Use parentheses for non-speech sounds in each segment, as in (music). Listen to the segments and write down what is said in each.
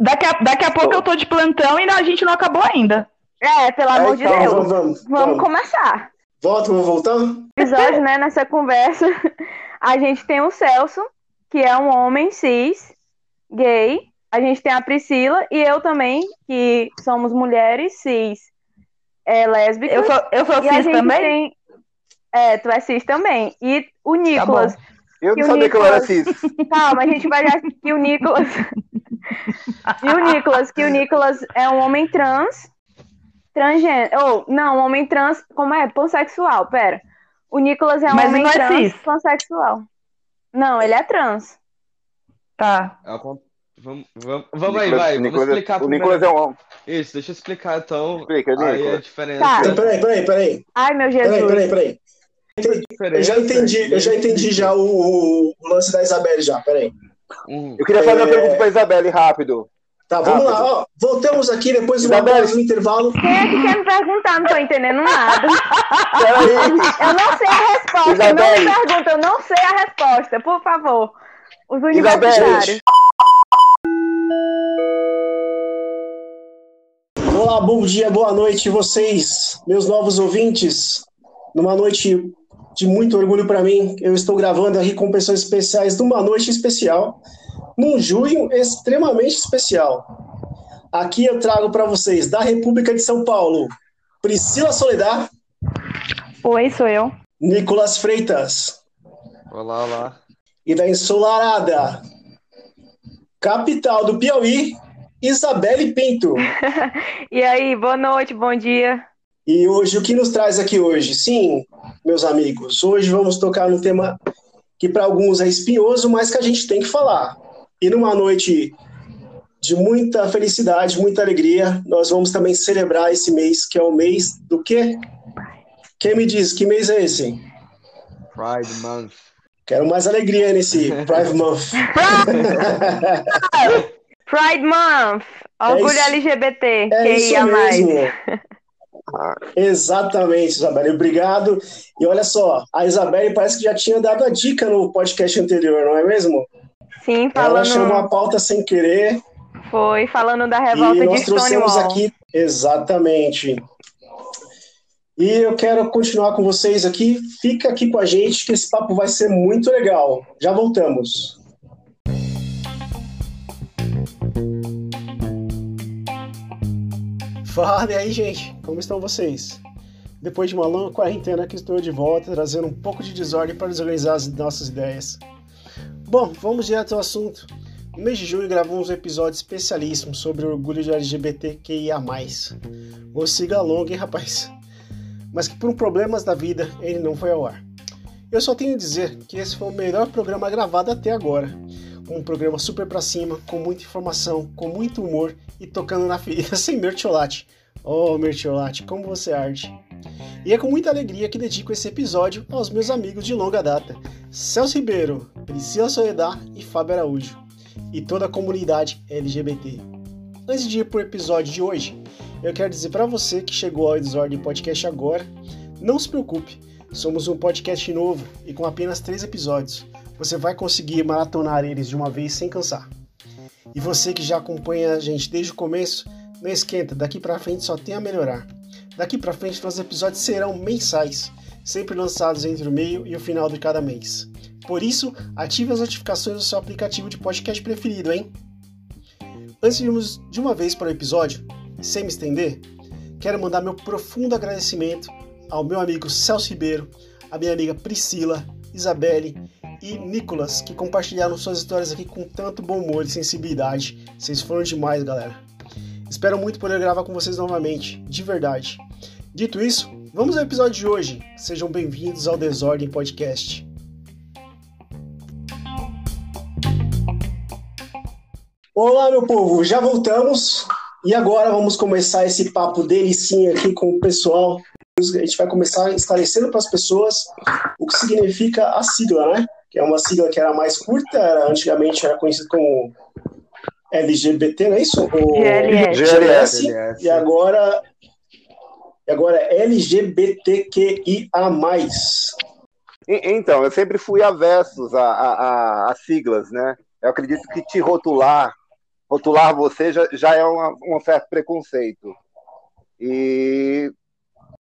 Daqui a, daqui a pouco eu tô de plantão e a gente não acabou ainda. É, pelo amor de Deus. vamos, vamos, Vamos vamos. começar. Volta, vamos voltar? episódio, né, nessa conversa, (laughs) a gente tem o Celso, que é um homem cis, gay. A gente tem a Priscila e eu também, que somos mulheres cis, é, lésbicas. Eu sou, eu sou e cis também? tem... É, tu é cis também. E o Nicolas. Eu E não sabia que eu era Nicolas? cis. Calma, a gente vai já que o Nicolas. (laughs) e o Nicolas, que o Nicolas é um homem trans, transgênero. Ou, não, um homem trans. Como é? Pansexual, pera. O Nicolas é um Mas homem não é trans cis. pansexual. Não, ele é trans. Tá. É Vamos, vamos, vamos aí, Nicolas- vai. Vamos Nicolas- explicar O primeiro. Nicolas é um homem. Isso, deixa eu explicar então. Explica, Aí a Nicolas. diferença. Tá. Então, peraí, peraí, peraí. Ai, meu Peraí, Jesus. peraí, peraí. Eu já entendi, eu já entendi já o, o- o lance da Isabelle já, peraí. Hum. Eu queria fazer uma É. pergunta pra Isabelle, rápido. Tá, vamos Rápido. lá, ó. Voltamos aqui depois do Isabelle. do intervalo. Quem é que quer me perguntar? Não tô entendendo nada. Peraí. Eu não sei a resposta. Não Isabelle. me pergunta, eu não sei a resposta. Por favor. Os Isabelle. universitários. Olá, bom dia, boa noite, vocês, meus novos ouvintes. Numa noite de muito orgulho para mim, eu estou gravando aqui com pessoas especiais numa noite especial, num junho extremamente especial. Aqui eu trago para vocês, da República de São Paulo, Priscila Soledad, Oi, sou eu. Nicolas Freitas, Olá, olá. e da ensolarada capital do Piauí, Isabelle Pinto. (laughs) E aí, boa noite, bom dia. E hoje, o que nos traz aqui hoje? Sim, meus amigos, hoje vamos tocar num tema que para alguns é espinhoso, mas que a gente tem que falar. E numa noite de muita felicidade, muita alegria, nós vamos também celebrar esse mês, que é o mês do quê? Quem me diz, que mês é esse? Pride Month. Quero mais alegria nesse (laughs) Pride Month. Pride Month. Orgulho isso. LGBT. É isso QIA+. mesmo. (laughs) Exatamente, Isabelle. Obrigado. E olha só, a Isabelle parece que já tinha dado a dica no podcast anterior, não é mesmo? Sim, Ela chamou falando. a pauta sem querer Foi, falando da e revolta nós de trouxemos Stonewall. aqui. Exatamente. E eu quero continuar com vocês aqui. Fica aqui com a gente que esse papo vai ser muito legal. Já voltamos. Fala e aí, gente, como estão vocês? Depois de uma longa quarentena que estou de volta, trazendo um pouco de desordem para desorganizar as nossas ideias. Bom, vamos direto ao assunto. No mês de junho gravamos um episódio especialíssimo sobre o orgulho de LGBTQIA+. Ou siga longa, hein, rapaz? Mas que por problemas da vida ele não foi ao ar. Eu só tenho a dizer que esse foi o melhor programa gravado até agora. Um programa super pra cima, com muita informação, com muito humor e tocando na ferida (laughs) sem mertiolate. Oh, mertiolate, como você arde! E é com muita alegria que dedico esse episódio aos meus amigos de longa data, Celso Ribeiro, Priscila Soledad e Fábio Araújo, e toda a comunidade LGBT. Antes de ir pro episódio de hoje, eu quero dizer para você que chegou ao Desordem Podcast agora, não se preocupe, somos um podcast novo e com apenas três episódios. Você vai conseguir maratonar eles de uma vez sem cansar. E você que já acompanha a gente desde o começo, não esquenta, daqui para frente só tem a melhorar. Daqui para frente nossos episódios serão mensais, sempre lançados entre o meio e o final de cada mês. Por isso, ative as notificações do seu aplicativo de podcast preferido, hein? Antes de irmos de uma vez para o episódio, sem me estender, quero mandar meu profundo agradecimento ao meu amigo Celso Ribeiro, a minha amiga Priscila, Isabelle e Nicolas, que compartilharam suas histórias aqui com tanto bom humor e sensibilidade. Vocês foram demais, galera. Espero muito poder gravar com vocês novamente, de verdade. Dito isso, vamos ao episódio de hoje. Sejam bem-vindos ao Desordem Podcast. Olá, meu povo, já voltamos e agora vamos começar esse papo delicinha aqui com o pessoal. A gente vai começar esclarecendo para as pessoas o que significa a sigla, né? Que é uma sigla que era mais curta, era, antigamente era conhecida como LGBT, não é isso? O GLS. GLS, GLS. e agora, e agora é LGBTQIA+. Então, eu sempre fui avessos a, a, a- a siglas, né? Eu acredito que te rotular rotular você já, já é uma, um certo preconceito. E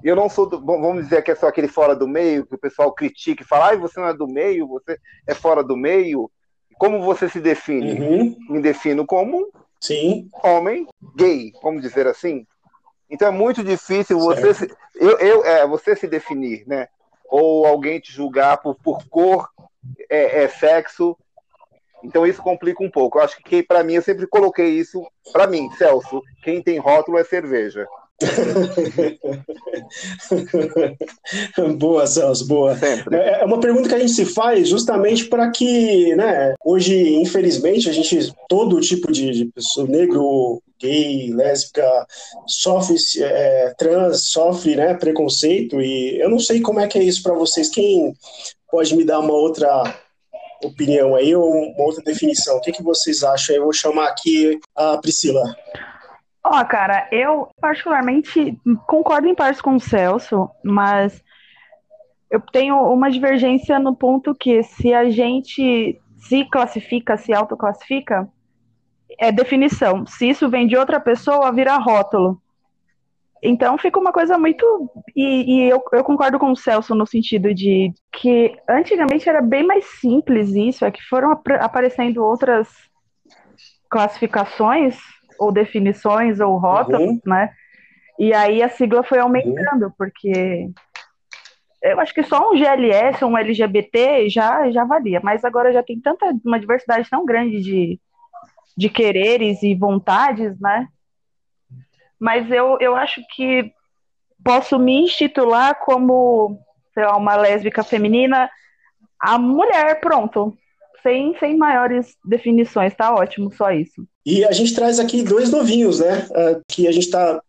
eu não sou, do, vamos dizer que é só aquele fora do meio, que o pessoal critica e fala, ah, você não é do meio, você é fora do meio. Como você se define? Uhum. Me defino como Sim. homem gay, vamos dizer assim. Então é muito difícil você se, eu, eu, é, você se definir, né? Ou alguém te julgar por, por cor, é, é sexo. Então isso complica um pouco. Eu acho que para mim eu sempre coloquei isso para mim, Celso. Quem tem rótulo é cerveja. (laughs) boa, Celso, boa. Sempre. É uma pergunta que a gente se faz justamente para que, né, hoje, infelizmente, a gente, todo tipo de, de pessoa, negro, gay, lésbica, sofre, é, trans, sofre, né, preconceito, e eu não sei como é que é isso para vocês. Quem pode me dar uma outra opinião aí, ou uma outra definição? O que, que vocês acham? Eu vou chamar aqui a Priscila. Ó, cara, eu particularmente concordo em partes com o Celso, mas eu tenho uma divergência no ponto que se a gente se classifica, se autoclassifica, é definição. Se isso vem de outra pessoa, vira rótulo. Então fica uma coisa muito. E, e eu, eu, concordo com o Celso no sentido de que antigamente era bem mais simples isso, é que foram ap aparecendo outras classificações ou definições ou rótulos, uhum. né? E aí a sigla foi aumentando, uhum. porque eu acho que só um GLS um LGBT já, já valia, mas agora já tem tanta uma diversidade tão grande de, de quereres e vontades, né? Mas eu, eu acho que posso me intitular como sei lá, uma lésbica feminina, a mulher, pronto sem, sem maiores definições, tá ótimo, só isso. E a gente traz aqui dois novinhos, né? Uh, que a gente está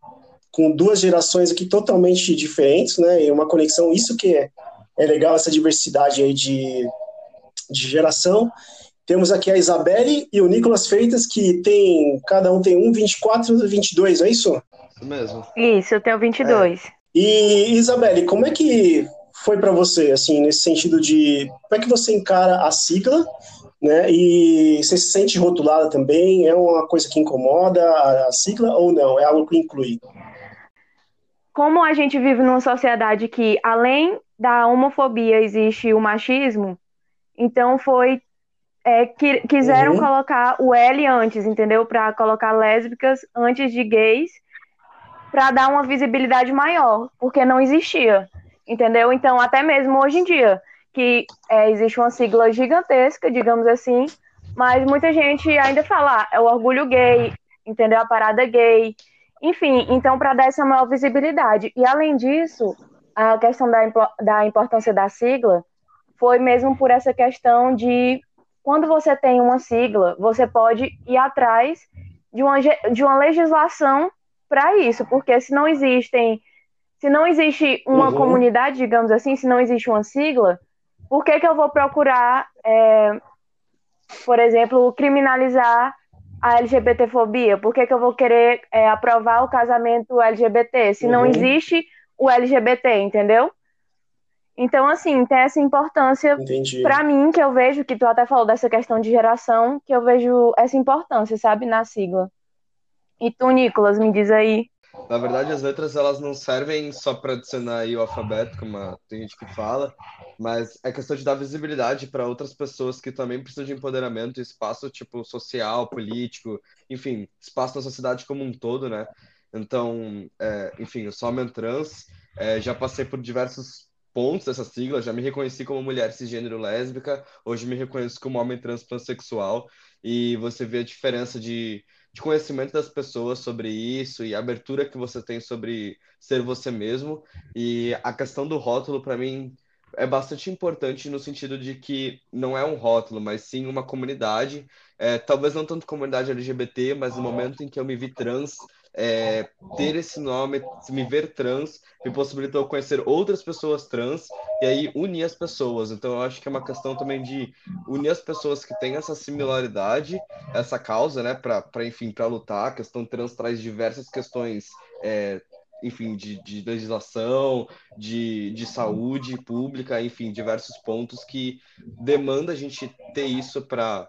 com duas gerações aqui totalmente diferentes, né? E uma conexão, isso que é, é legal, essa diversidade aí de, de geração. Temos aqui a Isabelle e o Nicolas Freitas, que tem, cada um tem um 24 e 22, é isso? Isso mesmo. Isso, eu tenho 22. É. E, Isabelle, como é que foi para você, assim, nesse sentido de como é que você encara a sigla, né? E você se sente rotulada também? É uma coisa que incomoda a, sigla ou não? É algo que inclui? Como a gente vive numa sociedade que, além da homofobia, existe o machismo, então foi é, que, quiseram uhum. colocar o L antes, entendeu? Para colocar lésbicas antes de gays, para dar uma visibilidade maior, porque não existia entendeu? Então, até mesmo hoje em dia, que é, existe uma sigla gigantesca, digamos assim, mas muita gente ainda fala, ah, é o orgulho gay, entendeu? A parada gay, enfim, então para dar essa maior visibilidade. E além disso, a questão da, da importância da sigla foi mesmo por essa questão de quando você tem uma sigla, você pode ir atrás de uma, de uma legislação para isso, porque se não existem se não existe uma uhum. comunidade, digamos assim, se não existe uma sigla, por que, que eu vou procurar, é, por exemplo, criminalizar a LGBTfobia? Por que, que eu vou querer é, aprovar o casamento LGBT se uhum. não existe o LGBT, entendeu? Então, assim, tem essa importância para mim, que eu vejo, que tu até falou dessa questão de geração, que eu vejo essa importância, sabe, na sigla. E tu, Nicolas, me diz aí na verdade, as letras elas não servem só para adicionar o alfabeto, como tem gente que fala, mas é questão de dar visibilidade para outras pessoas que também precisam de empoderamento, espaço tipo social, político, enfim, espaço na sociedade como um todo, né? Então, é, enfim, eu sou homem trans, é, já passei por diversos pontos dessa sigla, já me reconheci como mulher cisgênero lésbica, hoje me reconheço como homem trans pansexual, e você vê a diferença de de conhecimento das pessoas sobre isso e a abertura que você tem sobre ser você mesmo. E a questão do rótulo, para mim, é bastante importante no sentido de que não é um rótulo, mas sim uma comunidade. É, talvez não tanto comunidade LGBT, mas no momento em que eu me vi trans, é, ter esse nome, me ver trans, me possibilitou conhecer outras pessoas trans e aí unir as pessoas. Então eu acho que é uma questão também de unir as pessoas que têm essa similaridade, essa causa, né, para enfim, para lutar. A questão trans traz diversas questões. É, enfim, de, de legislação, de, de saúde pública, enfim, diversos pontos que demanda a gente ter isso para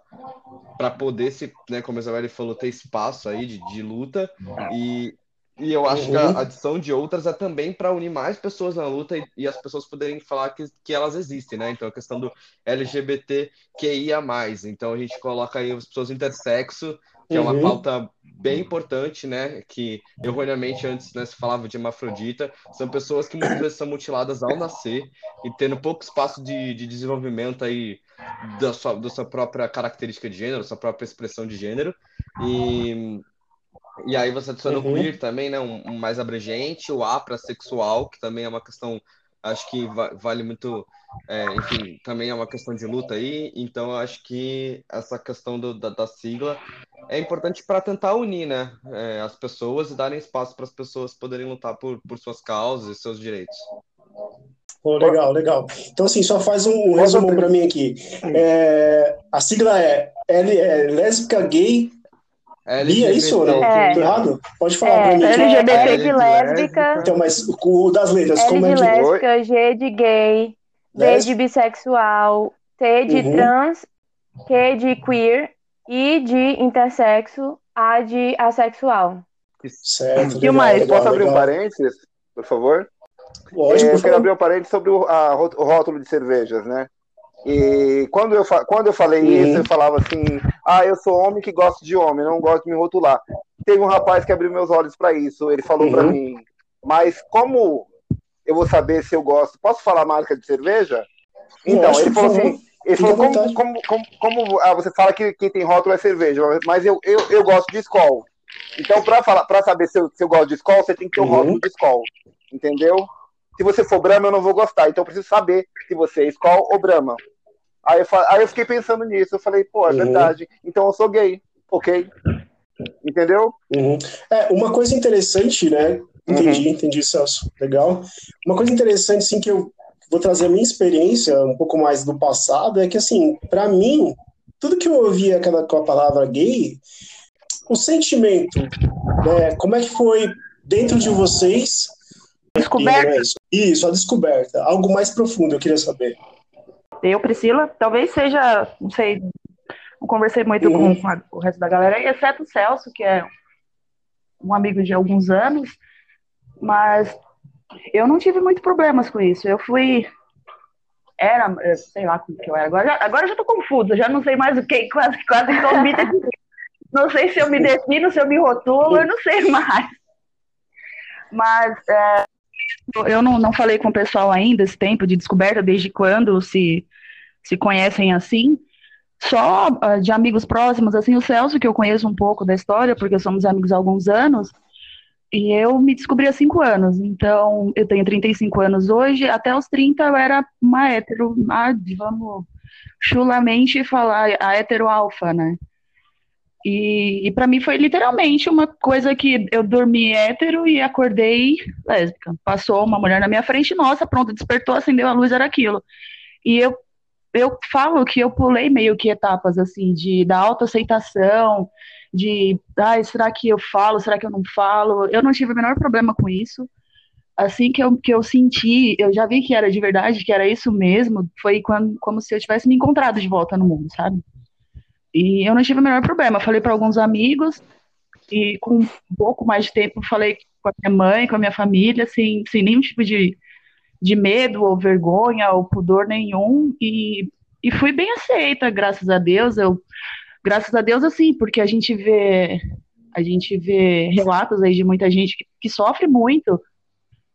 poder se, né, como a Isabelle falou, ter espaço aí de, de luta e e eu acho uhum. que a uhum. adição de outras é também para unir mais pessoas na luta e, e, as pessoas poderem falar que, que elas existem, né? Então a questão do LGBTQIA. Então a gente coloca aí as pessoas intersexo, que uhum. é uma uhum. pauta bem importante, né? Que erroneamente antes né, se falava de hermafrodita. São pessoas que muitas vezes são mutiladas ao nascer e tendo pouco espaço de, de desenvolvimento aí da sua, da sua própria característica de gênero, sua própria expressão de gênero. E e aí você adiciona uhum. o queer também, né? Um, um mais abrangente, o A para sexual, que também é uma questão, acho que va vale muito, é, enfim, também é uma questão de luta aí. Então, eu acho que essa questão do, da, da, sigla é importante para tentar unir, né? É, as pessoas e darem espaço para as pessoas poderem lutar por, por suas causas e seus direitos. Oh, legal, legal. Então, assim, só faz um resumo para mim aqui. É, a sigla é, L, é lésbica, gay, LGBT. é isso ou não? É. Tô errado? Pode falar é, pra mim. LGBT de lésbica. Então, mas o das letras, L como é que... lésbica, G de gay, B de bissexual, T de uhum. trans, Q de queer, I de intersexo, A de assexual. Certo. E mais? Posso abrir um parênteses, por favor? Lógico. É, eu quero abrir um parênteses sobre o, a, o rótulo de cervejas, né? E quando eu, quando eu falei uhum. isso, eu falava assim: ah, eu sou homem que gosta de homem, não gosto de me rotular. Teve um rapaz que abriu meus olhos para isso. Ele falou uhum. para mim: mas como eu vou saber se eu gosto? Posso falar marca de cerveja? Então, ele falou assim: ele falou, como, como, como, como ah, você fala que quem tem rótulo é cerveja, mas eu, eu, eu gosto de Skol. Então, para saber se eu, se eu gosto de Skol, você tem que ter um uhum. rótulo de Skol. Entendeu? Se você for Brahma, eu não vou gostar. Então, eu preciso saber se você é Skol ou Brahma. Aí eu, aí eu fiquei pensando nisso. Eu falei, pô, é uhum. verdade. Então eu sou gay, ok? Entendeu? Uhum. É, uma coisa interessante, né? Entendi, uhum. entendi, Celso. Legal. Uma coisa interessante, sim, que eu vou trazer a minha experiência um pouco mais do passado é que, assim, para mim, tudo que eu ouvia com a palavra gay, o sentimento, né, como é que foi dentro de vocês? Descoberta. Isso, a descoberta. Algo mais profundo, eu queria saber eu, Priscila, talvez seja, não sei, não conversei muito uhum. com, a, o resto da galera, exceto o Celso, que é um amigo de alguns anos, mas eu não tive muito problemas com isso. Eu fui. Era, sei lá como que eu era. Agora, já, agora eu já tô confusa, já não sei mais o que, (laughs) quase, quase eu me Não sei se eu me defino, se eu me rotulo, eu não sei mais. Mas é, eu não, não falei com o pessoal ainda esse tempo de descoberta, desde quando se, se conhecem assim. Só uh, de amigos próximos, assim, o Celso, que eu conheço um pouco da história, porque somos amigos há alguns anos, e eu me descobri há cinco anos. Então, eu tenho 35 anos hoje, até os 30 eu era uma hétero, vamos chulamente falar, a hétero alfa, né? E, e para mim foi literalmente uma coisa que eu dormi hétero e acordei lésbica. Passou uma mulher na minha frente, nossa, pronto, despertou, acendeu a luz, era aquilo. E eu, eu falo que eu pulei meio que etapas, assim, de da autoaceitação, de, ah, será que eu falo, será que eu não falo? Eu não tive o menor problema com isso. Assim que eu, que eu senti, eu já vi que era de verdade, que era isso mesmo, foi quando, como se eu tivesse me encontrado de volta no mundo, sabe? E eu não tive o menor problema. Falei para alguns amigos e com um pouco mais de tempo falei com a minha mãe, com a minha família, sem, sem nenhum tipo de, de medo ou vergonha ou pudor nenhum. E, e fui bem aceita, graças a Deus. Eu, graças a Deus, assim, porque a gente vê a gente vê relatos aí de muita gente que, que sofre muito.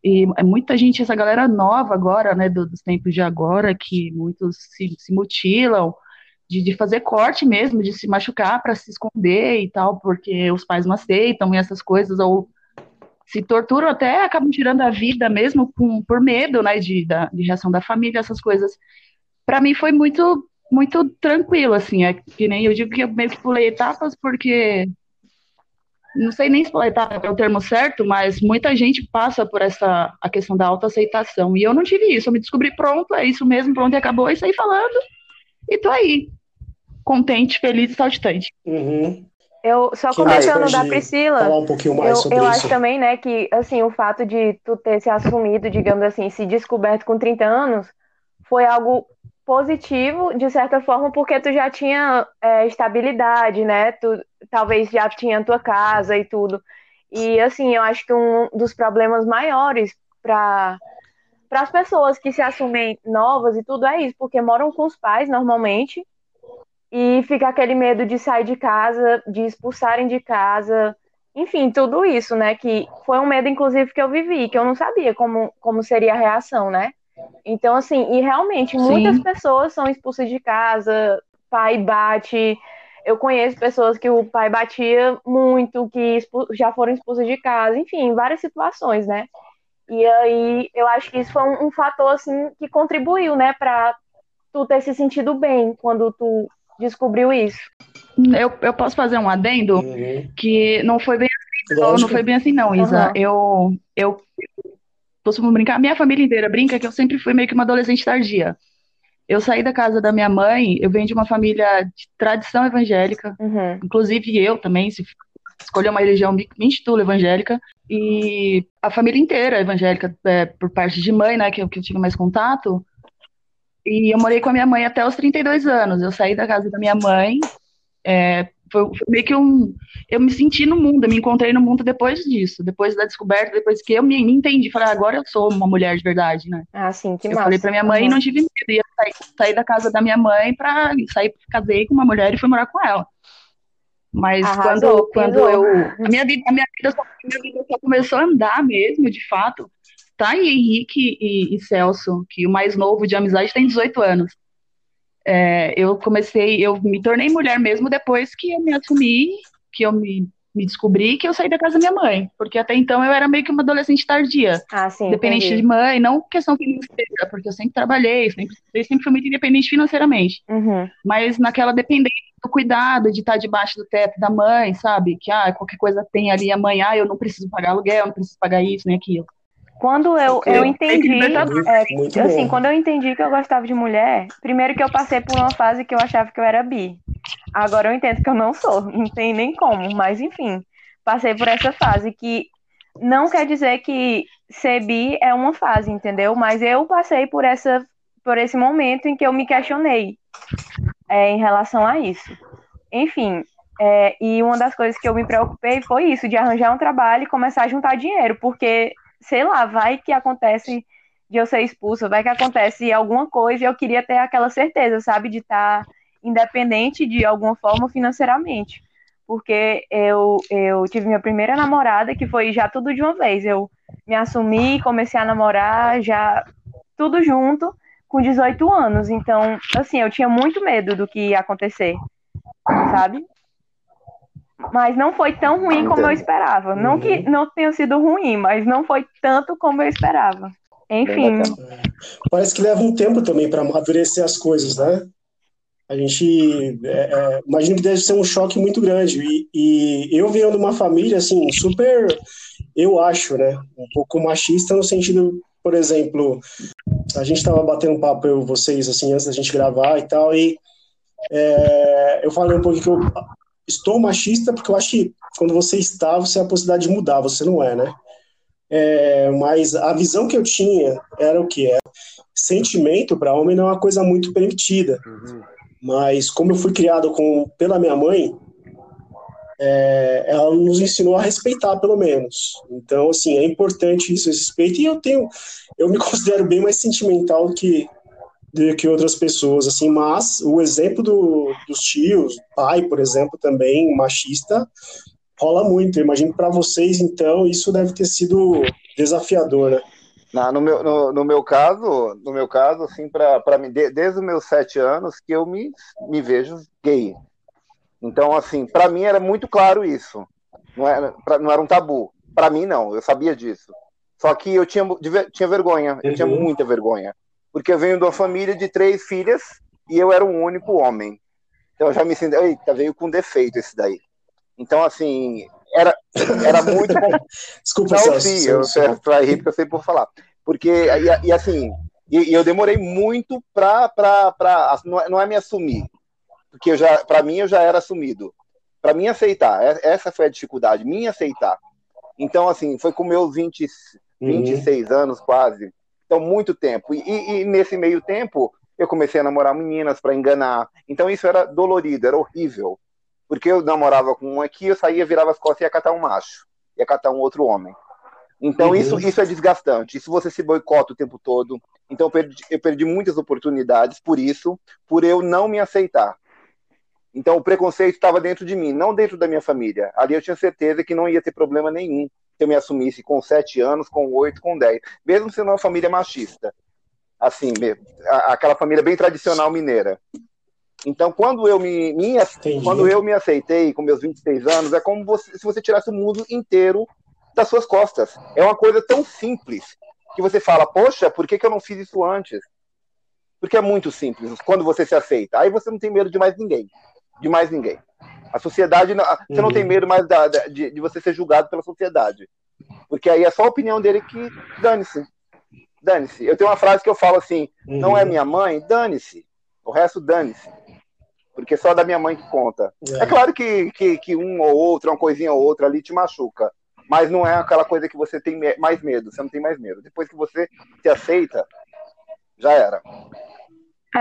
E é muita gente, essa galera nova agora, né, dos tempos de agora, que muitos se, se mutilam, de, de fazer corte mesmo, de se machucar para se esconder e tal, porque os pais não aceitam e essas coisas, ou se torturam até acabam tirando a vida mesmo com, por medo, né, de, da, de reação da família, essas coisas. Para mim foi muito muito tranquilo, assim, é que nem eu digo que eu meio que pulei etapas porque não sei nem se pular etapa é o termo certo, mas muita gente passa por essa a questão da autoaceitação, e eu não tive isso, eu me descobri pronto, é isso mesmo, pronto, e acabou, e saí falando, e tô aí, contente, feliz e saltitante. Uhum. Eu só comentando da Priscila, falar um pouquinho mais eu, sobre eu isso. acho também, né, que assim, o fato de tu ter se assumido, digamos assim, se descoberto com 30 anos, foi algo positivo, de certa forma, porque tu já tinha é, estabilidade, né? Tu talvez já tinha tua casa e tudo. E assim, eu acho que um dos problemas maiores para para as pessoas que se assumem novas e tudo é isso, porque moram com os pais normalmente e fica aquele medo de sair de casa, de expulsarem de casa, enfim, tudo isso, né? Que foi um medo, inclusive, que eu vivi, que eu não sabia como, como seria a reação, né? Então, assim, e realmente muitas Sim. pessoas são expulsas de casa, pai bate. Eu conheço pessoas que o pai batia muito, que já foram expulsas de casa, enfim, várias situações, né? E aí eu acho que isso foi um, um fator assim que contribuiu, né, para tu ter se sentido bem quando tu descobriu isso. Eu, eu posso fazer um adendo Uhum. que não foi bem assim, não, não foi bem assim, não, Isa. Aham. Eu, eu costumo brincar, minha família inteira brinca que eu sempre fui meio que uma adolescente tardia. Eu saí da casa da minha mãe, eu venho de uma família de tradição evangélica, Uhum. inclusive eu também, se escolher uma religião, me, me intitulo evangélica, e a família inteira é evangélica, é, por parte de mãe, né, que eu, que eu tive mais contato, e eu morei com a minha mãe até os 32 anos, eu saí da casa da minha mãe, é, foi, foi meio que um, eu me senti no mundo, eu me encontrei no mundo depois disso, depois da descoberta, depois que eu me, me entendi, falei, ah, agora eu sou uma mulher de verdade, né, Ah, sim, que eu massa. falei pra minha mãe e Uhum. não tive medo. Ia sair, sair da casa da minha mãe pra sair, casei com uma mulher e fui morar com ela. Mas Arrasou, quando, quando eu. A minha vida, a minha vida, só, a minha vida só começou a andar mesmo, de fato. Tá aí Henrique e, e Celso, que o mais novo de amizade tem 18 anos. É, eu comecei, eu me tornei mulher mesmo depois que eu me assumi, que eu me, me descobri que eu saí da casa da minha mãe. Porque até então eu era meio que uma adolescente tardia Ah, sim, independente entendi. de mãe, não questão financeira, porque eu sempre trabalhei, sempre, sempre fui muito independente financeiramente, Uhum. mas naquela dependência do cuidado de estar debaixo do teto da mãe, sabe? Que ah, qualquer coisa tem ali a mãe, ah, eu não preciso pagar aluguel, eu não preciso pagar isso nem aquilo. Quando eu, eu entendi, Muito, é, muito assim, quando eu entendi que eu gostava de mulher, primeiro que eu passei por uma fase que eu achava que eu era bi. Agora eu entendo que eu não sou, (laughs) não tem nem como, mas enfim, passei por essa fase que não quer dizer que ser bi é uma fase, entendeu? Mas eu passei por essa por esse momento em que eu me questionei é, em relação a isso. Enfim, é, e uma das coisas que eu me preocupei foi isso, de arranjar um trabalho e começar a juntar dinheiro, porque sei lá, vai que acontece de eu ser expulsa, vai que acontece alguma coisa e eu queria ter aquela certeza, sabe, de estar independente de alguma forma financeiramente. Porque eu, eu tive minha primeira namorada, que foi já tudo de uma vez. Eu me assumi, comecei a namorar, já tudo junto, com 18 anos. Então, assim, eu tinha muito medo do que ia acontecer, sabe? Mas não foi tão ruim como eu esperava. Não que não tenha sido ruim, mas não foi tanto como eu esperava. Enfim. Parece que leva um tempo também para amadurecer as coisas, né? A gente é, é, imagino que deve ser um choque muito grande. E, e eu venho de uma família assim super, eu acho, né, um pouco machista no sentido, por exemplo, a gente estava batendo papo eu vocês assim antes da gente gravar e tal e é, eu falei um pouco que eu estou machista porque eu acho que quando você está você tem a possibilidade de mudar, você não é, né? É, mas a visão que eu tinha era o que é sentimento para homem não é uma coisa muito permitida. Mas como eu fui criado com, pela minha mãe, é, ela nos ensinou a respeitar, pelo menos. Então, assim, é importante isso, esse respeito. E eu tenho, eu me (laughs) considero bem mais sentimental do que do que outras pessoas, assim. Mas o exemplo do, dos tios, pai, por exemplo, também machista, rola muito. Eu imagino que para vocês, então, isso deve ter sido desafiador, né? Na- no, meu, no, no meu caso, no meu caso, assim, para mim, de- desde os meus sete anos que eu me, me vejo gay. Então, assim, para mim era muito claro isso. Não era, pra- não era um tabu. Para mim, não. Eu sabia disso. Só que eu tinha, tinha vergonha. Eu tinha Uhum. muita vergonha. Porque eu venho de uma família de três filhas e eu era o único homem. Então eu já me senti, eita, veio com defeito esse daí. Então, assim, era, era muito (laughs) bom. Desculpa, Não, sim, eu para rir porque eu sei por falar. Porque, e, e assim, e, e eu demorei muito pra, pra, pra não, é- não é me assumir, porque eu já, para mim eu já era assumido. para mim aceitar. Essa foi a dificuldade, mim aceitar. Então, assim, foi com meus 20, 26 uhum. anos quase. Então, muito tempo. E, e, e, nesse meio tempo, eu comecei a namorar meninas para enganar. Então, isso era dolorido, era horrível. Porque eu namorava com um aqui, eu saía, virava as costas e ia catar um macho. Ia catar um outro homem. Então, uhum. isso, isso é desgastante. Isso você se boicota o tempo todo. Então, eu perdi, eu perdi muitas oportunidades por isso, por eu não me aceitar. Então, o preconceito estava dentro de mim, não dentro da minha família. Ali eu tinha certeza que não ia ter problema nenhum se eu me assumisse com sete anos, com oito, com dez, mesmo sendo uma família machista. Assim, aquela família bem tradicional mineira. Então, quando eu me, me quando eu me aceitei com meus 26 anos, é como você, se você tirasse o mundo inteiro das suas costas. É uma coisa tão simples que você fala, poxa, por que, que eu não fiz isso antes? Porque é muito simples quando você se aceita. Aí você não tem medo de mais ninguém. De mais ninguém. A sociedade, você não tem uhum. medo mais da, de, de, você ser julgado pela sociedade. Porque aí é só a opinião dele que dane-se. Dane-se. Eu tenho uma frase que eu falo assim: uhum. não é minha mãe, dane-se. O resto, dane-se. Porque só da minha mãe que conta. É, é claro que, que, que um ou outro, uma coisinha ou outra ali te machuca mas não é aquela coisa que você tem mais medo, você não tem mais medo. Depois que você se aceita, já era.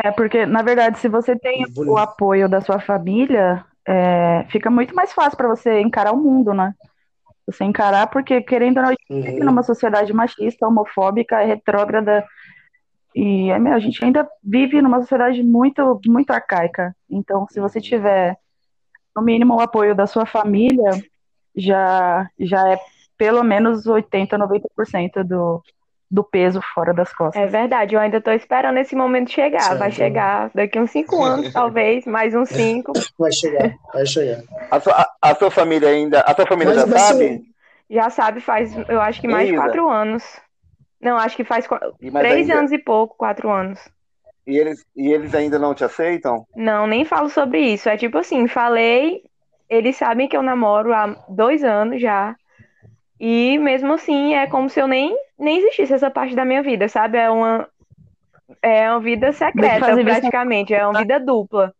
É, porque, na verdade, se você tem o apoio da sua família, é, fica muito mais fácil para você encarar o mundo, né? Você encarar, porque, querendo ou não, a gente vive uhum. numa sociedade machista, homofóbica, retrógrada, e a gente ainda vive numa sociedade muito, muito arcaica. Então, se você tiver, no mínimo, o apoio da sua família, já, já é pelo menos 80, 90% do, do peso fora das costas. É verdade, eu ainda estou esperando esse momento chegar. Certo. Vai chegar daqui uns 5 anos, talvez, mais uns 5. Vai chegar, vai chegar. A sua, a, a sua família ainda. A sua família Mas já sabe? Ser... Já sabe, faz, eu acho que mais de 4 anos. Não, acho que faz 3 anos e pouco, 4 anos. E eles, e eles ainda não te aceitam? Não, nem falo sobre isso. É tipo assim, falei, eles sabem que eu namoro há dois anos já. E mesmo assim, é como se eu nem, nem existisse essa parte da minha vida, sabe? É uma, é uma vida secreta, praticamente. É uma vida dupla.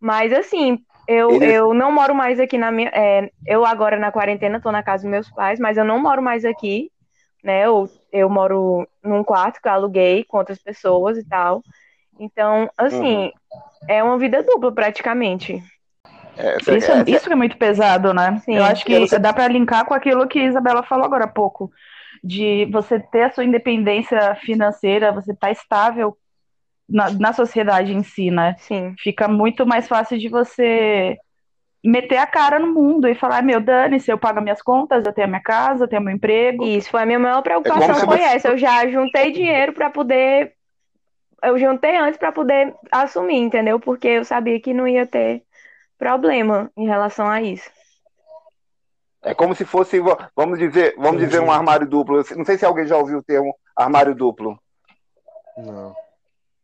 Mas assim, eu, eu não moro mais aqui na minha. É, eu agora na quarentena tô na casa dos meus pais, mas eu não moro mais aqui, né? Eu, eu moro num quarto que eu aluguei com outras pessoas e tal. Então, assim, uhum. é uma vida dupla praticamente. É, isso, é, isso é muito pesado, né? Sim. Eu acho que você... dá para linkar com aquilo que a Isabela falou agora há pouco, de você ter a sua independência financeira, você estar tá estável na, na sociedade em si, né? Sim. Fica muito mais fácil de você meter a cara no mundo e falar, meu, dane-se, eu pago minhas contas, eu tenho a minha casa, eu tenho meu emprego. Isso, foi a minha maior preocupação, é foi essa. Eu já juntei dinheiro para poder. Eu juntei antes para poder assumir, entendeu? Porque eu sabia que não ia ter problema em relação a isso. É como se fosse, vamos dizer, vamos dizer um armário duplo. Não sei se alguém já ouviu o termo armário duplo. Não.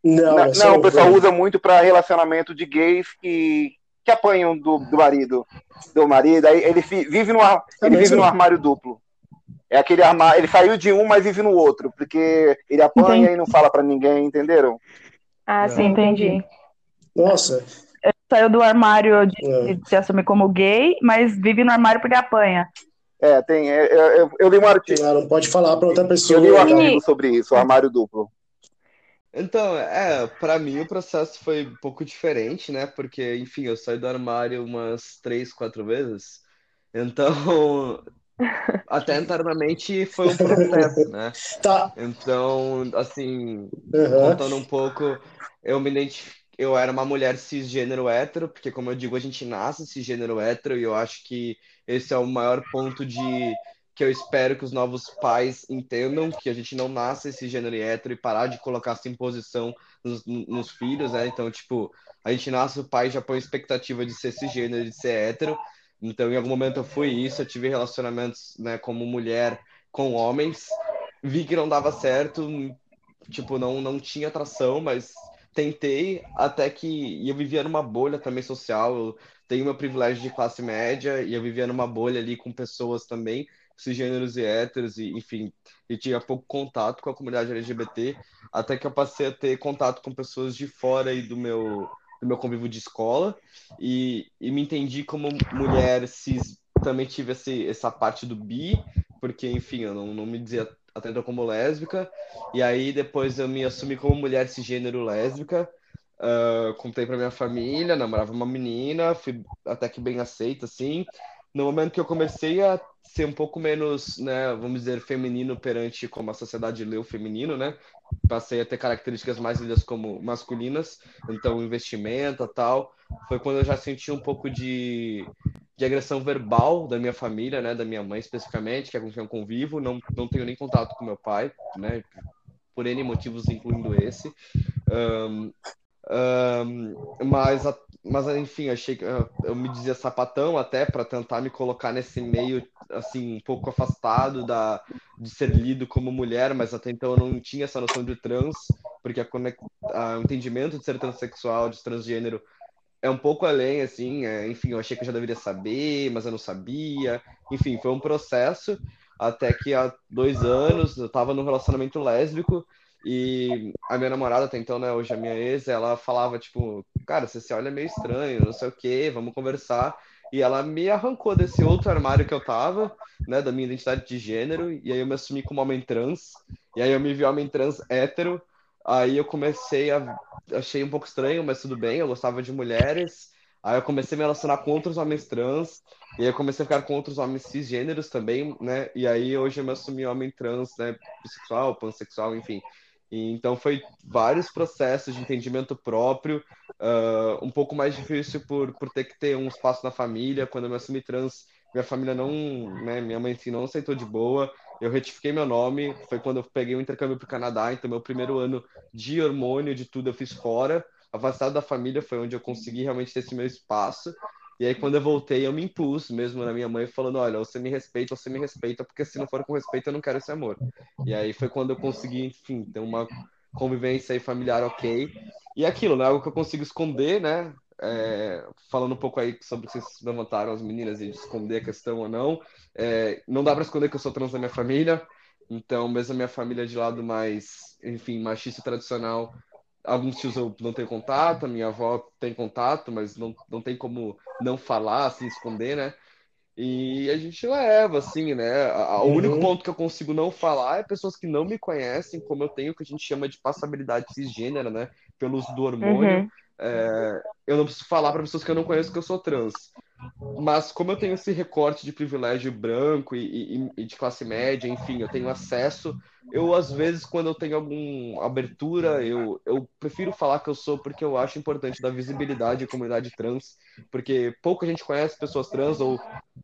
Não, não, não o pessoal usa muito para relacionamento de gays que, que apanham do, do marido, do marido. Aí ele vive no, ele vive no armário duplo. É aquele armário, ele saiu de um, mas vive no outro, porque ele apanha entendi. e não fala para ninguém, entenderam? Ah, sim, entendi. Nossa, saiu do armário de, é. de, se assumir como gay, mas vive no armário porque apanha. É, tem. É, é, eu, eu li um artigo. não pode falar para outra pessoa. Eu li um artigo sobre isso, o armário duplo. Então, é, para mim o processo foi um pouco diferente, né? Porque, enfim, eu saí do armário umas três, quatro vezes. Então, (laughs) até internamente foi um processo, né? Tá. Então, assim, uhum. contando um pouco, eu me identifiquei eu era uma mulher cisgênero hétero, porque, como eu digo, a gente nasce cisgênero hétero, e eu acho que esse é o maior ponto de que eu espero que os novos pais entendam que a gente não nasce cisgênero hétero e parar de colocar essa imposição nos, nos filhos, né? Então, tipo, a gente nasce, o pai já põe expectativa de ser cisgênero, de ser hétero. Então, em algum momento eu fui isso, eu tive relacionamentos, né, como mulher com homens, vi que não dava certo, tipo, não, não tinha atração, mas tentei até que eu vivia numa bolha também social. Eu tenho meu privilégio de classe média e eu vivia numa bolha ali com pessoas também cisgêneros e héteros e enfim, e tinha pouco contato com a comunidade LGBT, até que eu passei a ter contato com pessoas de fora e do meu do meu convívio de escola e, e me entendi como mulher cis. Também tive esse, essa parte do bi, porque, enfim, eu não, não me dizia até então como lésbica. E aí depois eu me assumi como mulher cisgênero lésbica. Uh, contei pra minha família, namorava uma menina, fui até que bem aceita, assim. No momento que eu comecei a ser um pouco menos, né, vamos dizer, feminino perante como a sociedade lê o feminino, né? Passei a ter características mais lidas como masculinas, então investimento tal. Foi quando eu já senti um pouco de, de agressão verbal da minha família, né, da minha mãe especificamente, que é com quem eu convivo. Não, não tenho nem contato com meu pai, né, por N motivos, incluindo esse. Um, um, mas, mas, enfim, achei que eu, eu me dizia sapatão até para tentar me colocar nesse meio, assim, um pouco afastado da, de ser lido como mulher, mas até então eu não tinha essa noção de trans, porque a, a, o entendimento de ser transexual, de transgênero, é um pouco além, assim, é, enfim, eu achei que eu já deveria saber, mas eu não sabia. Enfim, foi um processo até que há dois anos eu estava num relacionamento lésbico e a minha namorada, até então, né, hoje a minha ex, ela falava, tipo, cara, você se olha meio estranho, não sei o quê, vamos conversar. E ela me arrancou desse outro armário que eu tava, né, da minha identidade de gênero, e aí eu me assumi como homem trans, e aí eu me vi homem trans hétero, aí eu comecei a... achei um pouco estranho, mas tudo bem, eu gostava de mulheres, aí eu comecei a me relacionar com outros homens trans, e aí eu comecei a ficar com outros homens cisgêneros também, né, e aí hoje eu me assumi homem trans, né, bissexual, pansexual, enfim. E, então foi vários processos de entendimento próprio, uh, um pouco mais difícil por, por ter que ter um espaço na família. Quando eu me assumi trans, minha família não, né, minha mãe assim, não aceitou de boa. Eu retifiquei meu nome, foi quando eu peguei o intercâmbio para o Canadá, então meu primeiro ano de hormônio, de tudo, eu fiz fora. Afastado da família foi onde eu consegui realmente ter esse meu espaço. E aí, quando eu voltei, eu me impus mesmo na minha mãe, falando: olha, você me respeita, você me respeita, porque se não for com respeito, eu não quero esse amor. E aí foi quando eu consegui, enfim, ter uma convivência aí familiar ok. E aquilo, né? Algo que eu consigo esconder, né? É, falando um pouco aí sobre vocês levantaram as meninas e de esconder a questão ou não. É, não dá para esconder que eu sou trans da minha família. Então, mesmo a minha família de lado mais, enfim, machista tradicional, alguns tios eu não tenho contato, a minha avó tem contato, mas não, não tem como não falar, assim, esconder, né? E a gente leva, assim, né? O uhum. único ponto que eu consigo não falar é pessoas que não me conhecem, como eu tenho, que a gente chama de passabilidade cisgênera, né? Pelo uso do hormônio. Uhum. É, eu não preciso falar para pessoas que eu não conheço que eu sou trans. Mas como eu tenho esse recorte de privilégio branco e, e, e, de classe média, enfim, eu tenho acesso, eu às vezes quando eu tenho alguma abertura, eu, eu prefiro falar que eu sou porque eu acho importante dar visibilidade à comunidade trans, porque pouca gente conhece pessoas trans ou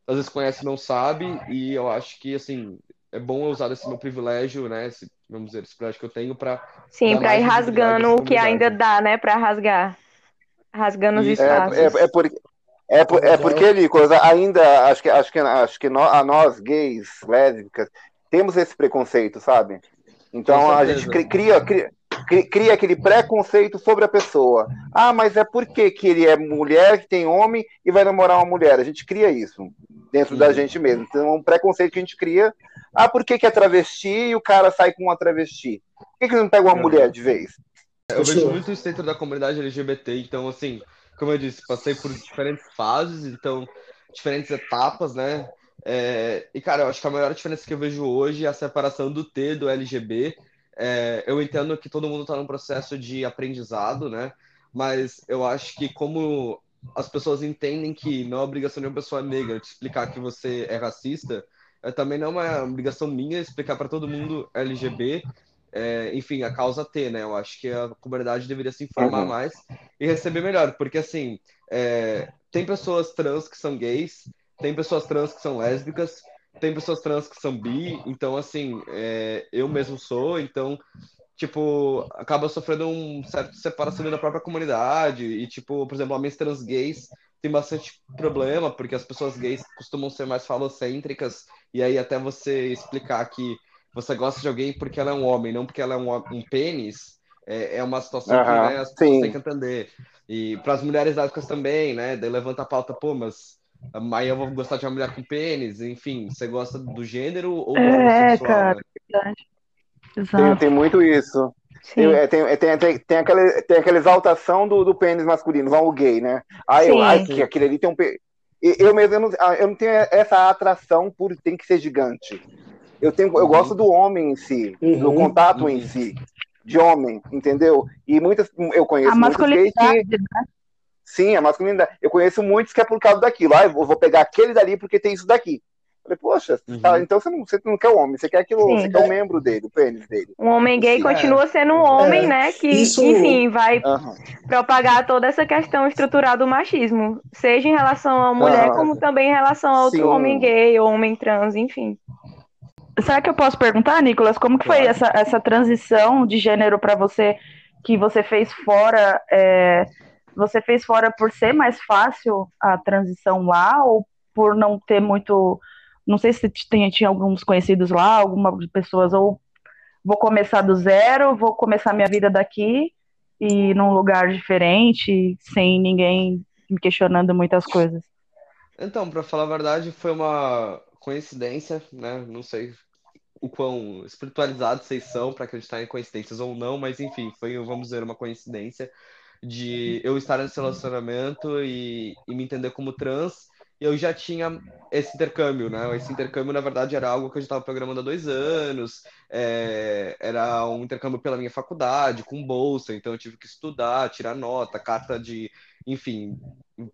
às vezes conhece e não sabe, e eu acho que assim, é bom usar esse meu privilégio, né, esse, vamos dizer, esse que eu tenho para Sim, para ir rasgando o que ainda dá, né, para rasgar. Rasgando os espaços. É, é, é, por, é, por, é porque, Nicolas, ainda acho que, acho que, acho que nós, a nós, gays, lésbicas, temos esse preconceito, sabe? Então a gente cria, cria, cria aquele preconceito sobre a pessoa. Ah, mas é porque que ele é mulher, que tem homem e vai namorar uma mulher. A gente cria isso dentro Sim. da gente mesmo. Então é um preconceito que a gente cria. Ah, por que, que é travesti e o cara sai com uma travesti? Por que, que não pega uma é. mulher de vez? Eu vejo muito isso dentro da comunidade LGBT, então assim, como eu disse, passei por diferentes fases, então, diferentes etapas, né? É, e, cara, eu acho que a maior diferença que eu vejo hoje é a separação do T do LGB. É, eu entendo que todo mundo está num processo de aprendizado, né? Mas eu acho que como as pessoas entendem que não é obrigação de uma pessoa negra te explicar que você é racista, é, também não é uma obrigação minha explicar para todo mundo LGB é, enfim, a causa T, né? Eu acho que a comunidade deveria se informar uhum. mais e receber melhor, porque assim, é, tem pessoas trans que são gays, tem pessoas trans que são lésbicas, tem pessoas trans que são bi, então assim, é, eu mesmo sou, então, tipo, acaba sofrendo um certo separação da própria comunidade, e tipo, por exemplo, homens trans gays tem bastante problema, porque as pessoas gays costumam ser mais falocêntricas, e aí até você explicar que você gosta de alguém porque ela é um homem, não porque ela é um, um pênis, é, é uma situação que né, as pessoas têm que entender. E para as mulheres lésbicas também, né? Daí levanta a pauta, pô, mas aí eu vou gostar de uma mulher com pênis, enfim, você gosta do gênero ou do é, cara, né? Tem, tem muito isso. É, tem, é, tem, tem, tem, aquela, tem aquela exaltação do, do pênis masculino, vão o gay, né? Aí eu, ai, que aquele ali tem um. Eu mesmo eu não, ah, eu não tenho essa atração por tem que ser gigante. Eu, tenho, eu gosto do homem em si, uhum. do contato uhum. em si, de homem, entendeu? E muitas. Eu conheço a masculinidade, que, né? Sim, a masculinidade. Eu conheço muitos que é por causa daquilo. Ah, eu vou pegar aquele dali porque tem isso daqui. Falei, poxa, uhum. tá, então você não, você não quer o homem, você quer aquilo, Sim. você quer o membro dele, o pênis dele. Um homem gay Sim, continua é. sendo um homem, é. né? Que, Isso... enfim, vai uhum. propagar toda essa questão estrutural do machismo. Seja em relação a mulher, uhum. como também em relação a outro Sim. homem gay, ou homem trans, enfim. Será que eu posso perguntar, Nicolas, como que foi essa, essa transição de gênero para você que você fez fora? É, você fez fora por ser mais fácil a transição lá ou por não ter muito não sei se tinha, tinha alguns conhecidos lá, algumas pessoas, ou vou começar do zero, vou começar minha vida daqui e num lugar diferente, sem ninguém me questionando muitas coisas. Então, para falar a verdade, foi uma coincidência, né? Não sei o quão espiritualizados vocês são para acreditar em coincidências ou não, mas enfim, foi, vamos dizer, uma coincidência de eu estar nesse relacionamento e, e me entender como trans eu já tinha esse intercâmbio, né? Esse intercâmbio, na verdade, era algo que eu já estava programando há dois anos, é, era um intercâmbio pela minha faculdade, com bolsa, então eu tive que estudar, tirar nota, carta de, enfim,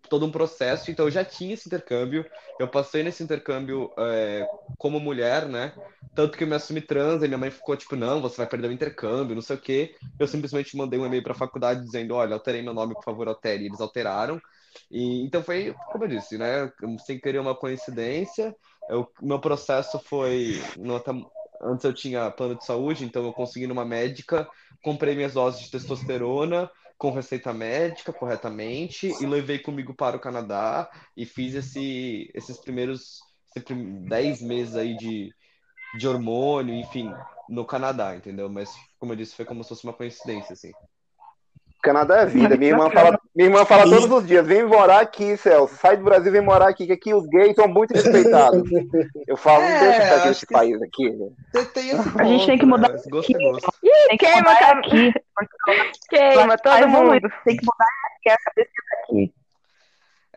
todo um processo. Então eu já tinha esse intercâmbio, eu passei nesse intercâmbio é, como mulher, né? Tanto que eu me assumi trans, e minha mãe ficou tipo, não, você vai perder o intercâmbio, não sei o quê. Eu simplesmente mandei um e-mail para a faculdade dizendo, olha, alterei meu nome, por favor, altere. E eles alteraram. E, então foi, como eu disse, né? Sem querer uma coincidência. O meu processo foi. Nota, antes eu tinha plano de saúde, então eu consegui numa médica, comprei minhas doses de testosterona com receita médica corretamente e levei comigo para o Canadá e fiz esse, esses primeiros 10 meses aí de, de hormônio, enfim, no Canadá, entendeu? Mas, como eu disse, foi como se fosse uma coincidência, assim. Canadá é vida. Minha irmã fala, minha irmã fala todos os dias: vem morar aqui, Celso. Sai do Brasil, vem morar aqui, que aqui os gays são muito respeitados. (laughs) Eu falo, não é, deixa eu ficar nesse país aqui. a gente tem que mudar. Né? Gosto é gosto. Ih, queima, aqui. Queima, todo mundo. Tem que mudar aqui, a cabeça daqui.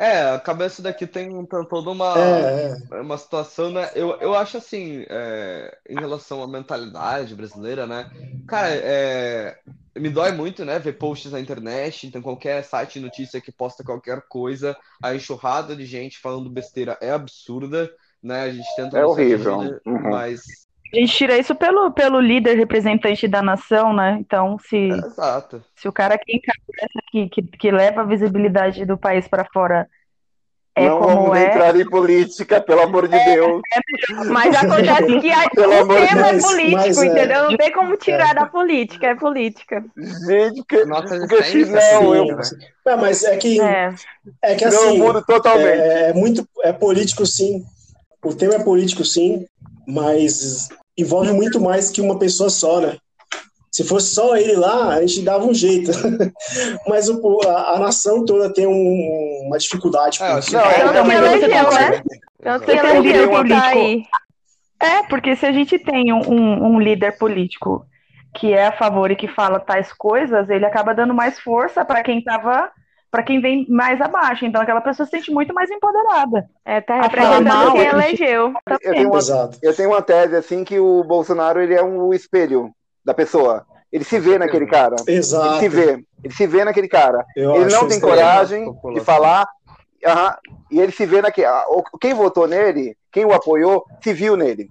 É, a cabeça daqui tem, tem toda uma, é, é. uma situação, né? Eu, eu acho assim, é, em relação à mentalidade brasileira, né? Cara, é, me dói muito, né, ver posts na internet, então qualquer site de notícia que posta qualquer coisa, a enxurrada de gente falando besteira é absurda, né? A gente tenta É horrível. uhum. mas a gente tira isso pelo, pelo líder representante da nação, né? Então, se, Exato. se o cara que encabeça, que, que, que leva a visibilidade do país para fora é não como vamos é. entrar em política, pelo amor de é, Deus. É, mas acontece que a, o tema é político, mas, é. entendeu? Não tem como tirar é. da política, é política. Gente, que, Nossa, porque se não, eu... Não, mas é que é, é que assim, não, mudo totalmente. É, é muito é político sim. O tema é político sim, mas envolve muito mais que uma pessoa só, né? Se fosse só ele lá, a gente dava um jeito. (laughs) Mas o, a, a, nação toda tem um, uma dificuldade. É, porque... não, é, mas né? Que elegeu que tá aí. É, porque se a gente tem um, um, líder político que é a favor e que fala tais coisas, ele acaba dando mais força para quem estava para quem vem mais abaixo. Então aquela pessoa se sente muito mais empoderada. É, tá representando quem elegeu. Eu tenho, uma, eu tenho uma tese assim que o Bolsonaro ele é um espelho da pessoa. Ele se vê naquele cara. Exato. Ele se vê. Ele se vê naquele cara. Eu ele não tem coragem de falar. e ele se vê naquele. Quem votou nele, quem o apoiou, se viu nele.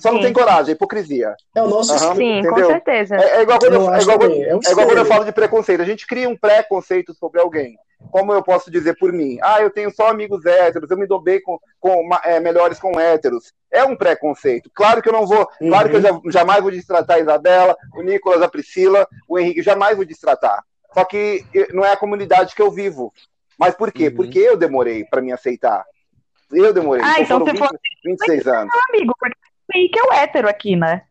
Só não tem coragem, é hipocrisia. É o nosso uhum, Sim, entendeu? com certeza. É, é igual, quando eu, eu é igual, é, é igual quando eu falo de preconceito. A gente cria um preconceito sobre alguém como eu posso dizer por mim? Ah, eu tenho só amigos héteros, eu me dou bem com, com é, melhores com héteros. É um preconceito. Claro que eu não vou, uhum. claro que eu já, jamais vou destratar a Isabela, o Nicolas, a Priscila, o Henrique, jamais vou destratar. Só que não é a comunidade que eu vivo. Mas por quê? Uhum. Porque eu demorei para me aceitar. Eu demorei. Ah, então, então você 20, foi 26 anos. amigo, porque Henrique é o hétero aqui, né?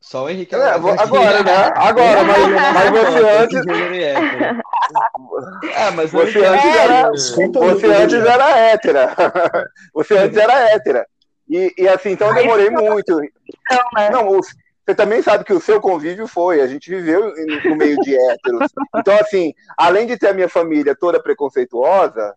Só o Henrique. É, agora, né? Agora, mas, (laughs) mas você antes. É, mas você antes era. Você antes era hétera. (laughs) Você antes era hétera. E, e assim, então eu demorei muito. Não, né? Não, você também sabe que o seu convívio foi, a gente viveu no meio de héteros. Então, assim, além de ter a minha família toda preconceituosa,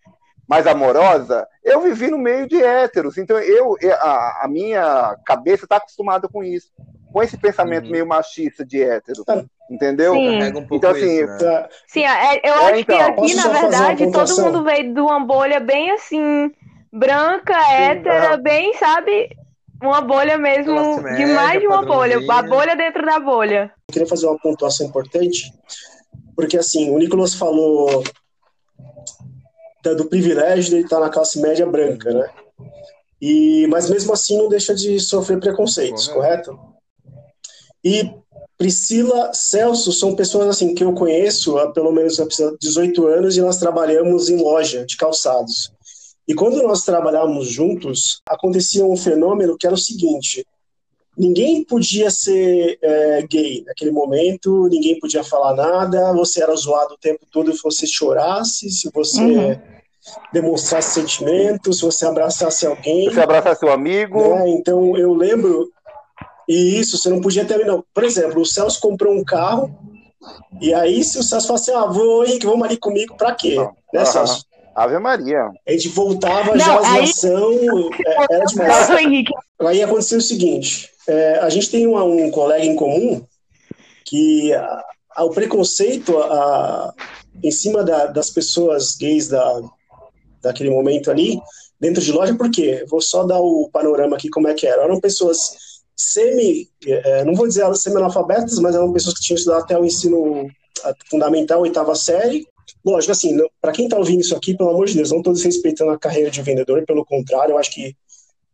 mais amorosa, eu vivi no meio de héteros. Então, eu, a, a minha cabeça está acostumada com isso, com esse pensamento uhum. meio machista de hétero. Entendeu? Sim. Um então, assim. Isso, né? Sim, é, eu é, acho então, que aqui, na verdade, todo mundo veio de uma bolha bem assim, branca, Sim, hétera, bem, sabe? Uma bolha mesmo, média, de mais de uma bolha, a bolha dentro da bolha. Eu queria fazer uma pontuação importante, porque assim, o Nicolas falou do privilégio de estar na classe média branca, né? E, mas mesmo assim não deixa de sofrer preconceitos, correto? E Priscila, Celso são pessoas assim que eu conheço há pelo menos há 18 anos e nós trabalhamos em loja de calçados. E quando nós trabalhávamos juntos, acontecia um fenômeno que era o seguinte: ninguém podia ser é, gay naquele momento, ninguém podia falar nada, você era zoado o tempo todo se você chorasse, se você uhum. demonstrasse sentimentos, se você abraçasse alguém. Se você abraçasse seu amigo. Né? Então eu lembro, e isso você não podia terminar. Por exemplo, o Celso comprou um carro, e aí se o Celso falasse, ah, vou, Henrique, vamos ali comigo, pra quê? Não. Né, Celso? Ave Maria. A gente voltava não, já aí... ação, é, era demais. Aí aconteceu o seguinte: é, a gente tem uma, um colega em comum que a, a, o preconceito a, em cima da, das pessoas gays da, daquele momento ali, dentro de loja, por quê? Vou só dar o panorama aqui como é que era. Eram pessoas semi, é, não vou dizer semi-analfabetas, mas eram pessoas que tinham estudado até o ensino fundamental, oitava série, Lógico, assim, para quem está ouvindo isso aqui, pelo amor de Deus, não estou desrespeitando a carreira de vendedor, pelo contrário, eu acho que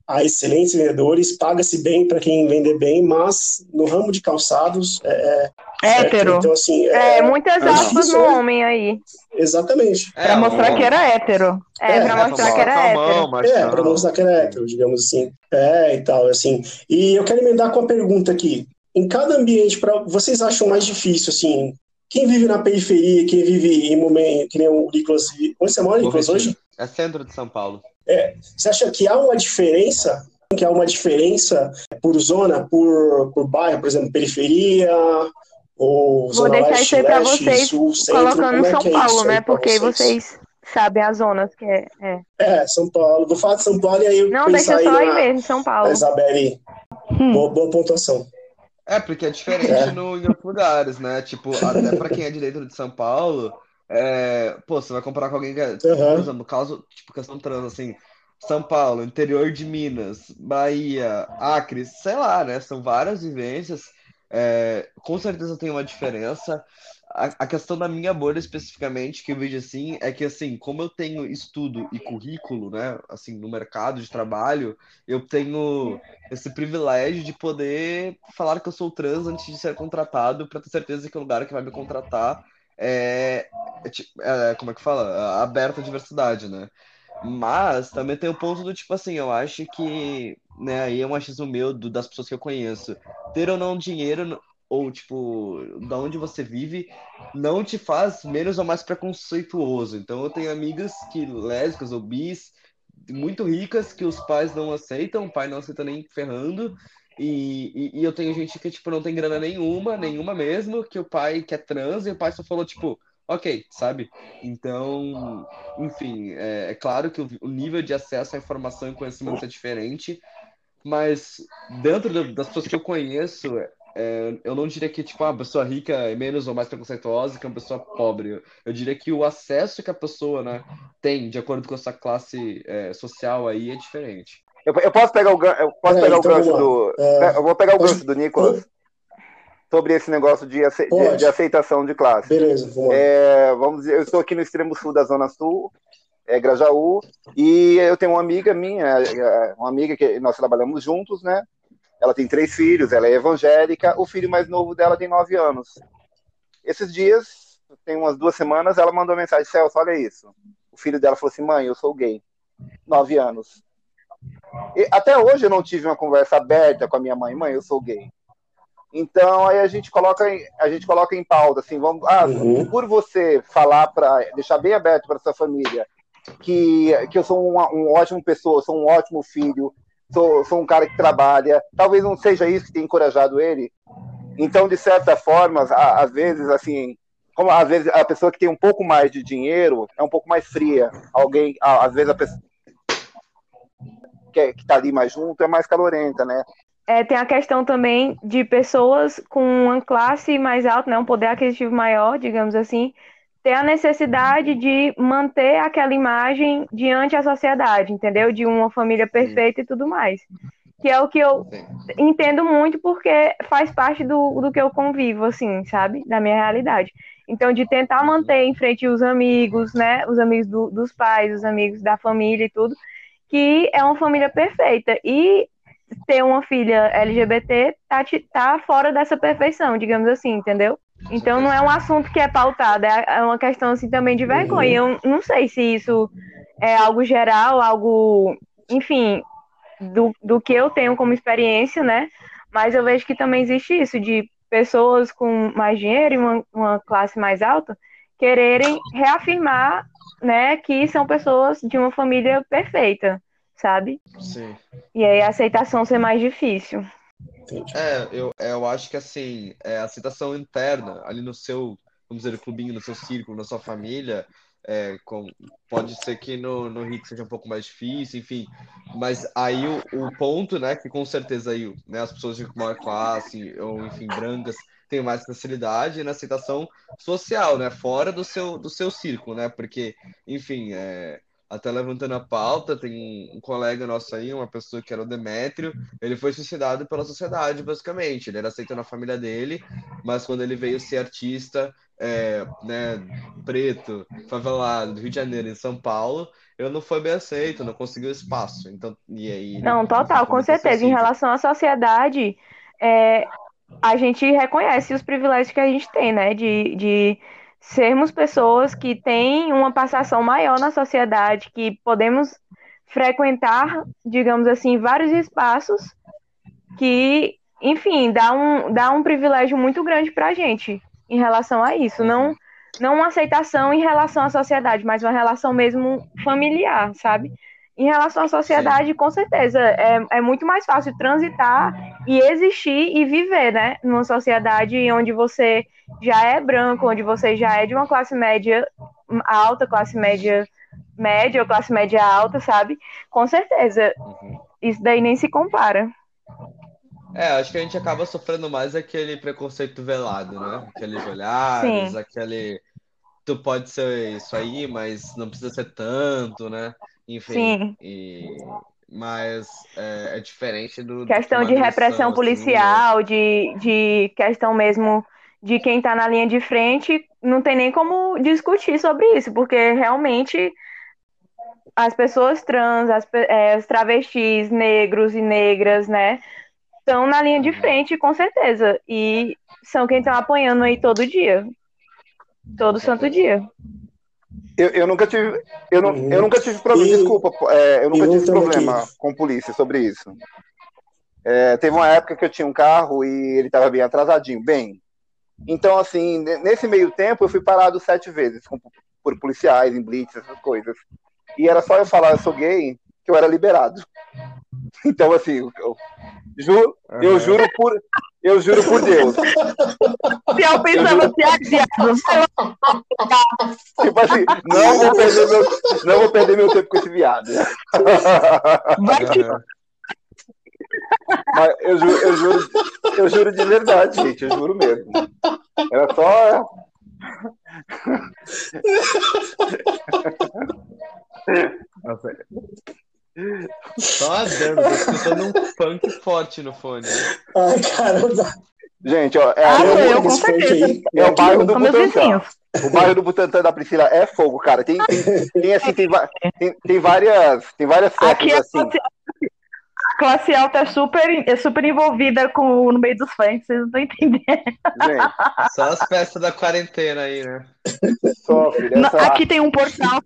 há excelentes vendedores, paga-se bem para quem vender bem, mas no ramo de calçados é. é hétero. Então, assim, é, é muitas é aspas no homem aí. Exatamente. É, para mostrar que era hétero. É, é para mostrar que era hétero. É, para mostrar que era hétero, digamos assim. É, e tal, assim. E eu quero emendar com a pergunta aqui. Em cada ambiente, para vocês acham mais difícil, assim, quem vive na periferia, quem vive em momento, que nem o Nicolas. Onde você mora, Nicolas, hoje? É centro de São Paulo. É, você acha que há uma diferença? Que há uma diferença por zona, por, por bairro, por exemplo, periferia, ou Vou deixar leste, isso aí para vocês, sul, centro, colocando é São é Paulo, né? Porque vocês? vocês sabem as zonas que é, é. É, São Paulo. Vou falar de São Paulo e aí eu Não, deixa só aí mesmo, São Paulo. Isabelle, hum. boa, boa pontuação. É, porque é diferente é. No, em outros lugares, né? Tipo, até pra quem é de dentro de São Paulo, é... pô, você vai comparar com alguém que é, uhum. por exemplo, no caso, tipo, questão trans, assim, São Paulo, interior de Minas, Bahia, Acre, sei lá, né? São várias vivências. É... com certeza tem uma diferença a, questão da minha bolha especificamente, que eu vejo assim, é que assim, como eu tenho estudo e currículo, né, assim, no mercado de trabalho, eu tenho esse privilégio de poder falar que eu sou trans antes de ser contratado, para ter certeza que o lugar que vai me contratar é, é, é como é que fala? Aberto à diversidade, né? Mas também tem o ponto do tipo assim, eu acho que, né, aí é um machismo meu do, das pessoas que eu conheço. Ter ou não dinheiro ou tipo, da onde você vive, não te faz menos ou mais preconceituoso. Então eu tenho amigas que lésbicas ou bis muito ricas que os pais não aceitam, o pai não aceita nem ferrando. E, e, e, eu tenho gente que, tipo, não tem grana nenhuma, nenhuma mesmo, que o pai quer trans e o pai só falou, tipo, ok, sabe? Então, enfim, é, é claro que o, o, nível de acesso à informação e conhecimento é diferente, mas dentro das pessoas que eu conheço, é, eu não diria que tipo, a pessoa rica é menos ou mais preconceituosa que uma pessoa pobre. Eu diria que o acesso que a pessoa né, tem, de acordo com essa classe é, social aí, é diferente. Eu, eu posso pegar o, eu posso é, pegar então, o gancho do. É, eu vou pegar o gancho do Nicolas sobre esse negócio de, ace, de, de aceitação de classe. Beleza, vamos, é, vamos dizer, eu estou aqui no extremo sul da Zona Sul, é Grajaú, e eu tenho uma amiga minha, é, uma amiga que nós trabalhamos juntos, né? Ela tem três filhos, ela é evangélica, o filho mais novo dela tem nove anos. Esses dias, tem umas duas semanas, ela mandou mensagem: Celso, olha isso. O filho dela falou assim: mãe, eu sou gay. Nove anos. E até hoje eu não tive uma conversa aberta com a minha mãe: mãe, eu sou gay. Então aí a gente coloca em, a gente coloca em pauta assim, vamos, ah, uhum. por você falar para deixar bem aberto para sua família que, que eu sou uma, um ótimo pessoa, sou um ótimo filho, sou, sou um cara que trabalha. Talvez não seja isso que tenha encorajado ele. Então, de certa forma, às vezes, assim, como às vezes a pessoa que tem um pouco mais de dinheiro é um pouco mais fria. Alguém, às vezes a pessoa que está ali mais junto é mais calorenta, né? É, tem a questão também de pessoas com uma classe mais alta, né, um poder aquisitivo maior, digamos assim, ter a necessidade de manter aquela imagem diante da sociedade, entendeu? De uma família perfeita e tudo mais. Que é o que eu entendo muito porque faz parte do, do que eu convivo, assim, sabe? Da minha realidade. Então, de tentar manter em frente os amigos, né? Os amigos do, dos pais, os amigos da família e tudo, que é uma família perfeita. E ter uma filha LGBT tá, tá fora dessa perfeição, digamos assim, entendeu? Então não é um assunto que é pautado, é, é uma questão assim também de vergonha. Uhum. Eu não sei se isso é algo geral, algo, enfim, do, do que eu tenho como experiência, né? Mas eu vejo que também existe isso, de pessoas com mais dinheiro e uma, uma classe mais alta quererem reafirmar, né, que são pessoas de uma família perfeita, sabe? Sim. E aí a aceitação ser mais difícil. É, eu, é, eu acho que assim, é, a aceitação interna, ali no seu, vamos dizer, clubinho, no seu círculo, na sua família, é, com, pode ser que no, no Rick seja um pouco mais difícil, enfim. Mas aí o, o ponto, né, que com certeza aí, né, as pessoas de maior classe, ou enfim, brancas, têm mais facilidade na aceitação social, né, fora do seu, do seu círculo, né, porque, enfim, é, até levantando a pauta, tem um colega nosso aí, uma pessoa que era o Demétrio, ele foi suicidado pela sociedade, basicamente. Ele era aceito na família dele, mas quando ele veio ser artista, é, né, preto, favelado, do Rio de Janeiro, em São Paulo, ele não foi bem aceito, não conseguiu espaço. Então, e aí, não, total, com certeza. Em relação à sociedade, é, a gente reconhece os privilégios que a gente tem, né? De, de sermos pessoas que têm uma passação maior na sociedade, que podemos frequentar, digamos assim, vários espaços que, enfim, dá um, dá um privilégio muito grande para a gente em relação a isso. Não, não uma aceitação em relação à sociedade, mas uma relação mesmo familiar, sabe? Em relação à sociedade, Sim. com certeza, é, é muito mais fácil transitar e existir e viver, né? Numa sociedade onde você já é branco, onde você já é de uma classe média alta, classe média média ou classe média alta, sabe? Com certeza. Uhum. Isso daí nem se compara. É, acho que a gente acaba sofrendo mais aquele preconceito velado, né? Aqueles olhares, Sim. aquele. Tu pode ser isso aí, mas não precisa ser tanto, né? Enfim. Sim. E... Mas é, é diferente do. Questão de repressão assim, policial, de, de questão mesmo de quem está na linha de frente, não tem nem como discutir sobre isso, porque realmente as pessoas trans, as, é, os travestis, negros e negras, né, estão na linha de frente, com certeza, e são quem estão apanhando aí todo dia, todo santo dia. Eu, eu nunca tive, eu, não, eu nunca tive problema, desculpa, é, eu nunca tive problema aqui. com polícia sobre isso. É, teve uma época que eu tinha um carro e ele estava bem atrasadinho, bem, então, assim, nesse meio tempo eu fui parado sete vezes com, por policiais, em blitz, essas coisas. E era só eu falar eu sou gay que eu era liberado. (laughs) Então, assim, eu, juro, uhum. eu juro por eu juro por Deus. Se eu pensava que é Tipo assim, não vou perder meu, não vou perder meu tempo com esse viado. Vai que... Mas eu juro, eu juro, eu juro de verdade, gente, eu juro mesmo. Era só. Nossa. Só adendo, tô escutando um funk forte no fone. Ai, caramba. Gente, ó, é, ah, eu, eu, com certeza. é o bairro do Butantã. O bairro do Butantã da Priscila é fogo, cara. Tem, tem, tem assim, tem, tem, tem várias, tem várias festas é assim classe alta é super, é super envolvida com, no meio dos fãs, vocês não estão entendendo. Gente, só as peças da quarentena aí, né? Sofre, aqui tem um portal,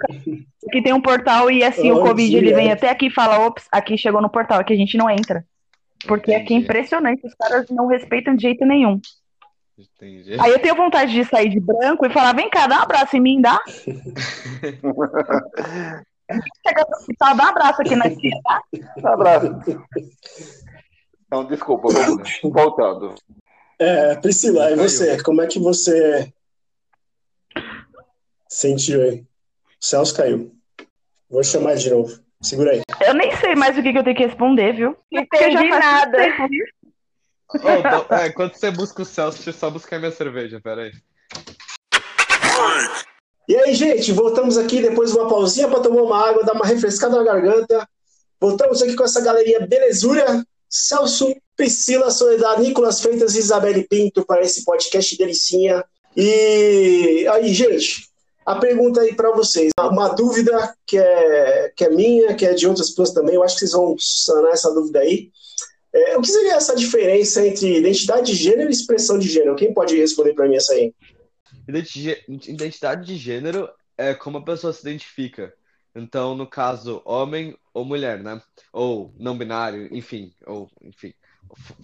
aqui tem um portal e assim, Bom o Covid dia. ele vem até aqui e fala, ops, aqui chegou no portal, aqui a gente não entra. Porque Entendi. aqui é impressionante, os caras não respeitam de jeito nenhum. Entendi. Aí eu tenho vontade de sair de branco e falar, vem cá, dá um abraço em mim, dá? (laughs) Tá, dá um abraço aqui na tia, tá? Um abraço. Então, desculpa, voltando. É, Priscila, e você? Como é que você sentiu aí? O Celso caiu. Vou chamar de novo. Segura aí. Eu nem sei mais o que, que eu tenho que responder, viu? Não entendi nada. Oh, é, quando você busca o Celso, deixa eu só buscar minha cerveja, peraí. E aí, gente, voltamos aqui depois de uma pausinha para tomar uma água, dar uma refrescada na garganta. Voltamos aqui com essa galerinha belezura. Celso, Priscila, Soledad, Nicolas Freitas e Isabelle Pinto para esse podcast delicinha. E aí, gente, a pergunta aí para vocês, uma dúvida que é, que é minha, que é de outras pessoas também, eu acho que vocês vão sanar essa dúvida aí. É, o que seria essa diferença entre identidade de gênero e expressão de gênero? Quem pode responder para mim essa aí? Identidade de gênero é como a pessoa se identifica. Então, no caso, homem ou mulher, né? Ou não binário, enfim, ou enfim,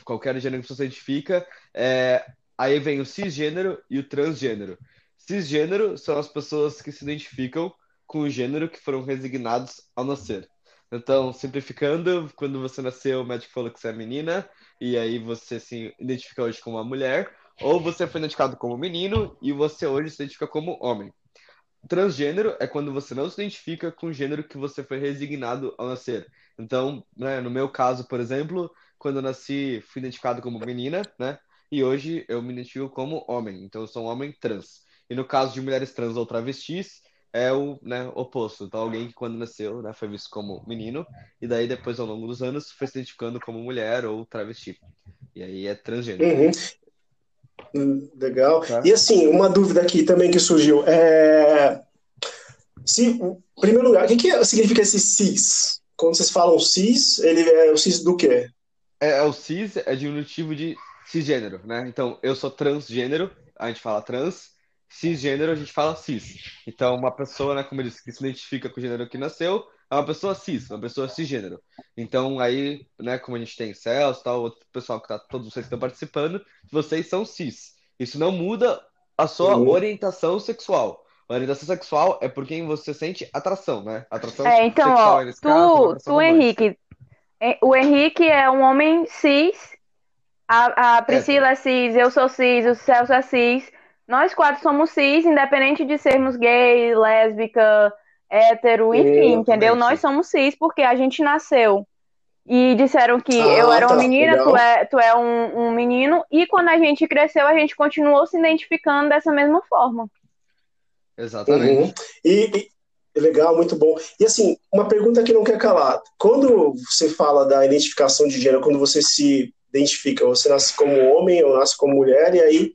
qualquer gênero que você se identifica. É... Aí vem o cisgênero e o transgênero. Cisgênero são as pessoas que se identificam com o gênero que foram resignados ao nascer. Então, simplificando, quando você nasceu, o médico falou que você é menina, e aí você se identifica hoje como uma mulher, ou você foi identificado como menino e você hoje se identifica como homem. Transgênero é quando você não se identifica com o gênero que você foi resignado ao nascer. Então, né, no meu caso, por exemplo, quando eu nasci, fui identificado como menina, né? E hoje eu me identifico como homem. Então, eu sou um homem trans. E no caso de mulheres trans ou travestis, é o né, oposto. Então, alguém que quando nasceu né, foi visto como menino, e daí depois, ao longo dos anos, foi se identificando como mulher ou travesti. E aí é transgênero. Uhum. Hum, legal. Tá. E assim, uma dúvida aqui também que surgiu. É... Se, em primeiro lugar, o que, que significa esse cis? Quando vocês falam cis, ele é o cis do quê? É, é o cis é diminutivo de cisgênero, né? Então, eu sou transgênero, a gente fala trans, cisgênero a gente fala cis. Então, uma pessoa, né, como eu disse, que se identifica com o gênero que nasceu, é uma pessoa cis, uma pessoa cisgênero. Então, aí, né, como a gente tem Celso, tal, outro pessoal que tá, todos vocês que estão participando, vocês são cis. Isso não muda a sua uhum. orientação sexual. A orientação sexual é por quem você sente atração, né? Atração é, então, sexual, ó, tu, caso, tu Henrique, é, o Henrique é um homem cis, a, a Priscila é. é cis, eu sou cis, o Celso é cis. Nós quatro somos cis, independente de sermos gay, lésbica, hétero, enfim, entendeu? Nós somos cis porque a gente nasceu e disseram que ah, eu era uma tá, menina, tu é, tu é um, um, menino, e quando a gente cresceu, a gente continuou se identificando dessa mesma forma. Exatamente. Uhum. E, e, legal, muito bom. E assim, uma pergunta que não quer calar. Quando você fala da identificação de gênero, quando você se identifica, você nasce como homem ou nasce como mulher, e aí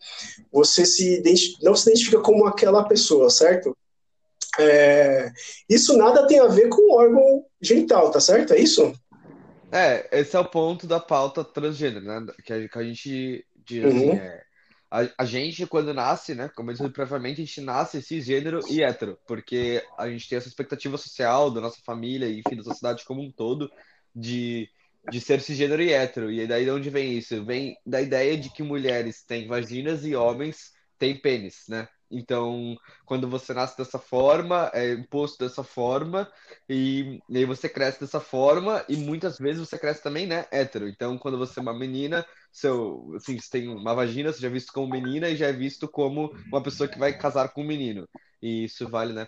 você se não se identifica como aquela pessoa, certo? É, isso nada tem a ver com o órgão genital, tá certo? É isso? É, esse é o ponto da pauta transgênero, né? Que a, que a gente diz uhum. assim, é, a, a, gente, quando nasce, né? Como eu disse previamente, a gente nasce cisgênero e hétero, porque a gente tem essa expectativa social da nossa família e, enfim, da sociedade como um todo de, de ser cisgênero e hétero. E daí de onde vem isso? Vem da ideia de que mulheres têm vaginas e homens têm pênis, né? Então, quando você nasce dessa forma, é imposto dessa forma, e, e, aí você cresce dessa forma, e muitas vezes você cresce também, né, hétero. Então, quando você é uma menina, seu, assim, você tem uma vagina, você já é visto como menina e já é visto como uma pessoa que vai casar com um menino. E isso vale, né,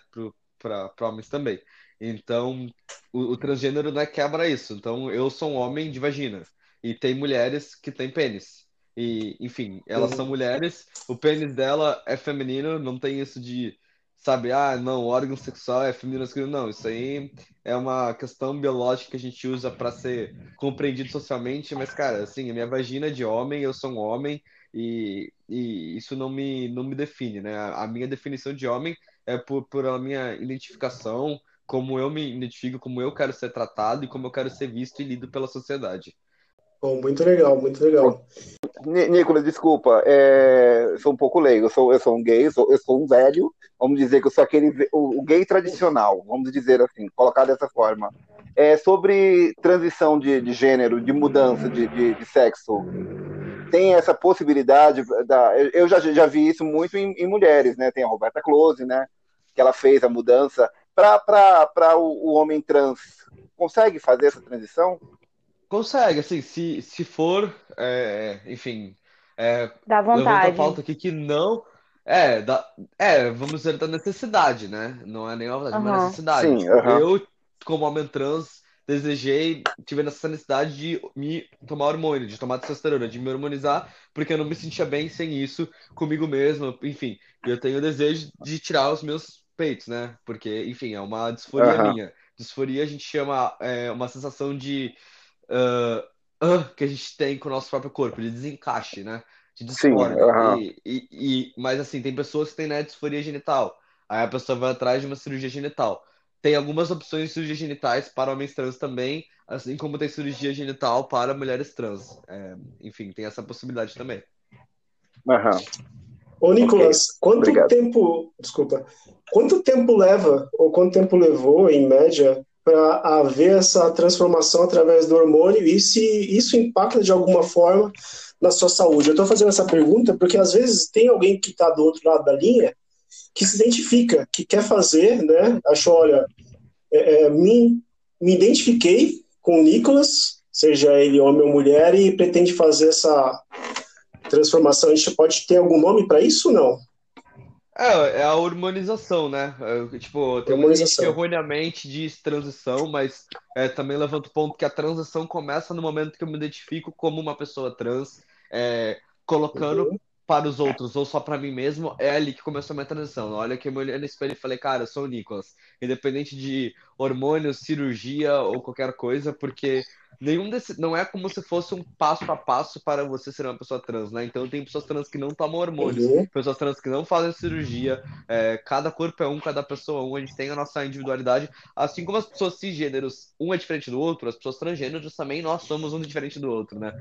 para homens também. Então, o, o transgênero né, quebra isso. Então, eu sou um homem de vagina, e tem mulheres que têm pênis. E, enfim, elas são mulheres, o pênis dela é feminino, não tem isso de, sabe, ah, não, órgão sexual é feminino, masculino, não. Isso aí é uma questão biológica que a gente usa para ser compreendido socialmente, mas, cara, assim, a minha vagina é de homem, eu sou um homem, e, e isso não me, não me define, né? A minha definição de homem é por, por a minha identificação, como eu me identifico, como eu quero ser tratado e como eu quero ser visto e lido pela sociedade. Bom, muito legal, muito legal. Nicolas, desculpa, é, sou um pouco leigo, eu sou, eu sou um gay, eu sou, eu sou um velho, vamos dizer que eu sou aquele, o, o gay tradicional, vamos dizer assim, colocar dessa forma. É, sobre transição de, de gênero, de mudança de, de, de, sexo, tem essa possibilidade, da, eu já, já vi isso muito em, em mulheres, né, tem a Roberta Close, né, que ela fez a mudança, para o, o homem trans, consegue fazer essa transição? Consegue, assim, se, se for, é, enfim, é, Dá vontade. a pauta aqui que não, é, da, é, vamos dizer, da necessidade, né? Não é nem uma vontade, é uma Aham. necessidade. Sim, aham. eu, como homem trans, desejei, tive essa necessidade de me tomar hormônio, de tomar testosterona, de me hormonizar, porque eu não me sentia bem sem isso comigo mesmo, enfim. Eu tenho o desejo de tirar os meus peitos, né? Porque, enfim, é uma disforia Aham. minha. Disforia a gente chama é, uma sensação de ah, ah, que a gente tem com o nosso próprio corpo, de desencaixe, né? De Sim, aham. E, e, e- mas assim, tem pessoas que têm, né, disforia genital. Aí a pessoa vai atrás de uma cirurgia genital. Tem algumas opções de cirurgia genitais para homens trans também, assim como tem cirurgia genital para mulheres trans. É, enfim, tem essa possibilidade também. Aham. Ô, Nicolas, quanto Obrigado. tempo, desculpa, quanto tempo leva, ou quanto tempo levou, em média, para haver essa transformação através do hormônio e se isso impacta de alguma forma na sua saúde? Eu estou fazendo essa pergunta porque às vezes tem alguém que está do outro lado da linha que se identifica, que quer fazer, né? Achou, olha, é, é, me, me identifiquei com o Nicolas, seja ele homem ou mulher, e pretende fazer essa transformação. A gente pode ter algum nome para isso ou não? É, é a hormonização, né? É, tipo, tem muita gente que erroneamente diz transição, mas é, também levanta o ponto que a transição começa no momento que eu me identifico como uma pessoa trans, é, colocando Uhum. Para os outros ou só para mim mesmo, é ali que começou a minha transição. Olha que eu me olhei no espelho e falei, cara, eu sou o Nicolas. Independente de hormônios, cirurgia ou qualquer coisa, porque nenhum desse, não é como se fosse um passo a passo para você ser uma pessoa trans, né? Então tem pessoas trans que não tomam hormônios, Uhum. pessoas trans que não fazem cirurgia, é, cada corpo é um, cada pessoa é um, a gente tem a nossa individualidade, assim como as pessoas cisgêneros, um é diferente do outro, as pessoas transgêneros também nós somos um diferente do outro, né?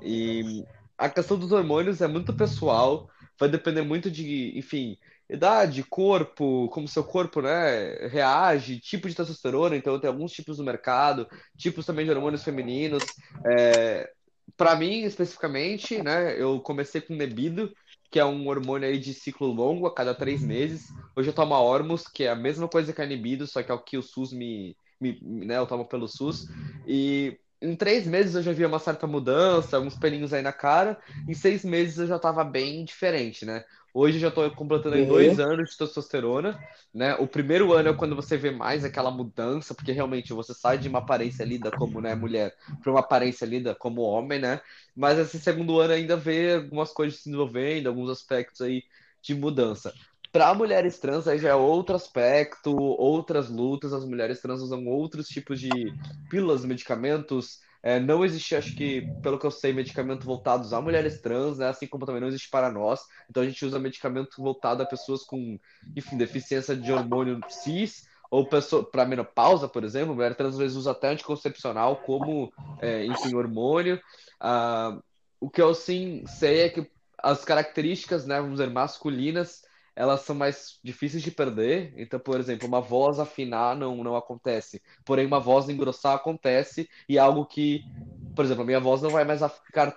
E a questão dos hormônios é muito pessoal, vai depender muito de, enfim, idade, corpo, como seu corpo, né, reage, tipo de testosterona, então tem alguns tipos no mercado, tipos também de hormônios femininos. É, para mim, especificamente, né, eu comecei com Nebido, que é um hormônio aí de ciclo longo, a cada três meses. Hoje eu tomo a Hormos, que é a mesma coisa que a Nebido, só que é o que o SUS me, me, né, eu tomo pelo SUS. E em três meses eu já vi uma certa mudança, alguns pelinhos aí na cara. Em seis meses eu já tava bem diferente, né? Hoje eu já tô completando Uhum. dois anos de testosterona, né? O primeiro ano é quando você vê mais aquela mudança, porque realmente você sai de uma aparência lida como né, mulher para uma aparência lida como homem, né? Mas esse segundo ano ainda vê algumas coisas se desenvolvendo, alguns aspectos aí de mudança. Para mulheres trans, aí já é outro aspecto, outras lutas. As mulheres trans usam outros tipos de pílulas, medicamentos. É, não existe, acho que, pelo que eu sei, medicamento voltados a mulheres trans, né? Assim como também não existe para nós. Então a gente usa medicamento voltado a pessoas com, enfim, deficiência de hormônio cis ou para menopausa, por exemplo. Mulher trans às vezes usa até anticoncepcional como, é, enfim, hormônio. Ah, o que eu sim sei é que as características, né, vamos dizer, masculinas, elas são mais difíceis de perder. Então, por exemplo, uma voz afinar não, não acontece. Porém, uma voz engrossar acontece e algo que, por exemplo, a minha voz não vai mais ficar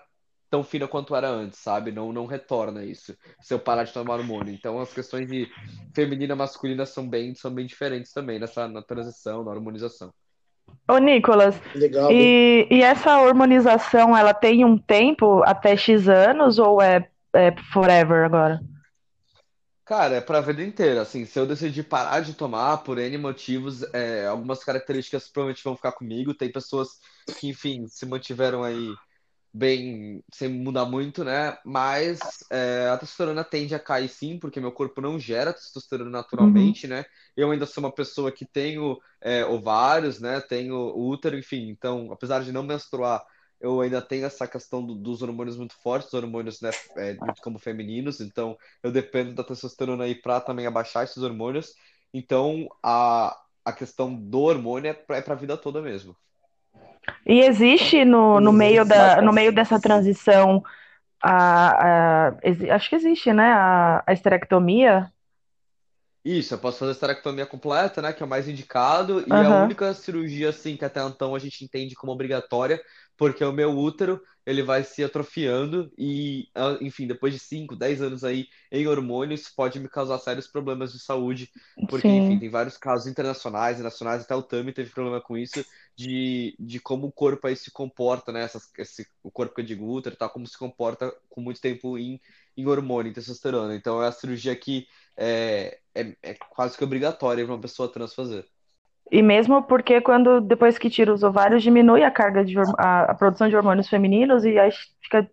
tão fina quanto era antes, sabe? Não, não retorna isso se eu parar de tomar hormônio. Então, as questões de feminina e masculina são bem, são bem diferentes também nessa na transição, na harmonização. Ô, Nicolas, Legal. e, e essa hormonização, ela tem um tempo até X anos ou é, é forever agora? Cara, é pra vida inteira, assim, se eu decidir parar de tomar por N motivos, é, algumas características provavelmente vão ficar comigo, tem pessoas que, enfim, se mantiveram aí bem, sem mudar muito, né, mas é, a testosterona tende a cair sim, porque meu corpo não gera testosterona naturalmente, né, eu ainda sou uma pessoa que tenho é, ovários, né, tenho útero, enfim, então, apesar de não menstruar, eu ainda tenho essa questão do- dos hormônios muito fortes, os hormônios, né, é, muito como femininos, então eu dependo da testosterona aí para também abaixar esses hormônios. Então a, a questão do hormônio é pra, é pra vida toda mesmo. E existe no, no meio da, no meio dessa transição a, a- acho que existe, né? A, a esterectomia. Isso, eu posso fazer esterectomia completa, né, que é o mais indicado, e a Aham. única cirurgia, assim, que até então a gente entende como obrigatória porque o meu útero ele vai se atrofiando e, ah, enfim, depois de 5, 10 anos aí em hormônios, pode me causar sérios problemas de saúde, porque, Sim. enfim, tem vários casos internacionais e nacionais, até o Tami teve problema com isso, de, de como o corpo aí se comporta, né, Essas, esse, o corpo que eu digo útero e tal, como se comporta com muito tempo em, em hormônio, em testosterona. Então, é a cirurgia que é, é, é quase que obrigatória para uma pessoa trans fazer. E mesmo porque quando depois que tira os ovários diminui a carga de a, a produção de hormônios femininos e aí fica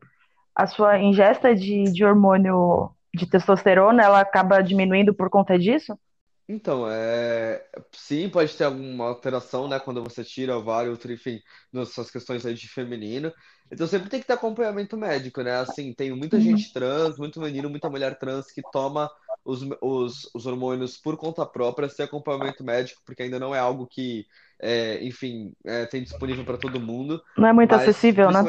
a sua ingesta de, de hormônio de testosterona ela acaba diminuindo por conta disso? Então, é... sim, pode ter alguma alteração, né, quando você tira ovário, enfim, nessas questões aí de feminino. Então sempre tem que ter acompanhamento médico, né? Assim, tem muita uhum. gente trans, muito menino, muita mulher trans que toma os, os, os hormônios por conta própria, sem acompanhamento médico, porque ainda não é algo que, é, enfim, é, tem disponível para todo mundo. Não é muito mas, acessível, né?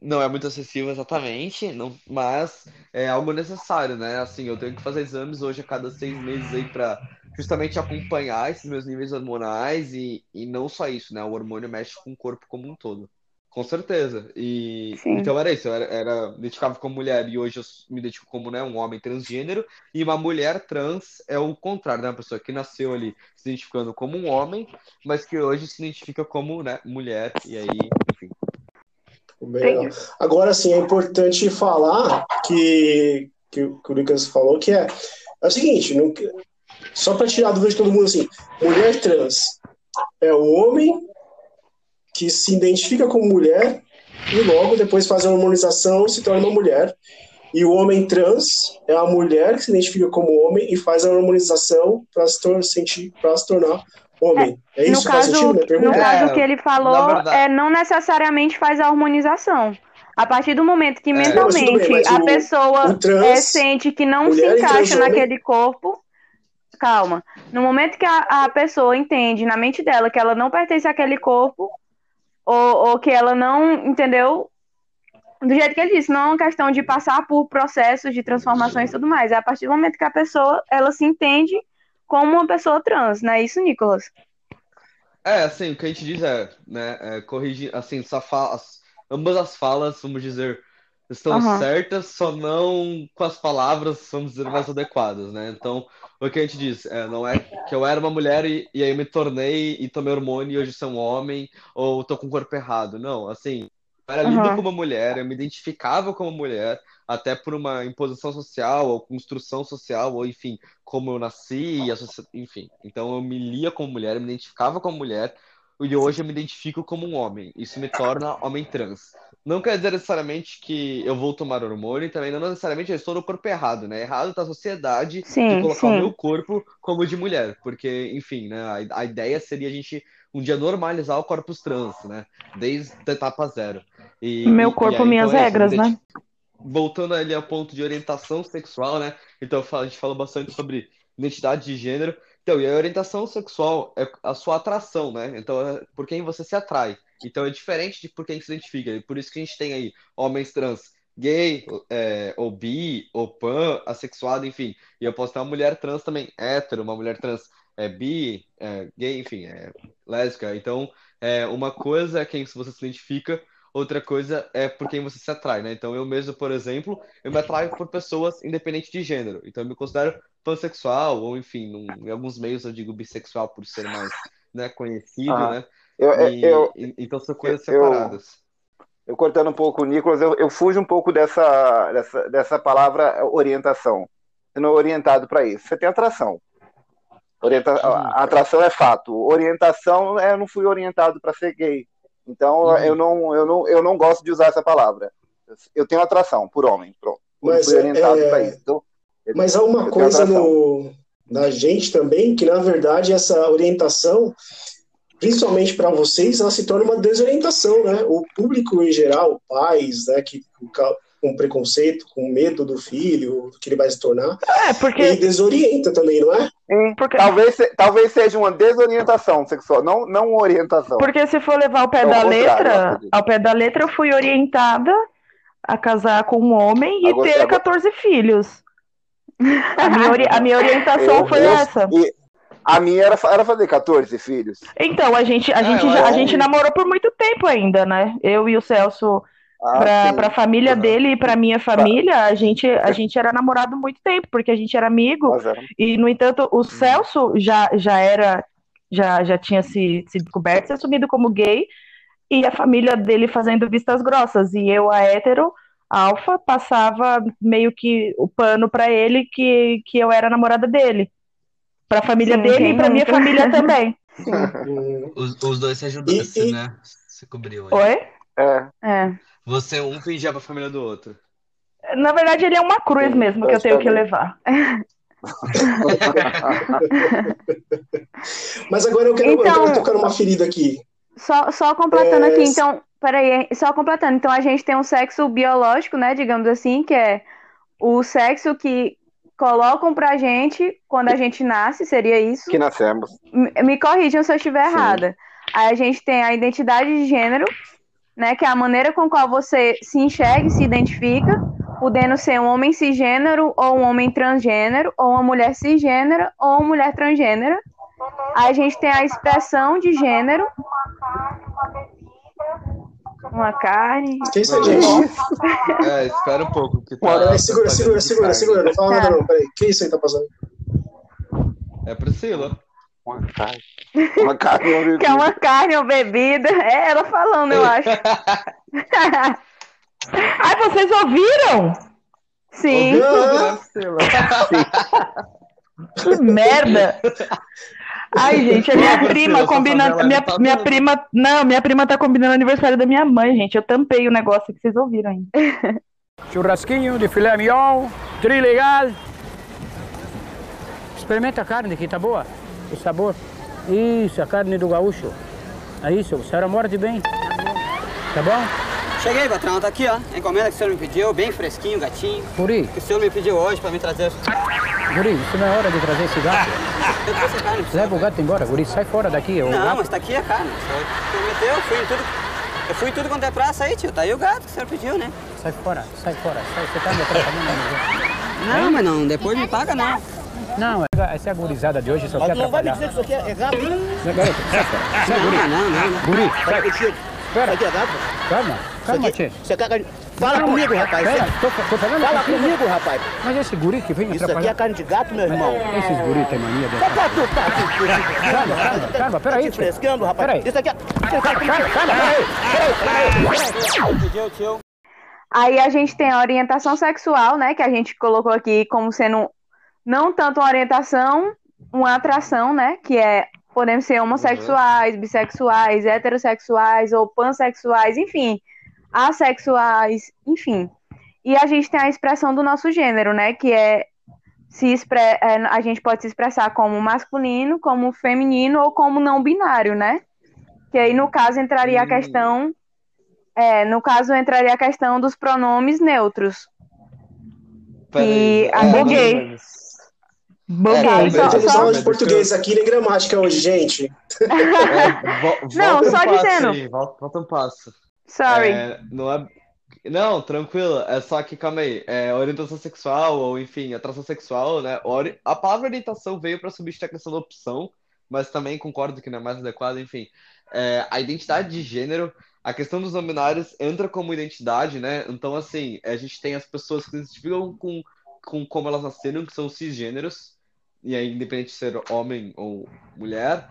Não é muito acessível exatamente, não, mas é algo necessário, né? Assim, eu tenho que fazer exames hoje a cada seis meses aí para justamente acompanhar esses meus níveis hormonais e, e não só isso, né? O hormônio mexe com o corpo como um todo. Com certeza. E Sim. então era isso, eu era, era me identificava como mulher e hoje eu me identifico como né, um homem transgênero e uma mulher trans é o contrário, né? Uma pessoa que nasceu ali se identificando como um homem, mas que hoje se identifica como né, mulher e aí, enfim. Bem, agora sim, é importante falar que, que, que o Lucas falou que é, é o seguinte, não, só para tirar a dúvida de todo mundo assim, mulher trans é o homem que se identifica como mulher e logo depois faz a hormonização e se torna uma mulher. E o homem trans é a mulher que se identifica como homem e faz a hormonização para se, se, tornar homem. É, é isso? No caso, sentido, no caso que ele falou, é, não necessariamente faz a hormonização. A partir do momento que é, mentalmente bem, a o, pessoa o trans, é, sente que não se encaixa naquele corpo, calma. No momento que a, a pessoa entende na mente dela que ela não pertence àquele corpo, ou, ou que ela não, entendeu? Do jeito que ele disse, não é uma questão de passar por processos de transformações e tudo mais. É a partir do momento que a pessoa, ela se entende como uma pessoa trans, não é isso, Nicolas? É, assim, o que a gente diz é, né, é corrigir, assim, só fala, ambas as falas, vamos dizer, estão uhum. certas, só não com as palavras, vamos dizer, mais adequadas, né? Então, o que a gente diz, é, não é que eu era uma mulher e, e aí me tornei e tomei hormônio e hoje sou um homem, ou tô com o corpo errado. Não, assim, eu era lida uhum. como mulher, eu me identificava como mulher, até por uma imposição social, ou construção social, ou enfim, como eu nasci, enfim. Então eu me lia como mulher, eu me identificava como mulher, e hoje eu me identifico como um homem. Isso me torna homem trans. Não quer dizer necessariamente que eu vou tomar hormônio, e também não necessariamente eu estou no corpo errado, né? Errado tá a sociedade sim, de colocar sim. o meu corpo como de mulher, porque, enfim, né? A, a, ideia seria a gente um dia normalizar o corpus trans, né? Desde a etapa zero. E, meu corpo, e aí, minhas então, é regras, é, né? Voltando ali ao ponto de orientação sexual, né? Então a gente fala bastante sobre identidade de gênero. Então, e a orientação sexual é a sua atração, né? Então, é por quem você se atrai. Então, é diferente de por quem se identifica. E por isso que a gente tem aí homens trans gay, é, ou bi, ou pan, assexuado, enfim. E eu posso ter uma mulher trans também, hétero, uma mulher trans é, bi, é, gay, enfim, é, lésbica. Então, é, uma coisa é quem você se identifica, outra coisa é por quem você se atrai, né? Então, eu mesmo, por exemplo, eu me atraio por pessoas independente de gênero. Então, eu me considero pansexual, ou enfim, num, em alguns meios eu digo bissexual por ser mais né, conhecido, ah, né? Eu, e, eu, então são coisas eu, separadas. Eu, cortando um pouco o Nicolas, eu, eu fujo um pouco dessa, dessa, dessa palavra orientação. Sendo orientado para isso. Você tem atração. Orienta... A atração é fato. Orientação, é, eu não fui orientado para ser gay. Então uhum. eu, não, eu, não, eu não gosto de usar essa palavra. Eu tenho atração por homem. Pronto. Mas, fui orientado é... para isso. Então, mas há uma coisa no, na gente também que, na verdade, essa orientação, principalmente para vocês, ela se torna uma desorientação, né? O público em geral, pais, né, que com preconceito, com medo do filho, do que ele vai se tornar, é, porque... ele desorienta também, não é? Porque... Talvez, talvez seja uma desorientação sexual, não, não uma orientação. Porque se for levar ao pé é da letra, ao pé da letra, eu fui orientada a casar com um homem e agora, ter agora... 14 filhos. (laughs) A minha, ori a minha orientação eu, foi eu, essa. A minha era, era fazer 14 filhos. Então, a gente, a, É, gente, eu já- a gente namorou por muito tempo ainda, né? Eu e o Celso, Ah, pra, sim. pra família Uhum. dele e pra minha família, a gente, a gente era namorado muito tempo, porque a gente era amigo. Éramos. E, no entanto, o Celso já, já era, já, já tinha se, se descoberto, se assumido como gay, e a família dele fazendo vistas grossas. E eu, a hétero, alfa, passava meio que o pano pra ele que, que eu era namorada dele. Pra família Sim, dele e pra minha família (laughs) também. Os, os dois se ajudaram, E- e- né? Se cobriu. aí. Oi? É. É. Você um fingia pra família do outro. Na verdade, ele é uma cruz Sim, mesmo que eu tenho que levar. (laughs) Mas agora eu quero, eu Então- quero tocar numa ferida aqui. Só, só completando É, aqui, então, peraí, só completando. Então, a gente tem um sexo biológico, né, digamos assim, que é o sexo que colocam pra gente quando a gente nasce, seria isso? Que nascemos. Me, me corrijam se eu estiver Sim. errada. Aí a gente tem a identidade de gênero, né, que é a maneira com qual você se enxerga e se identifica, podendo ser um homem cisgênero, ou um homem transgênero, ou uma mulher cisgênera, ou uma mulher transgênera. Aí a gente tem a expressão de gênero, uma carne. Que isso gente? É, espera um pouco que tá. Peraí, segura, tá segura, segura, carne. segura. Não fala Tá. nada não, peraí. Que isso aí tá passando? É Priscila. Uma carne. Uma carne. uma (laughs) Que é uma carne ou bebida. É ela falando, eu acho. (laughs) Ai, vocês ouviram? Sim. Que merda! Ai, gente, a minha prima combinando. Minha, tá minha prima. Não, minha prima tá combinando o aniversário da minha mãe, gente. Eu tampei o negócio que vocês ouviram ainda. (laughs) Churrasquinho de filé mignon, trilegal. Experimenta a carne aqui, tá boa? O sabor. Isso, a carne do gaúcho. É isso, a senhora morde bem. Tá bom? Cheguei, patrão, tá aqui, ó. A encomenda que o senhor me pediu, bem fresquinho, gatinho. Guri, Que o senhor me pediu hoje pra me trazer. guri, isso não é hora de trazer esse gato. Eu trouxe a carne. Leva o gato embora, guri, sai fora daqui. Não, gato... mas tá aqui a carne. O senhor fui em tudo. Eu fui em tudo quanto é praça aí, tio. Tá aí o gato que o senhor pediu, né? Sai fora, sai fora. Sai, você tá me atrapalhando. Não, mas não, depois me paga não. Não, essa é a gurizada de hoje só quer Não vai me atrapalhar. dizer que isso aqui é gato. Sai, garoto, sai fora. Sai, guri. Não, não, não. não. Guri, Sai. Espera, Isso aqui é gato? calma, calma, Isso tchê. aqui, você quer... Fala comigo, rapaz. Você- tô, tô falando Fala contigo. comigo, rapaz. Mas esse guri que vem Isso aqui é atrapalhar... carne de gato, meu irmão. Esses guri tem mania de... Tá tá tu. Calma, calma, calma, peraí, Tá te frescando, rapaz. Peraí. Isso aqui é... Calma, calma, peraí. Aí a gente tem a orientação sexual, né? Que a gente colocou aqui como sendo não tanto uma orientação, uma atração, né? Que é podemos ser homossexuais, bissexuais, heterossexuais ou pansexuais, enfim, assexuais, enfim. E a gente tem a expressão do nosso gênero, né? Que é se expre... é, a gente pode se expressar como masculino, como feminino ou como não binário, né? Que aí no caso entraria a Hum. questão é, no caso entraria a questão dos pronomes neutros. Peraí. E a É, buguei. É, só- Temos só- de português aqui, nem gramática hoje, gente. É, (laughs) Não, um só passo dizendo. aí, volta, volta um passo. Sorry. É, não é. Não, tranquilo. É só que, calma aí. É, orientação sexual, ou enfim, atração sexual, né? Ori- A palavra orientação veio para substituir a questão da opção, mas também concordo que não é mais adequado, enfim. É, a identidade de gênero, a questão dos não entra como identidade, né? Então, assim, a gente tem as pessoas que se identificam com, com como elas nasceram, que são cisgêneros, e aí, independente de ser homem ou mulher.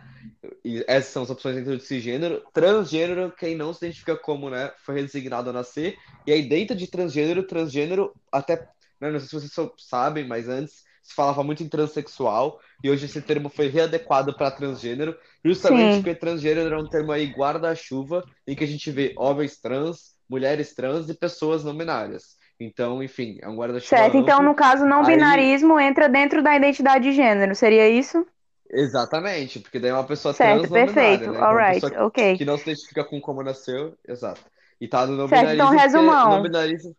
Essas são as opções dentro de cisgênero. Transgênero, quem não se identifica como, né, foi resignado a nascer. E aí, dentro de transgênero, transgênero, até, né, não sei se vocês sabem, mas antes se falava muito em transexual, e hoje esse termo foi readequado para transgênero, justamente Sim. porque transgênero é um termo aí guarda-chuva, em que a gente vê homens trans, mulheres trans e pessoas não binárias. Então, enfim, é um guarda-chuva Certo, então no caso não Aí- binarismo entra dentro da identidade de gênero, seria isso? Exatamente, porque daí é uma pessoa Certo, trans não binária, perfeito. né? Então, Alright, que- ok. que não se identifica com como nasceu, exato. E tá no não Certo, então, binarismo, porque resumão. não binarismo.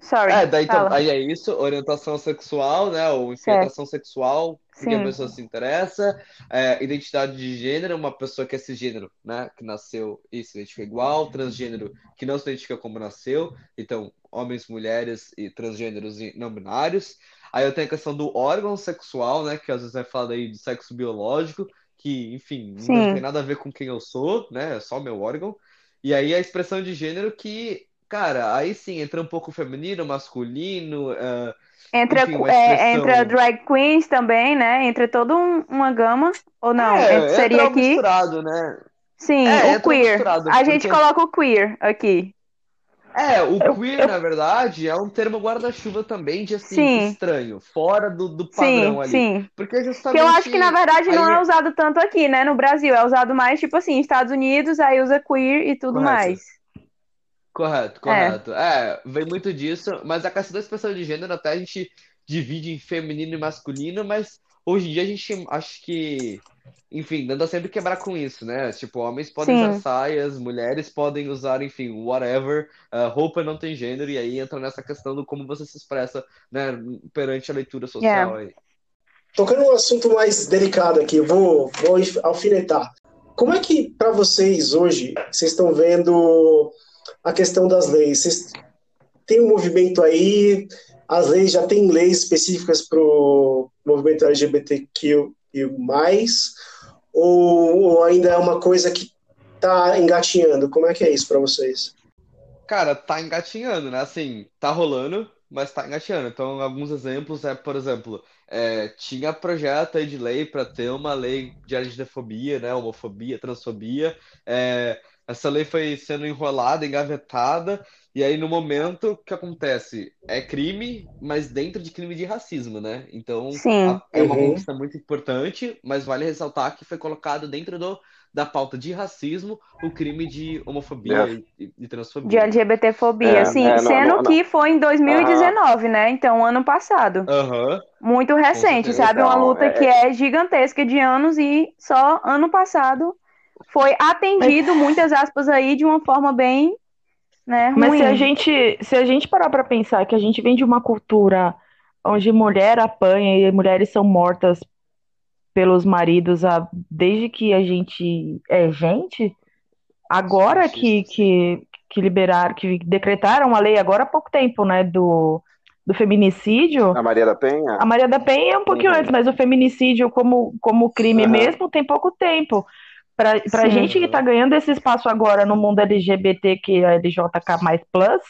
Sorry. É, daí então, fala. aí é isso, orientação sexual, né? Ou Certo. atração sexual, porque a Sim. pessoa se interessa. É, identidade de gênero, uma pessoa que é cisgênero, né? Que nasceu e se identifica igual. Transgênero, que não se identifica como nasceu. Então, homens, mulheres e transgêneros e não binários. Aí eu tenho a questão do órgão sexual, né? Que às vezes é falado aí de sexo biológico, que, enfim, Sim. não tem nada a ver com quem eu sou, né? É só meu órgão. E aí a expressão de gênero que, cara, aí sim entra um pouco feminino, masculino, é, Entra, enfim, é, entra drag queens também, né? Entra toda um- uma gama. Ou não? É, seria aqui. misturado, né? Sim, É, o queer. misturado, A gente porque- coloca o queer aqui. É, o queer, eu- na verdade, é um termo guarda-chuva também de assim, Sim. estranho, fora do, do Sim, padrão ali. sim. Porque Que justamente eu acho que na verdade não aí- é usado tanto aqui, né? No Brasil. É usado mais, tipo assim, Estados Unidos, aí usa queer e tudo Correto. mais. Correto, correto. É, vem muito disso, mas a questão da expressão de gênero até a gente divide em feminino e masculino, mas hoje em dia a gente acho que, enfim, tenta sempre quebrar com isso, né? Tipo, homens podem Sim. usar saias, mulheres podem usar, enfim, whatever, ah, roupa não tem gênero, e aí entra nessa questão do como você se expressa, né, perante a leitura social Yeah. aí. Tocando um assunto mais delicado aqui, eu vou, vou alfinetar. Como é que, para vocês hoje, vocês estão vendo a questão das leis? Vocês têm um movimento aí, as leis já têm leis específicas para o movimento LGBTQ e mais, ou, ou ainda é uma coisa que está engatinhando? Como é que é isso para vocês? Cara, tá engatinhando, né? Assim, tá rolando, mas tá engatinhando. Então, alguns exemplos é, por exemplo, é, tinha projeto aí de lei para ter uma lei de LGBTfobia, né? Homofobia, transfobia. É, essa lei foi sendo enrolada, engavetada, e aí no momento o que acontece? É crime, mas dentro de crime de racismo, né? Então, Sim. a- é uma Uhum. conquista muito importante, mas vale ressaltar que foi colocado dentro do, da pauta de racismo o crime de homofobia É. e, e De transfobia. LGBTfobia, É, sim. é, não, Sendo não, não. que foi em 2019, né? Então, ano passado. Aham. Muito recente, sabe? Uma Então, luta é- que é gigantesca de anos e só ano passado foi atendido, muitas aspas aí, de uma forma bem, né, Mas ruim. se a gente, se a gente parar pra pensar que a gente vem de uma cultura onde mulher apanha e mulheres são mortas pelos maridos a- desde que a gente é gente, agora que, que, que liberaram, que decretaram uma lei agora há pouco tempo, né, do, do feminicídio. A Maria da Penha? A Maria da Penha é um pouquinho Uhum. antes, mas o feminicídio como, como crime Aham. mesmo tem pouco tempo. Pra, pra Sim. gente que tá ganhando esse espaço agora no mundo LGBT, que é LJK mais plus,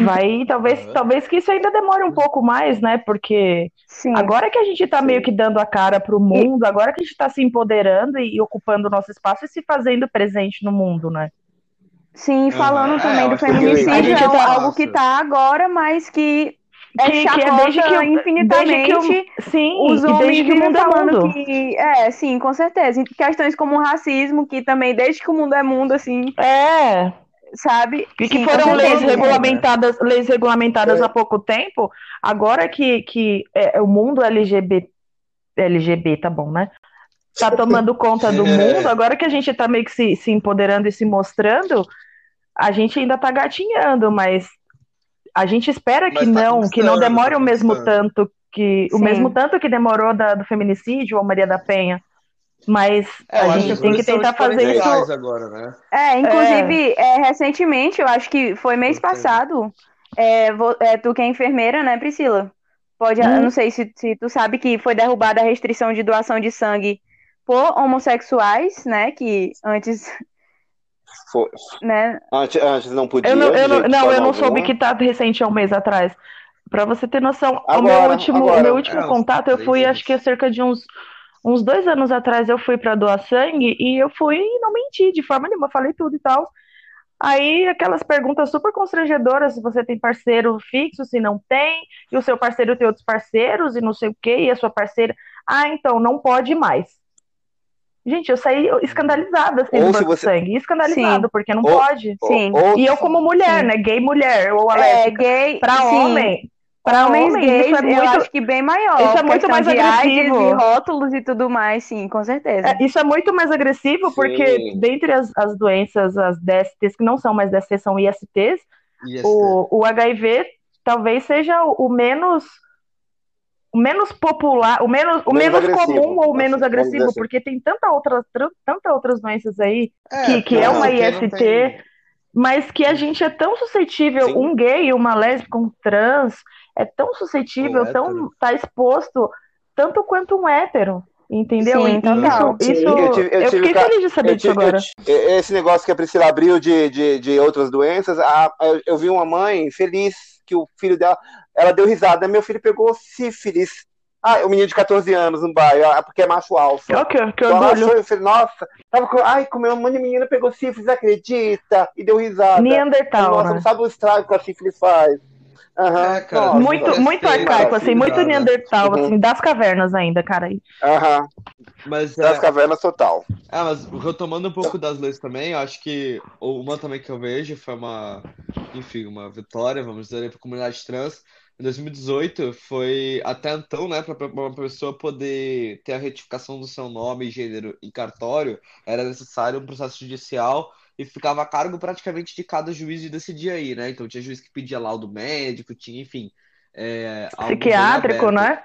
vai, (laughs) talvez, Aham. talvez que isso ainda demore um pouco mais, né? Porque Sim. agora que a gente tá meio que dando a cara pro mundo, agora que a gente tá se empoderando e, e ocupando o nosso espaço e se fazendo presente no mundo, né? Sim, falando também É, do feminicídio, a é algo que tá agora, mas que é Que- que é desde que o- infinitamente. desde que o- sim, Os homens desde que o mundo é mundo. que. É, sim, com certeza. E questões como o racismo, que também, desde que o mundo é mundo, assim, É, sabe? E Sim, que com foram leis regulamentadas, leis regulamentadas É. há pouco tempo, agora que, que é, o mundo LGBT, LGB, tá bom, né? Tá tomando conta do (laughs) É. mundo, agora que a gente tá meio que se, se empoderando e se mostrando, a gente ainda tá gatinhando, mas a gente espera que tá não, que não demore tá o mesmo tanto que o Sim. mesmo tanto que demorou da- do feminicídio ou Maria da Penha. Mas É, eu a gente tem que tentar fazer isso. agora, né? É, inclusive, é, recentemente, eu acho que foi mês passado, é, vo- é, tu que é enfermeira, né, Priscila? Pode, eu Hum. não sei se, se tu sabe que foi derrubada a restrição de doação de sangue por homossexuais, né, que antes, Foi- né, Antes, antes não podia. Eu não, eu não, não, eu não soube que tá recente há um mês atrás. Pra você ter noção, o Agora, meu último, o agora. meu último É, contato, eu fui, acho que há cerca de uns, uns dois anos atrás, eu fui pra doar sangue e eu fui e não menti de forma nenhuma, falei tudo e tal. Aí aquelas perguntas super constrangedoras, se você tem parceiro fixo, se não tem, e o seu parceiro tem outros parceiros e não sei o quê, e a sua parceira, ah, então não pode mais. Gente, eu saí escandalizada assim Ou do se banco de você- sangue, escandalizada, porque não Ou- pode. sim. Ou- E eu como mulher, Sim. né, gay mulher ou é, alérgica, gay, Pra sim, homem, pra pra homens homem, gays, isso é eu muito, acho que bem maior, isso é muito mais de AIDS agressivo. e rótulos e tudo mais, sim, com certeza. é, isso é muito mais agressivo, porque Sim. dentre as, as doenças, as DSTs, que não são mais DSTs, são ISTs, IST. O, o HIV talvez seja o, o menos o menos popular, o menos, o Menos menos comum ou menos vamos dizer agressivo, assim. porque tem tanta outra, tran- tanta outras doenças aí que, que É, é uma não IST, tem- mas que a gente é tão suscetível, Sim. um gay, uma lésbica, um trans, é tão suscetível, tão tá exposto tanto quanto um hétero, entendeu? Sim, Então, isso, Sim. isso Eu tive- eu eu tive fiquei ca- feliz de saber Eu disso tive- agora. esse negócio que a Priscila abriu de, de, de outras doenças, a- eu, eu vi uma mãe feliz que o filho dela, ela deu risada, meu filho pegou sífilis. Ah, o menino de 14 anos no bairro, ah, porque é macho alfa. Ó, que, que Então ela orgulho. achou, eu falei, nossa, tava com, ai, como uma menina pegou sífilis, acredita? E deu risada. Neandertal, Nossa, né? não sabe o estrago que a sífilis faz. Aham, É, cara, nossa. Muito, muito arcaico, assim, muito né? Neandertal, Uhum. assim, das cavernas ainda, cara. Aham, Mas, das é, cavernas total. ah, mas retomando um pouco das leis também, eu acho que uma também que eu vejo foi uma, enfim, uma vitória, vamos dizer, para a comunidade trans. Em 2018 foi até então, né, para uma pessoa poder ter a retificação do seu nome e gênero em cartório, era necessário um processo judicial e ficava a cargo praticamente de cada juiz de decidir aí, né? Então tinha juiz que pedia laudo médico, tinha, enfim, é, Psiquiátrico, né?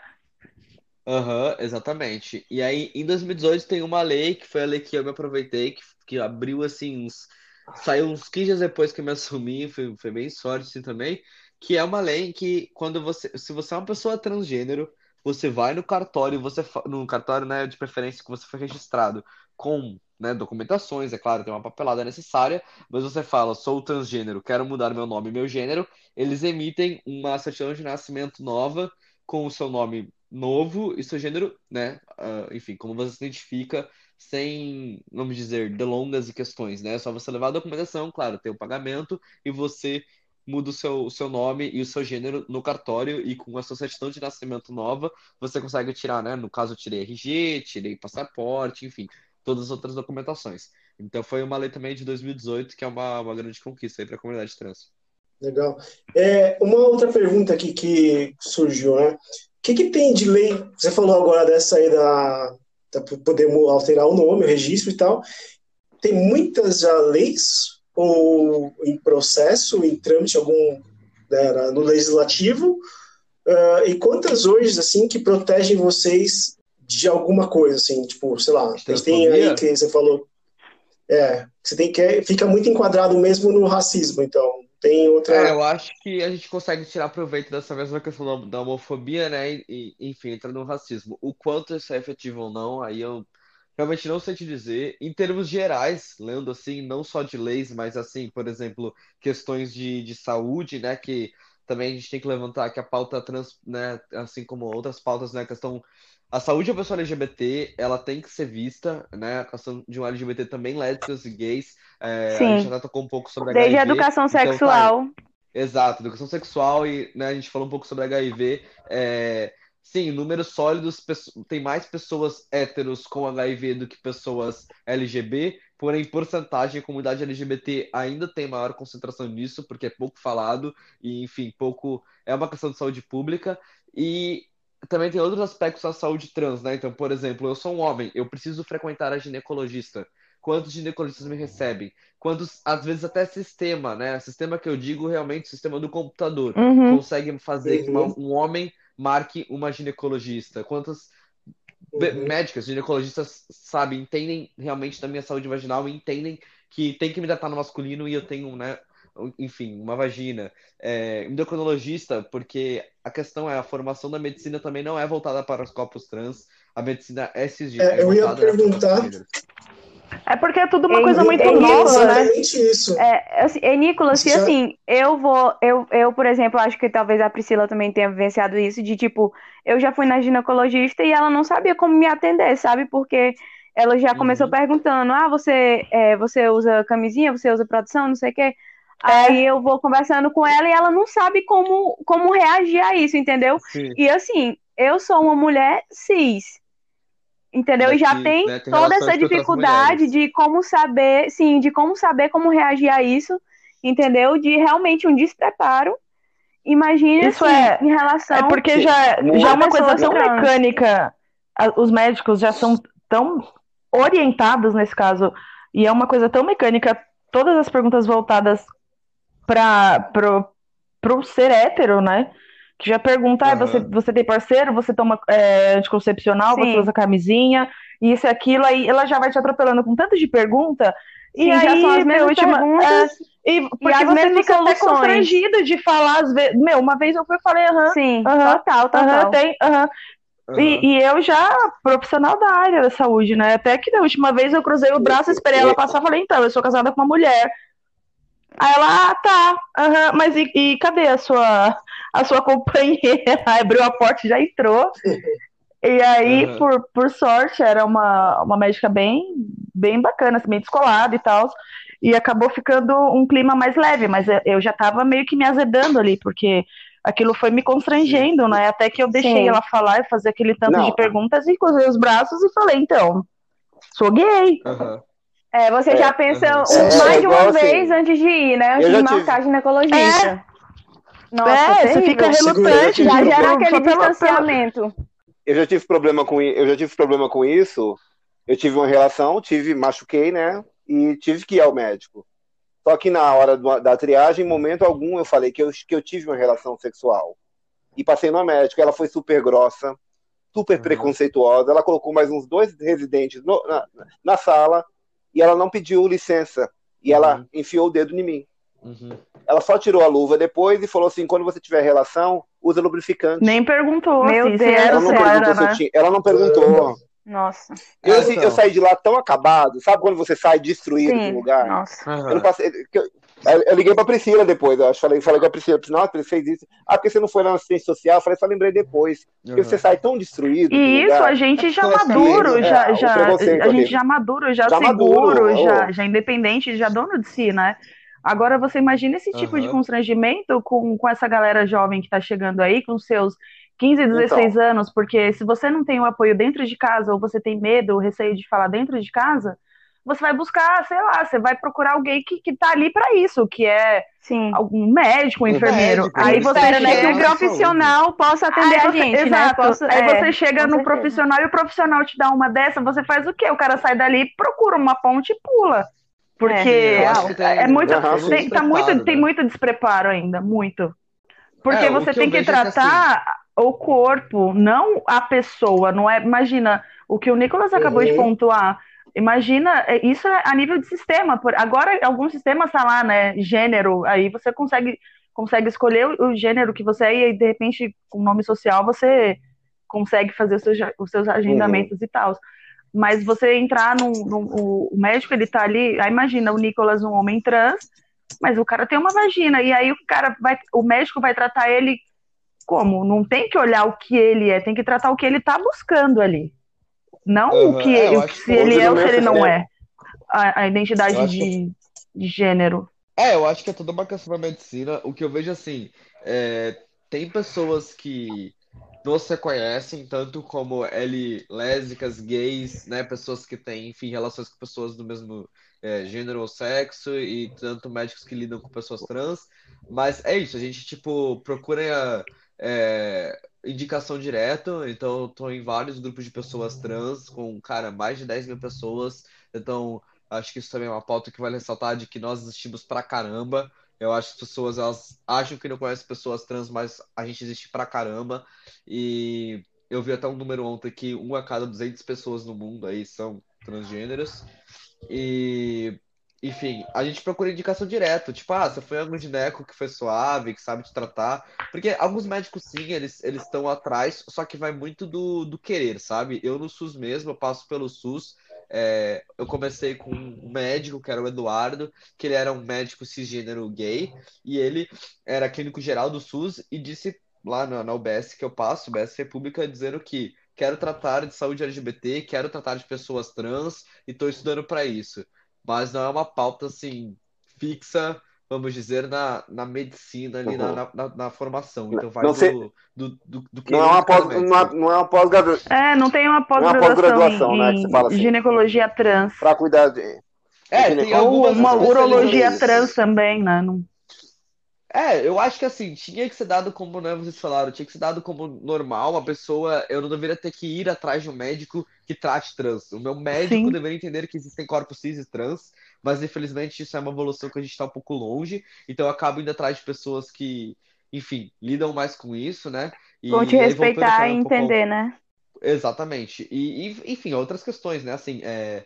Aham, exatamente. E aí, em 2018, tem uma lei, que foi a lei que eu me aproveitei, que, que abriu, assim, uns... Saiu uns 15 dias depois que eu me assumi, foi, foi bem sorte, assim, também, que é uma lei que, quando você... Se você é uma pessoa transgênero, você vai no cartório, você... No cartório, né, de preferência que você foi registrado com, né, documentações, é claro, tem uma papelada necessária, mas você fala, sou transgênero, quero mudar meu nome e meu gênero, eles emitem uma certidão de nascimento nova, com o seu nome novo e seu gênero, né? ah, enfim, como você se identifica, sem, vamos dizer, delongas e questões, né? É só você levar a documentação, claro, tem o pagamento e você muda o seu, o seu nome e o seu gênero no cartório e com a sua certidão de nascimento nova, você consegue tirar, né? No caso, eu tirei RG, tirei passaporte, enfim, todas as outras documentações. Então foi uma lei também de 2018 que é uma, uma grande conquista aí para a comunidade trans. Legal. É, uma outra pergunta aqui que surgiu, né? O que, que tem de lei? Você falou agora dessa aí da, da poder alterar o nome, o registro e tal. Tem muitas já leis ou em processo, em trâmite algum né, no legislativo? Ah, e quantas hoje assim que protegem vocês de alguma coisa assim, tipo, sei lá, gente tem aí que você falou, é, você tem que fica muito enquadrado mesmo no racismo, então tem outra É, eu acho que a gente consegue tirar proveito dessa mesma questão da, da homofobia, né? E, e, enfim, entra no racismo. O quanto isso é efetivo ou não, aí eu realmente não sei te dizer. Em termos gerais, lendo assim, não só de leis, mas assim, por exemplo, questões de, de saúde, né? Que também a gente tem que levantar que a pauta trans, né? Assim como outras pautas, né? A questão. A saúde da pessoa LGBT, ela tem que ser vista, né? A questão de um LGBT também, lésbicas e gays. É, a Sim. gente já tocou um pouco sobre Desde a HIV, educação então tá aí. sexual. Exato, educação sexual e né, a gente falou um pouco sobre HIV. É, sim, números sólidos, tem mais pessoas héteros com HIV do que pessoas LGB, porém, porcentagem, a comunidade LGBT ainda tem maior concentração nisso, porque é pouco falado e, enfim, pouco. É uma questão de saúde pública. E também tem outros aspectos da saúde trans, né? Então, por exemplo, eu sou um homem, eu preciso frequentar a ginecologista. Quantos ginecologistas me recebem? Quantos, às vezes, até sistema, né? Sistema que eu digo realmente, sistema do computador. Uhum. Consegue fazer que Uhum. um homem marque uma ginecologista? Quantas Uhum. médicas, ginecologistas, sabe, entendem realmente da minha saúde vaginal e entendem que tem que me tratar no masculino e eu tenho, né? Enfim, uma vagina. É, endocrinologista, porque a questão é a formação da medicina também não é voltada para os corpos trans. A medicina é cisgênero. É, eu ia perguntar. É porque é tudo uma É, coisa muito é nova, né? Isso. É, assim, é, Nicolas, Já- assim, eu vou, eu, eu, por exemplo, acho que talvez a Priscila também tenha vivenciado isso, de tipo, eu já fui na ginecologista e ela não sabia como me atender, sabe? Porque ela já começou Uhum. perguntando, ah, você, é, você usa camisinha, você usa proteção, não sei o quê. É. Aí eu vou conversando com ela e ela não sabe como, como reagir a isso, entendeu? Sim. E assim, eu sou uma mulher cis, entendeu? E já tem né, tem toda essa dificuldade de como saber, sim, de como saber como reagir a isso, entendeu? De realmente um despreparo. Imagine Isso assim, é- em relação É porque já, já é uma Pessoa coisa tão trans. mecânica, os médicos já são tão orientados nesse caso, e é uma coisa tão mecânica, todas as perguntas voltadas pra, pro, pro ser hétero, né? Que já pergunta, ah, você, você tem parceiro, você toma é, anticoncepcional, você Sim. usa camisinha, isso e aquilo, aí ela já vai te atropelando com tanto de pergunta, e Sim, aí, já são as ultima- perguntas. é, e porque as você fica até constrangido de falar, às vezes, meu, uma vez eu fui e falei, aham, Sim, aham, total, total. aham, tem, aham, Aham. e, e eu já, profissional da área da saúde, né? Até que da última vez eu cruzei o braço, esperei ela passar, falei, então, eu sou casada com uma mulher. Aí ela, ah, tá, aham, mas e, e cadê a sua, a sua (laughs) companheira? Aí abriu a porta e já entrou. E aí, Aham. por, por sorte, era uma, uma médica bem, bem bacana, assim, bem descolada e tal. E acabou ficando um clima mais leve, mas eu- já tava meio que me azedando ali, porque aquilo foi me constrangendo, né? Até que eu deixei Sim. ela falar e fazer aquele tanto Não. de perguntas e cruzei os braços e falei, então, sou gay. Aham. É, você É, já pensa um- É, mais é de uma igual assim, vez antes de ir, né? Antes eu de marcar tive- ginecologista. Nossa, é, você fica relutante. Já gera aquele distanciamento. Eu já tive problema com eu já tive problema com isso. Eu tive uma relação, tive, machuquei, né? E tive que ir ao médico. Só que na hora do- da triagem, em momento algum, eu falei que eu, que eu tive uma relação sexual. E passei no médico. Ela foi super grossa, super Uhum. preconceituosa. Ela colocou mais uns dois residentes no- na, na sala e ela não pediu licença. E ela Uhum. enfiou o dedo em mim. Uhum. Ela só tirou a luva depois e falou assim: quando você tiver relação, usa lubrificante. Nem perguntou Meu assim, Deus ela não perguntou era, se eu né? tinha. Ela não perguntou. Nossa. Eu, É, assim, então. eu saí de lá tão acabado, sabe quando você sai destruído de Sim, um lugar? nossa. Eu não passei. Eu, eu- eu liguei pra Priscila depois, eu acho. Falei, falei com a Priscila, nossa, você fez isso. Ah, porque você não foi lá na assistência social? Eu falei, só lembrei depois. Porque você sai tão destruído. de E isso, lugar. a gente já Preconceito, maduro, é, já, preconceito a gente já maduro, já, Já seguro, maduro, já, já independente, já dono de si, né? Agora você imagina esse tipo de Aham. constrangimento com, com essa galera jovem que tá chegando aí, com seus 15, 16 Então. anos, porque se você não tem o apoio dentro de casa, ou você tem medo, ou receio de falar dentro de casa, você vai buscar, sei lá, você vai procurar alguém que, que tá ali pra isso, que é Sim. algum médico, um enfermeiro. médico, aí você Espera, né? Que chega um profissional possa atender Aí a você- gente, né? exato. Possa- Aí é, você chega no certeza. profissional e o profissional te dá uma dessa, você faz o quê? O cara sai dali, procura uma ponte e pula. Porque É, que tem- é muito, tem tá muito, despreparo, tem né? muito despreparo ainda, muito. Porque É, você que tem que é que, assim, tratar o corpo, não a pessoa, não é? Imagina o que o Nicolas acabou de Uhum. pontuar. Imagina, é, isso é a nível de sistema. Agora, alguns sistemas tá lá, né? Gênero, aí você consegue, consegue escolher o, gênero que você é, e de repente, com nome social, você consegue fazer os seus, os seus agendamentos e tal. Mas você entrar num, num- o, o médico, ele tá ali, aí imagina o Nicolas, um homem trans, mas o cara tem uma vagina, e aí o cara vai, o médico vai tratar ele como? Não tem que olhar o que ele é, tem que tratar o que ele tá buscando ali. Não o Aham, que, é, eu o que que se ele é ou se ele não sistema- é. A, a identidade Eu acho de, de gênero. É, eu acho que é toda uma questão da medicina. O que eu vejo assim, é, tem pessoas que não se reconhecem, tanto como L, lésbicas, gays, né? Pessoas que têm, enfim, relações com pessoas do mesmo é, gênero ou sexo, e tanto médicos que lidam com pessoas trans. Mas é isso, a gente, tipo, procura é, indicação direto. Então, eu tô em vários grupos de pessoas trans, com, cara, mais de 10 mil pessoas. Então, acho que isso também é uma pauta que vale ressaltar de que nós existimos pra caramba. Eu acho que as pessoas elas acham que não conhecem pessoas trans, mas a gente existe pra caramba. E eu vi até um número ontem que um a cada 200 pessoas no mundo aí são transgêneros. E, enfim, a gente procura indicação direto. Tipo, ah, você foi algum gineco que foi suave, que sabe te tratar. Porque alguns médicos, sim, eles eles estão atrás, só que vai muito do, do querer, sabe? Eu no SUS mesmo, eu passo pelo SUS. É, eu comecei com um médico, que era o Eduardo, que ele era um médico cisgênero gay, e ele era clínico geral do SUS e disse lá na, na UBS que eu passo, UBS República, dizendo que quero tratar de saúde LGBT, quero tratar de pessoas trans e estou estudando para isso. Mas não é uma pauta assim fixa, vamos dizer, na, na medicina, ali na, Uhum. na, na- na formação. Então vai Não sei- do, do, do, do Não é uma pós, médico. não é, não é uma pós-graduação É, não tem uma uma pós-graduação em, né, que você fala assim. gginoecologia trans. para cuidar de. É, tem Ou uma urologia trans também, né? Não- É, eu acho que assim, tinha que ser dado como, né, vocês falaram, tinha que ser dado como normal, uma pessoa, eu não deveria ter que ir atrás de um médico que trate trans. O meu médico Sim. deveria entender que existem corpos cis e trans, mas infelizmente isso é uma evolução que a gente está um pouco longe, então eu acabo indo atrás de pessoas que, enfim, lidam mais com isso, né? E Vão te respeitar falar e um pouco entender, né? Exatamente. E, e, enfim, outras questões, né? Assim, é,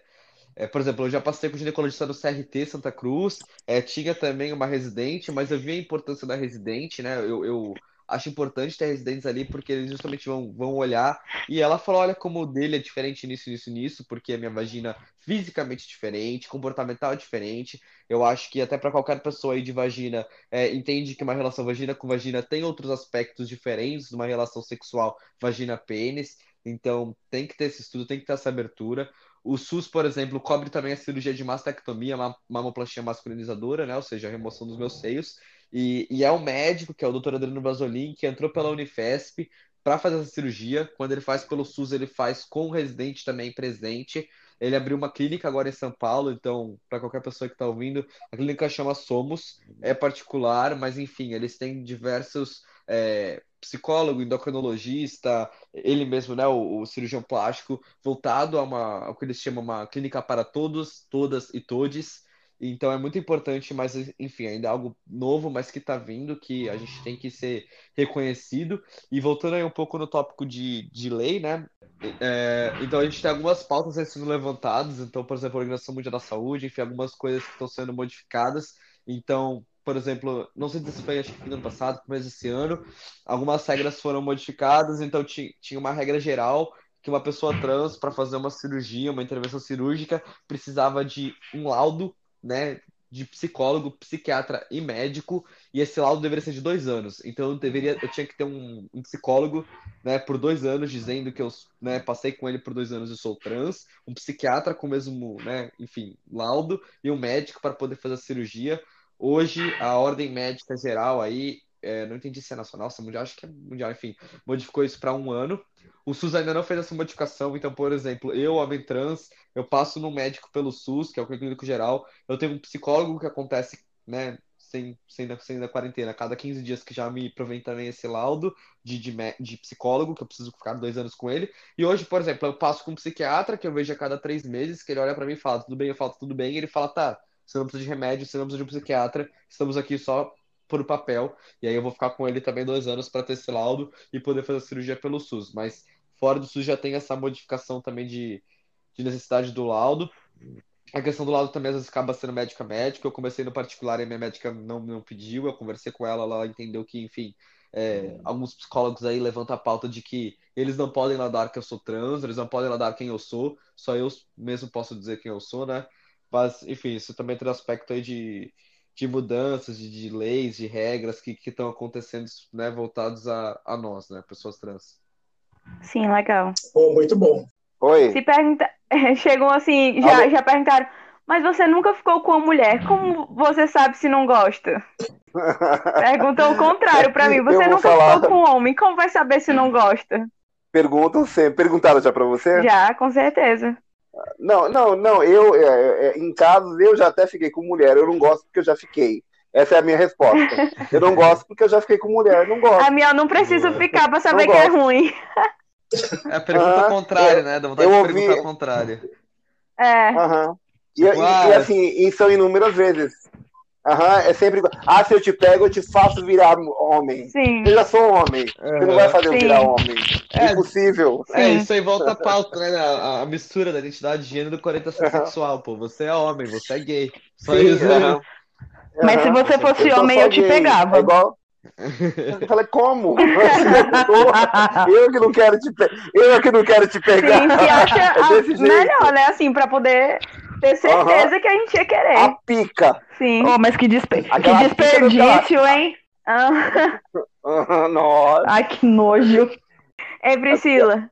é, por exemplo, eu já passei com ginecologista no CRT Santa Cruz, é, tinha também uma residente, mas eu vi a importância da residente, né? Eu, eu acho importante ter residentes ali porque eles justamente vão, vão olhar. E ela falou: olha, como o dele é diferente nisso, nisso, nisso, porque a minha vagina fisicamente diferente, comportamental é diferente. Eu acho que até para qualquer pessoa aí de vagina é, entende que uma relação vagina com vagina tem outros aspectos diferentes de uma relação sexual vagina-pênis. Então, tem que ter esse estudo, tem que ter essa abertura. O SUS, por exemplo, cobre também a cirurgia de mastectomia, ma- mamoplastia masculinizadora, né? Ou seja, a remoção dos meus seios. E, e é um médico, que é o Dr. Adriano Basolin, que entrou pela Unifesp para fazer essa cirurgia. Quando ele faz pelo SUS, ele faz com o residente também presente. Ele abriu uma clínica agora em São Paulo, então, para qualquer pessoa que está ouvindo, a clínica chama Somos, é particular, mas enfim, eles têm diversos é, psicólogo, endocrinologista, ele mesmo, né, o, o cirurgião plástico, voltado a uma, ao que eles chamam uma clínica para todos, todas e todes. Então é muito importante, mas enfim, ainda é algo novo, mas que está vindo, que a gente tem que ser reconhecido. E voltando aí um pouco no tópico de, de lei, né? É, então a gente tem algumas pautas aí sendo levantadas, então, por exemplo, a Organização Mundial da Saúde, enfim, algumas coisas que estão sendo modificadas. Então, por exemplo, não sei se foi acho que no ano passado, começo desse ano, algumas regras foram modificadas, então ti- tinha uma regra geral que uma pessoa trans, para fazer uma cirurgia, uma intervenção cirúrgica, precisava de um laudo, né, de psicólogo, psiquiatra e médico, e esse laudo deveria ser de dois anos. Então eu deveria, eu tinha que ter um, um psicólogo, né, por dois anos, dizendo que eu, né, passei com ele por dois anos e sou trans, um psiquiatra com o mesmo, né, enfim, laudo, e um médico para poder fazer a cirurgia. Hoje, a ordem médica geral aí, é, não entendi se é nacional, se é mundial, acho que é mundial, enfim, modificou isso para um ano. O SUS ainda não fez essa modificação, então, por exemplo, eu, homem trans, eu passo no médico pelo SUS, que é o clínico geral, eu tenho um psicólogo que acontece, né, sem, sem, sem da quarentena, cada 15 dias que já me provém também esse laudo de, de, de psicólogo, que eu preciso ficar dois anos com ele. E hoje, por exemplo, eu passo com um psiquiatra, que eu vejo a cada três meses, que ele olha pra mim e fala, tudo bem, eu falo, tudo bem, e ele fala, tá, você não precisa de remédio, você não precisa de um psiquiatra, estamos aqui só por papel, e aí eu vou ficar com ele também dois anos para ter esse laudo e poder fazer a cirurgia pelo SUS. Mas fora do SUS já tem essa modificação também de, de necessidade do laudo. A questão do laudo também às vezes acaba sendo médico a médico. Eu comecei no particular e minha médica não, não pediu, eu conversei com ela, ela entendeu que, enfim, é, alguns psicólogos aí levantam a pauta de que eles não podem ladar que eu sou trans, eles não podem ladar quem eu sou, só eu mesmo posso dizer quem eu sou, né? Mas, enfim, isso também tem um aspecto aí de, de mudanças, de, de leis, de regras que estão acontecendo, né, voltados a, a nós, né, pessoas trans. Sim, legal. Bom, muito bom. Oi. Se pergunta... (laughs) Chegam assim, já, Alô? já perguntaram, mas você nunca ficou com uma mulher, como você sabe se não gosta? (laughs) Perguntam o contrário pra mim, você nunca falar. ficou com um homem, como vai saber se não gosta? Perguntam sempre. Perguntaram já pra você? Já, com certeza. Não, não, não. Eu, é, é, em casos, eu já até fiquei com mulher. Eu não gosto porque eu já fiquei. Essa é a minha resposta. Eu não gosto porque eu já fiquei com mulher. Não gosto. A minha eu não preciso ficar pra saber Não que é ruim. É a pergunta Ah, contrária, eu- né? Dá vontade eu de ouvi- perguntar o contrário. É. Aham. E, Tipo, e- ah, e assim, e são inúmeras vezes. Aham, é sempre igual. Ah, se eu te pego, eu te faço virar homem. Sim. Eu já sou homem. Você não vai fazer eu Sim. virar homem. É É. impossível. É, Sim. isso aí volta à pauta, né? A, a mistura da identidade de gênero com a orientação sexual, pô. Você é homem, você é gay. Só Sim, isso. aham. Mas se você fosse Eu homem, eu te gay. pegava. É igual. Eu falei, como? (laughs) eu que não quero te pegar. Eu que não quero te pegar. Sim, se acha É a- melhor, né? Assim, pra poder ter certeza que a gente ia querer. A pica. Sim. Oh, mas que, despe... que desperdício, hein? Ah. (laughs) Nossa. Ai, que nojo. Ei, Priscila,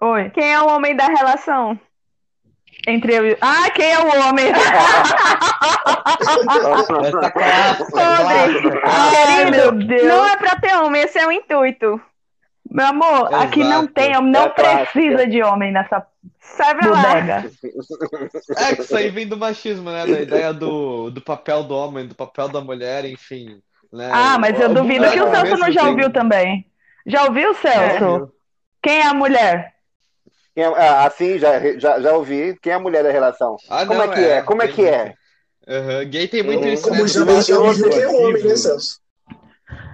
Oi. quem é o homem da relação? Entre eu e. Ah, quem é o homem? Podre. (laughs) clássica. Ai, meu Deus. Não é pra ter homem, esse é o intuito. Meu amor, aqui não Exato. tem, não É precisa de homem nessa pra lá. bodega. É que isso aí vem do machismo, né? Da ideia do, do papel do homem, do papel da mulher, enfim. Né? Ah, mas eu duvido que o Celso não já tem- ouviu também. Já ouviu, Celso? Quem é a mulher? Quem é- ah, assim, já, já, já ouvi. Quem é a mulher da relação? Ah, Como não, é que é? Como é que é? Aham, Gay tem muito Uhum. isso, Como né? já, já ouviu que é homem, né. Celso?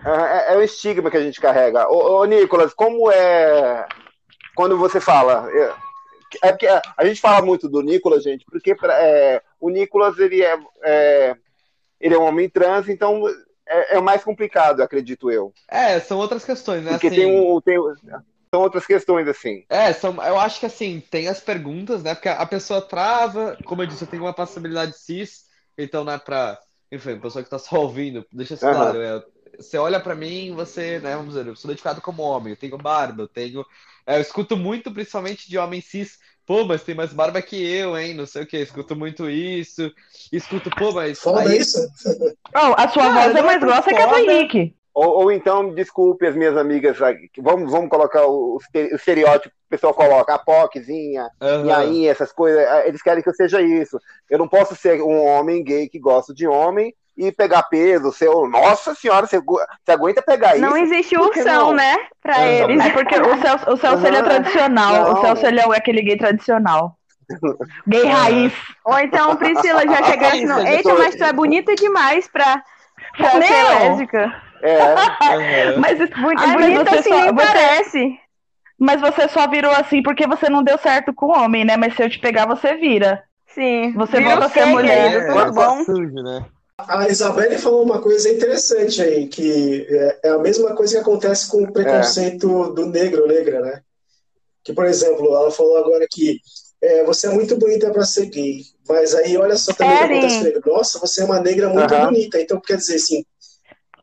Ah, É, é o estigma que a gente carrega. Ô, ô, Nicolas, como é quando você fala? é- É porque a gente fala muito do Nicolas, gente, porque pra- é, o Nicolas ele é, é- ele é um homem trans, então é, é mais complicado, acredito eu. É, são outras questões, né? Porque Assim, tem um, tem, são outras questões assim. É, são, eu acho que assim, tem as perguntas, né? Porque a pessoa trava, como eu disse, eu tenho uma passabilidade cis, então não é pra. Enfim, a pessoa que tá só ouvindo, deixa isso claro. é, você olha pra mim, você, né, vamos dizer, eu sou identificado como homem, eu tenho barba, eu tenho. é, eu escuto muito, principalmente de homem cis, pô, mas tem mais barba que eu, hein? Não sei o quê, escuto muito isso. Escuto, pô, mas. Foda aí- isso? Oh, a sua Cara, voz é não mais é tão grossa que a do. Henrique. Ou, ou então, desculpe as minhas amigas, que vamos, vamos colocar o, o estere- o estereótipo que o pessoal coloca, a POCzinha. E aí, essas coisas, eh, eles querem que eu seja isso. Eu não posso ser um homem gay que gosta de homem e pegar peso, ser o. Nossa senhora, você, você aguenta pegar Não isso? existe Por que ursão, não? né? Pra eles. É porque o Celso, o Celso ele é tradicional. O Não. Celso ele é aquele gay tradicional. Gay raiz. Ou então, Priscila já chega assim, não, Isso, eita, mas tu é bonita demais pra, pra ser Não. lésbica. É, Aham. (laughs) Mas, mas bonita você assim só- nem você- parece. mas você só virou assim porque você não deu certo com o homem, né? Mas se eu te pegar, você vira. Sim. Você volta o a ser mulher. É, Tudo bom? sujo, né? A Isabelle falou uma coisa interessante aí, que é, é a mesma coisa que acontece com o preconceito do negro ou negra, né? Que, por exemplo, ela falou agora que é, você é muito bonita para ser gay, mas aí olha só também o que É, acontece com negro. Nossa, você é uma negra muito Aham. bonita, então quer dizer assim,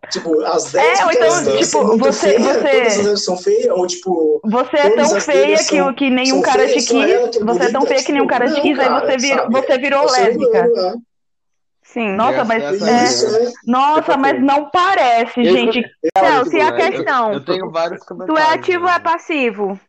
tipo, as 10 É, então, tipo, você- feia, você- todas são feias, ou tipo, Você é tão feia que, são- que nenhum cara te feias, ela quis. é Você é tão feia que nenhum cara te tipo, quis, aí não, você sabe? você virou Você lésbica. Não- não- Sim. Nossa, mas é, né? nossa, mas não parece, Eu- gente. Celso, e a Eu- questão? Eu, tenho vários Tu comentários. é ativo ou é né? passivo?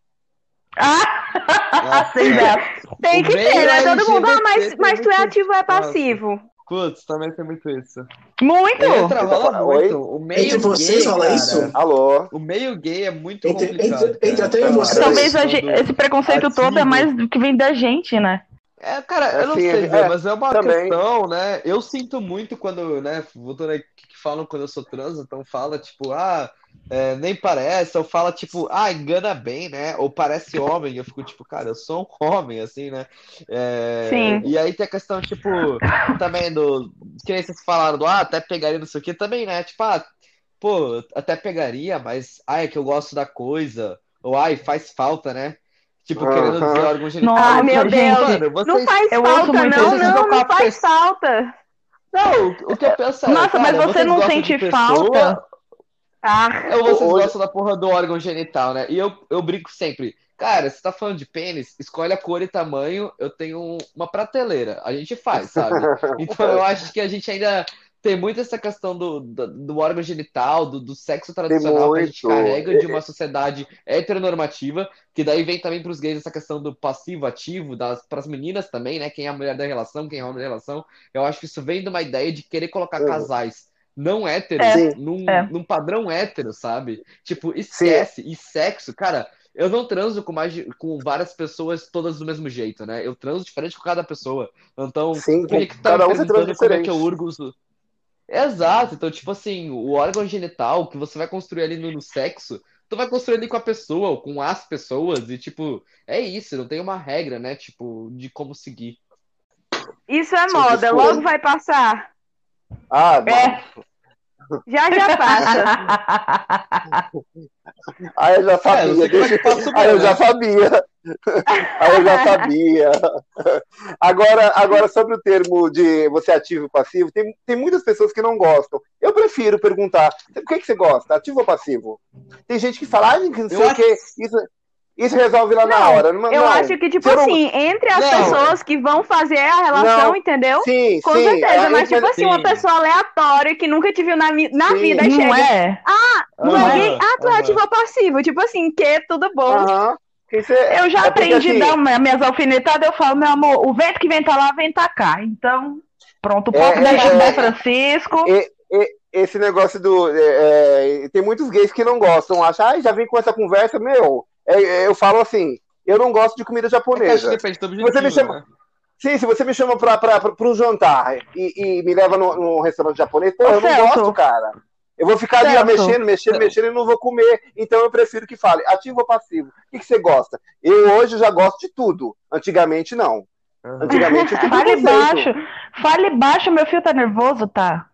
Ah, (laughs) é. dessa. Tem que ter, né? Todo mundo, ah, mas, mas tu é ativo ou é passivo? Putz, também tem muito isso. Muito. Entra, rola muito. O meio Entre vocês gay, rola isso? alô? O meio gay é muito Entre- complicado. entre- entre até vocês. Talvez a gente- esse preconceito todo é ativo. mais do que vem da gente, né? É, cara, eu não Assim, sei é, dizer, mas é uma também. questão, né? Eu sinto muito quando, né, voltando aí que que falam quando eu sou trans, então fala, tipo, ah, é, nem parece, ou fala, tipo, ah, engana bem, né? Ou parece homem, eu fico, tipo, cara, eu sou um homem, assim, né? É, Sim. E aí tem a questão, tipo, também do, que nem vocês falaram do, ah, até pegaria não sei o que, também, né? Tipo, ah, pô, até pegaria, mas, ai, é que eu gosto da coisa, ou ai, faz falta, né? Tipo, querendo dizer órgão genital. Nossa, Ah, meu gente. Deus. Mano, Não vocês- faz eu falta, não, não, não Vocês faz falta. Não, o que eu penso é, Nossa, cara, mas você vocês não sente falta? Ah, Ou vocês Hoje- gostam da porra do órgão genital, né? E eu, eu brinco sempre. Cara, você tá falando de pênis, escolhe a cor e tamanho, eu tenho uma prateleira. A gente faz, sabe? (laughs) Então eu acho que a gente ainda tem muito essa questão do, do, do órgão genital, do, do sexo tradicional que a gente carrega de uma sociedade heteronormativa, que daí vem também pros gays essa questão do passivo, ativo, das, pras meninas também, né? Quem é a mulher da relação, quem é o homem da relação. Eu acho que isso vem de uma ideia de querer colocar Uhum. casais não héteros É, num, é. num padrão hétero, sabe? Tipo, esquece. E sexo, cara, eu não transo com mais de- com várias pessoas todas do mesmo jeito, né? Eu transo diferente com cada pessoa. Então, Sim, por que cada um você transa perguntando como é que eu diferente. urgo os... Exato, então, tipo assim, o órgão genital que você vai construir ali no, no sexo, tu vai construir ali com a pessoa, ou com as pessoas, e tipo, é isso, não tem uma regra, né? Tipo, de como seguir. isso é moda, logo vai passar. Ah, É. Já já passa. aí eu já É, sabia. é o Aí eu meu, já né? sabia. Aí eu já sabia. Agora, agora sobre o termo de você é ativo e passivo, tem, tem muitas pessoas que não gostam. Eu prefiro perguntar, por que, que você gosta? Ativo ou passivo? Tem gente que fala, ah, não sei Eu o que, isso, isso resolve lá na Não, hora. Não, Eu não. acho que, tipo não- assim, entre as Não. pessoas que vão fazer a relação, Não. entendeu? Sim, Com sim. certeza, é, mas tipo assim, uma sim. pessoa aleatória que nunca te viu na, na Sim. vida Não chega. é? Tu é Aham, gay? Ah, tu é aham. ativo ou passivo? Tipo assim, que tudo bom. É- Eu já é aprendi assim, a dar uma- minhas alfinetadas, eu falo, meu amor, o vento que vem tá lá, vem tá cá. Então, pronto, o É, posso é, deixar é. São Francisco. Esse negócio do. é, é, tem muitos gays que não gostam, acham, ah, já vim com essa conversa, meu. É, é, eu falo assim, eu não gosto de comida É japonesa. depende do Se objetivo, você me chama, né? sim, se você me chama pra, pra, pra, pra um jantar e, e me leva num, restaurante japonês, pô, eu não gosto, cara. Eu vou ficar ali ó, Celso. mexendo, mexendo, mexendo e não vou comer. Então eu prefiro que fale ativo ou passivo. O que, que você gosta? Eu hoje já gosto de tudo. Antigamente, não. Antigamente eu (laughs) Fale baixo. Fale baixo, meu filho tá nervoso, tá?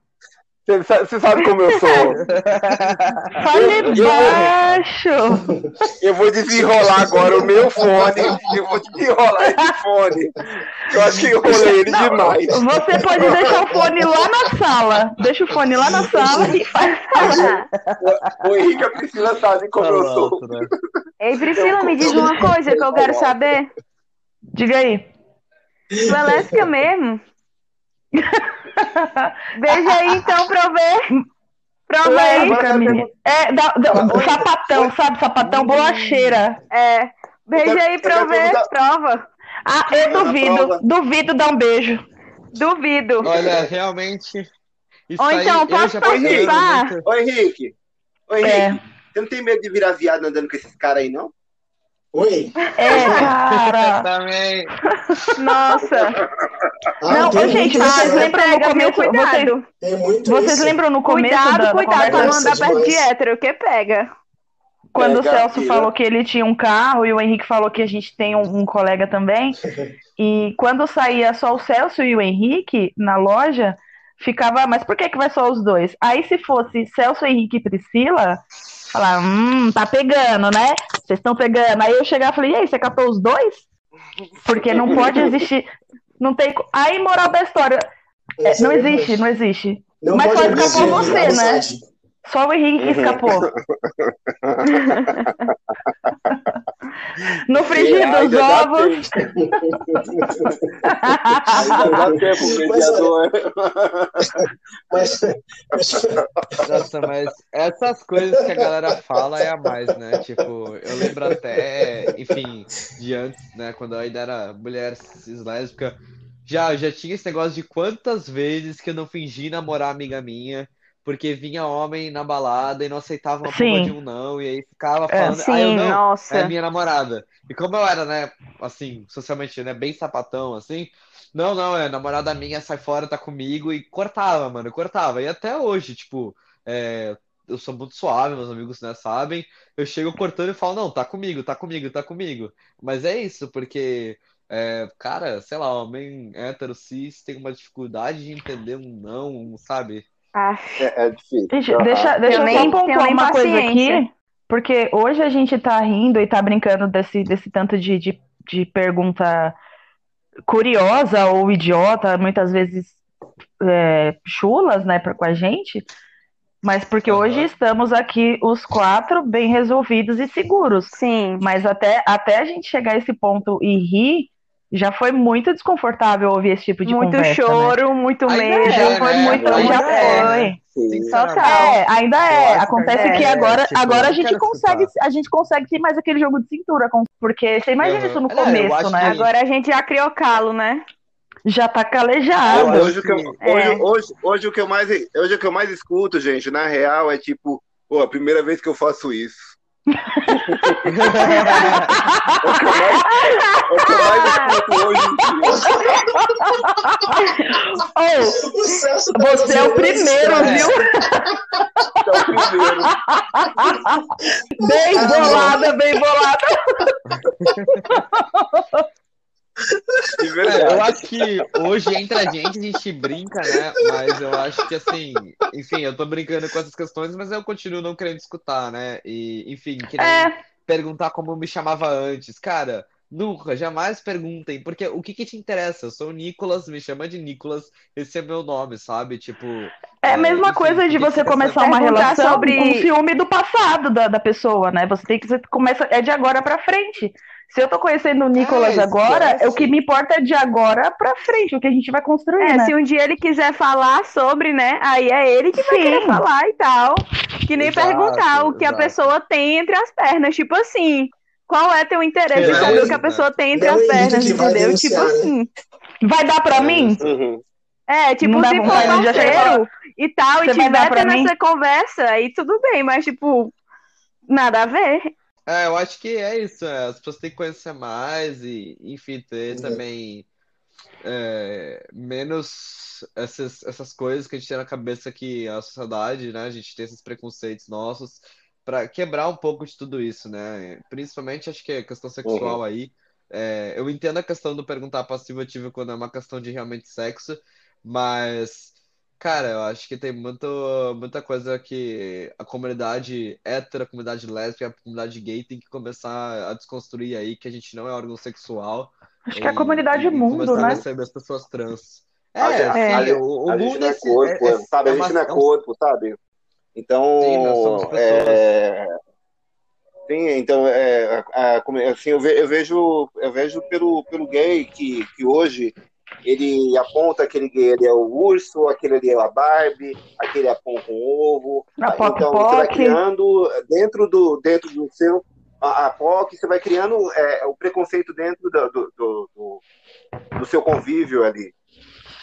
Você sa- você sabe como eu sou. (laughs) Fale Eu- baixo. Eu vou desenrolar agora o meu fone. Eu vou desenrolar esse fone. Eu acho que eu enrolei ele demais. Você pode deixar o fone lá na sala. Deixa o fone lá na sala e faz. O Henrique e a Priscila sabem como eu sou. Né? Ei, Priscila, me diz uma coisa que eu quero saber. Diga aí. Tu é lésbica mesmo? (laughs) Beija aí então pra eu ver. Prova aí. Menina. É, dá, dá- sapatão, sabe? Sapatão bolacheira. É. Beija aí pra eu ver. perguntar- Prova. Ah, eu duvido. Duvido dar um beijo. Duvido. Olha, realmente. Isso Ou aí, então, eu posso participar? muito- Ô Henrique. Ô Henrique, É. você não tem medo de virar viado andando com esses caras aí, não? Oi. É, (laughs) cara. Também. Nossa. Ah, Não, tem gente, vocês né? lembram no começo? Vocês, cuidado. Tem muito vocês isso. lembram no começo da, Cuidado, da cuidado pra não andar perto de hétero, que pega. Quando o Celso tira. falou que ele tinha um carro e o Henrique falou que a gente tem um, um colega também. (laughs) E quando saía só o Celso e o Henrique na loja, ficava, mas por que que vai só os dois? Aí se fosse Celso, Henrique e Priscila, falar, hum, tá pegando, né? Vocês estão pegando. Aí eu chegava e falei, e aí, você catou os dois? Porque não pode existir. Não tem. Aí, moral da história, é, não existe, não existe. Não Mas só escapou você, né? Só o Henrique que escapou. (laughs) No frigir Ainda dos dá ovos. Ainda dá tempo, mediador. Mas, mas Nossa, mas essas coisas que a galera fala é a mais, né? Tipo, eu lembro até, enfim, de antes, né? Quando eu ainda era mulher lésbica, já, já tinha esse negócio de quantas vezes que eu não fingi namorar amiga minha, porque vinha homem na balada e não aceitava uma Sim. de um não, e aí ficava É, falando, ah, eu Sim, não, é a nossa. minha namorada. E como eu era, né, assim, socialmente, né, bem sapatão, assim, não, não, é namorada minha, sai fora, tá comigo, e cortava, mano, cortava. E até hoje, tipo, é, eu sou muito suave, meus amigos, né, sabem, eu chego cortando e falo, não, tá comigo, tá comigo, tá comigo. Mas é isso, porque, é, cara, sei lá, homem hétero cis tem uma dificuldade de entender um não, um, sabe? Ah, É, é difícil. Gente, Aham. deixa, deixa eu nem- só tenho pontuar nem uma coisa aqui, porque hoje a gente tá rindo e tá brincando desse, desse tanto de, de, de pergunta curiosa ou idiota, muitas vezes é, chulas, né, pra, com a gente, mas porque Aham. hoje estamos aqui os quatro bem resolvidos e seguros. sim. Mas até, até a gente chegar a esse ponto e rir, já foi muito desconfortável ouvir esse tipo de Muito conversa, né? choro, muito Ainda medo. é, Já foi né? muito, Ainda já é, foi. né? Sim. Total. É, ainda é. Acontece que que é, agora, tipo, agora a gente consegue, escutar. a gente consegue ter mais aquele jogo de cintura, porque você imagina Uhum. isso no É, começo, né? que- Agora a gente já criou calo, né? Já tá Eu- calejado. hoje, o que eu, hoje, É. hoje, hoje o que eu mais hoje o que eu mais escuto, gente, na real, é tipo, pô, a primeira vez que eu faço isso. O que mais, o que mais escuto hoje em dia. Ô, o Celso tá você é o primeiro, viu? É o primeiro. Bem bolada, bem bolada. (laughs) É, eu acho que hoje entre a gente a gente brinca, né? Mas eu acho que assim, enfim, eu tô brincando com essas questões, mas eu continuo não querendo escutar, né? E, enfim, que nem É, perguntar como eu me chamava antes. Cara, nunca, jamais perguntem, porque o que que te interessa? Eu sou o Nicolas, me chama de Nicolas, esse é meu nome, sabe? Tipo, é a mesma enfim, coisa de você começar uma Perguntar relação sobre- com ciúme do passado da, da pessoa, né? Você tem que você começa é de agora pra frente. Se eu tô conhecendo o Nicolas É, agora, esquece. o que me importa é de agora pra frente, o que a gente vai construir, É, né? se um dia ele quiser falar sobre, né? Aí é ele que vai Sim. querer falar e tal. Que nem Exato, perguntar o que a exato. pessoa tem entre as pernas. Tipo assim, qual é teu interesse em Não, saber o que a pessoa tem entre as é pernas, entendeu? denunciar, Tipo né? assim. Vai dar pra É, mim? Uhum. É, tipo, Não dá se for de parceiro e tal, e Você vai dar tiver pra tendo mim? essa conversa, aí tudo bem, mas, tipo, nada a ver. É, eu acho que é isso. é, as pessoas têm que conhecer mais e, enfim, ter Uhum. também é, menos essas, essas coisas que a gente tem na cabeça que a sociedade, né? A gente tem esses preconceitos nossos para quebrar um pouco de tudo isso, né? Principalmente acho que a questão sexual aí. é, eu entendo a questão do perguntar passivo ativo quando é uma questão de realmente sexo, mas Cara, eu acho que tem muito, muita coisa que a comunidade hétero, a comunidade lésbica, a comunidade gay tem que começar a desconstruir aí, que a gente não é órgão sexual. Acho que é a e- comunidade e mundo, começar a né? receber as pessoas trans. É, A gente- assim, a gente- o, o a gente mundo não é esse- corpo, é- sabe? A é gente uma- não é é um- corpo, sabe? Então, Sim, nós somos pessoas. é, sim, então, é, a- assim, eu, ve- eu vejo, eu vejo pelo, pelo gay que, que hoje ele aponta aquele gay ali é o urso, aquele ali é a Barbie, aquele aponta um ovo. A Poc então você vai Poc. criando dentro do dentro do seu a, a POC, você vai criando é, o preconceito dentro do, do, do, do- do seu convívio ali.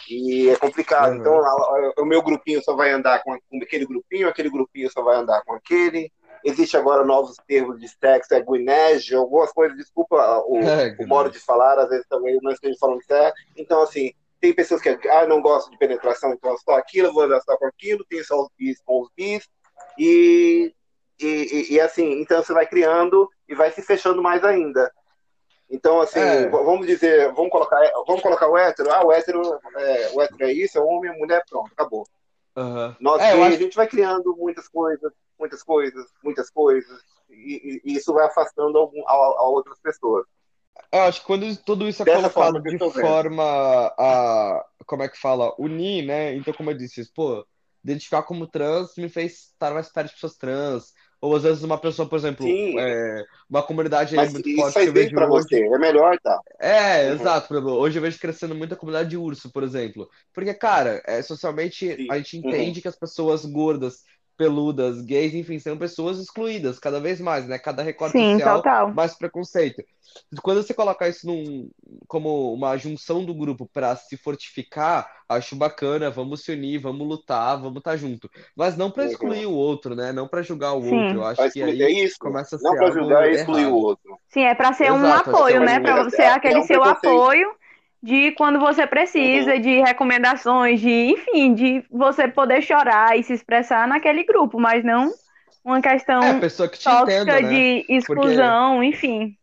E é complicado. Uhum. Então, a- a- o meu grupinho só vai andar com, com aquele grupinho, aquele grupinho só vai andar com aquele. Existe agora novos termos de sexo, é guinégio, algumas coisas, desculpa o, É, o modo de falar, às vezes também não esteja falando certo. Então, assim, tem pessoas que ah, não gostam de penetração, então é só aquilo, eu vou só com aquilo, tem só os bis com os bis. E, e, e- e, assim, então você vai criando e vai se fechando mais ainda. Então, assim, É. vamos dizer, vamos colocar, vamos colocar o hétero, ah, o hétero, é, o hétero é isso, é homem, é mulher, pronto, acabou. Aham. Nós É, acho- a gente vai criando muitas coisas, muitas coisas, muitas coisas, e, e- e isso vai afastando algum, a, a outras pessoas. Eu acho que quando tudo isso é Dessa colocado forma de forma a, como é que fala, unir, né? Então, como eu disse, pô, identificar como trans me fez estar mais perto de pessoas trans. Ou às vezes uma pessoa, por exemplo, é, uma comunidade Mas muito isso forte faz que eu bem vejo pra hoje. você, é melhor, tá? É, Uhum. exato. Por exemplo, hoje eu vejo crescendo muito a comunidade de urso, por exemplo. Porque, cara, é, socialmente Sim. a gente Uhum. entende que as pessoas gordas, peludas, gays, enfim, são pessoas excluídas cada vez mais, né? Cada recorte Sim, social, total. mais preconceito. Quando você coloca isso num, como uma junção do grupo para se fortificar, acho bacana, vamos se unir, vamos lutar, vamos estar junto. Mas não para Uhum. excluir o outro, né? Não para julgar o Sim. outro. Eu acho Pra que aí é isso. começa a Não ser pra algo julgar e excluir errado. o outro. Sim, é pra ser um Exato, que apoio, é né? maneira- ser aquele é um seu apoio de quando você precisa, Uhum. de recomendações, de, enfim, de você poder chorar e se expressar naquele grupo, mas não uma questão É, pessoa que te tóxica entenda, né? de exclusão, enfim.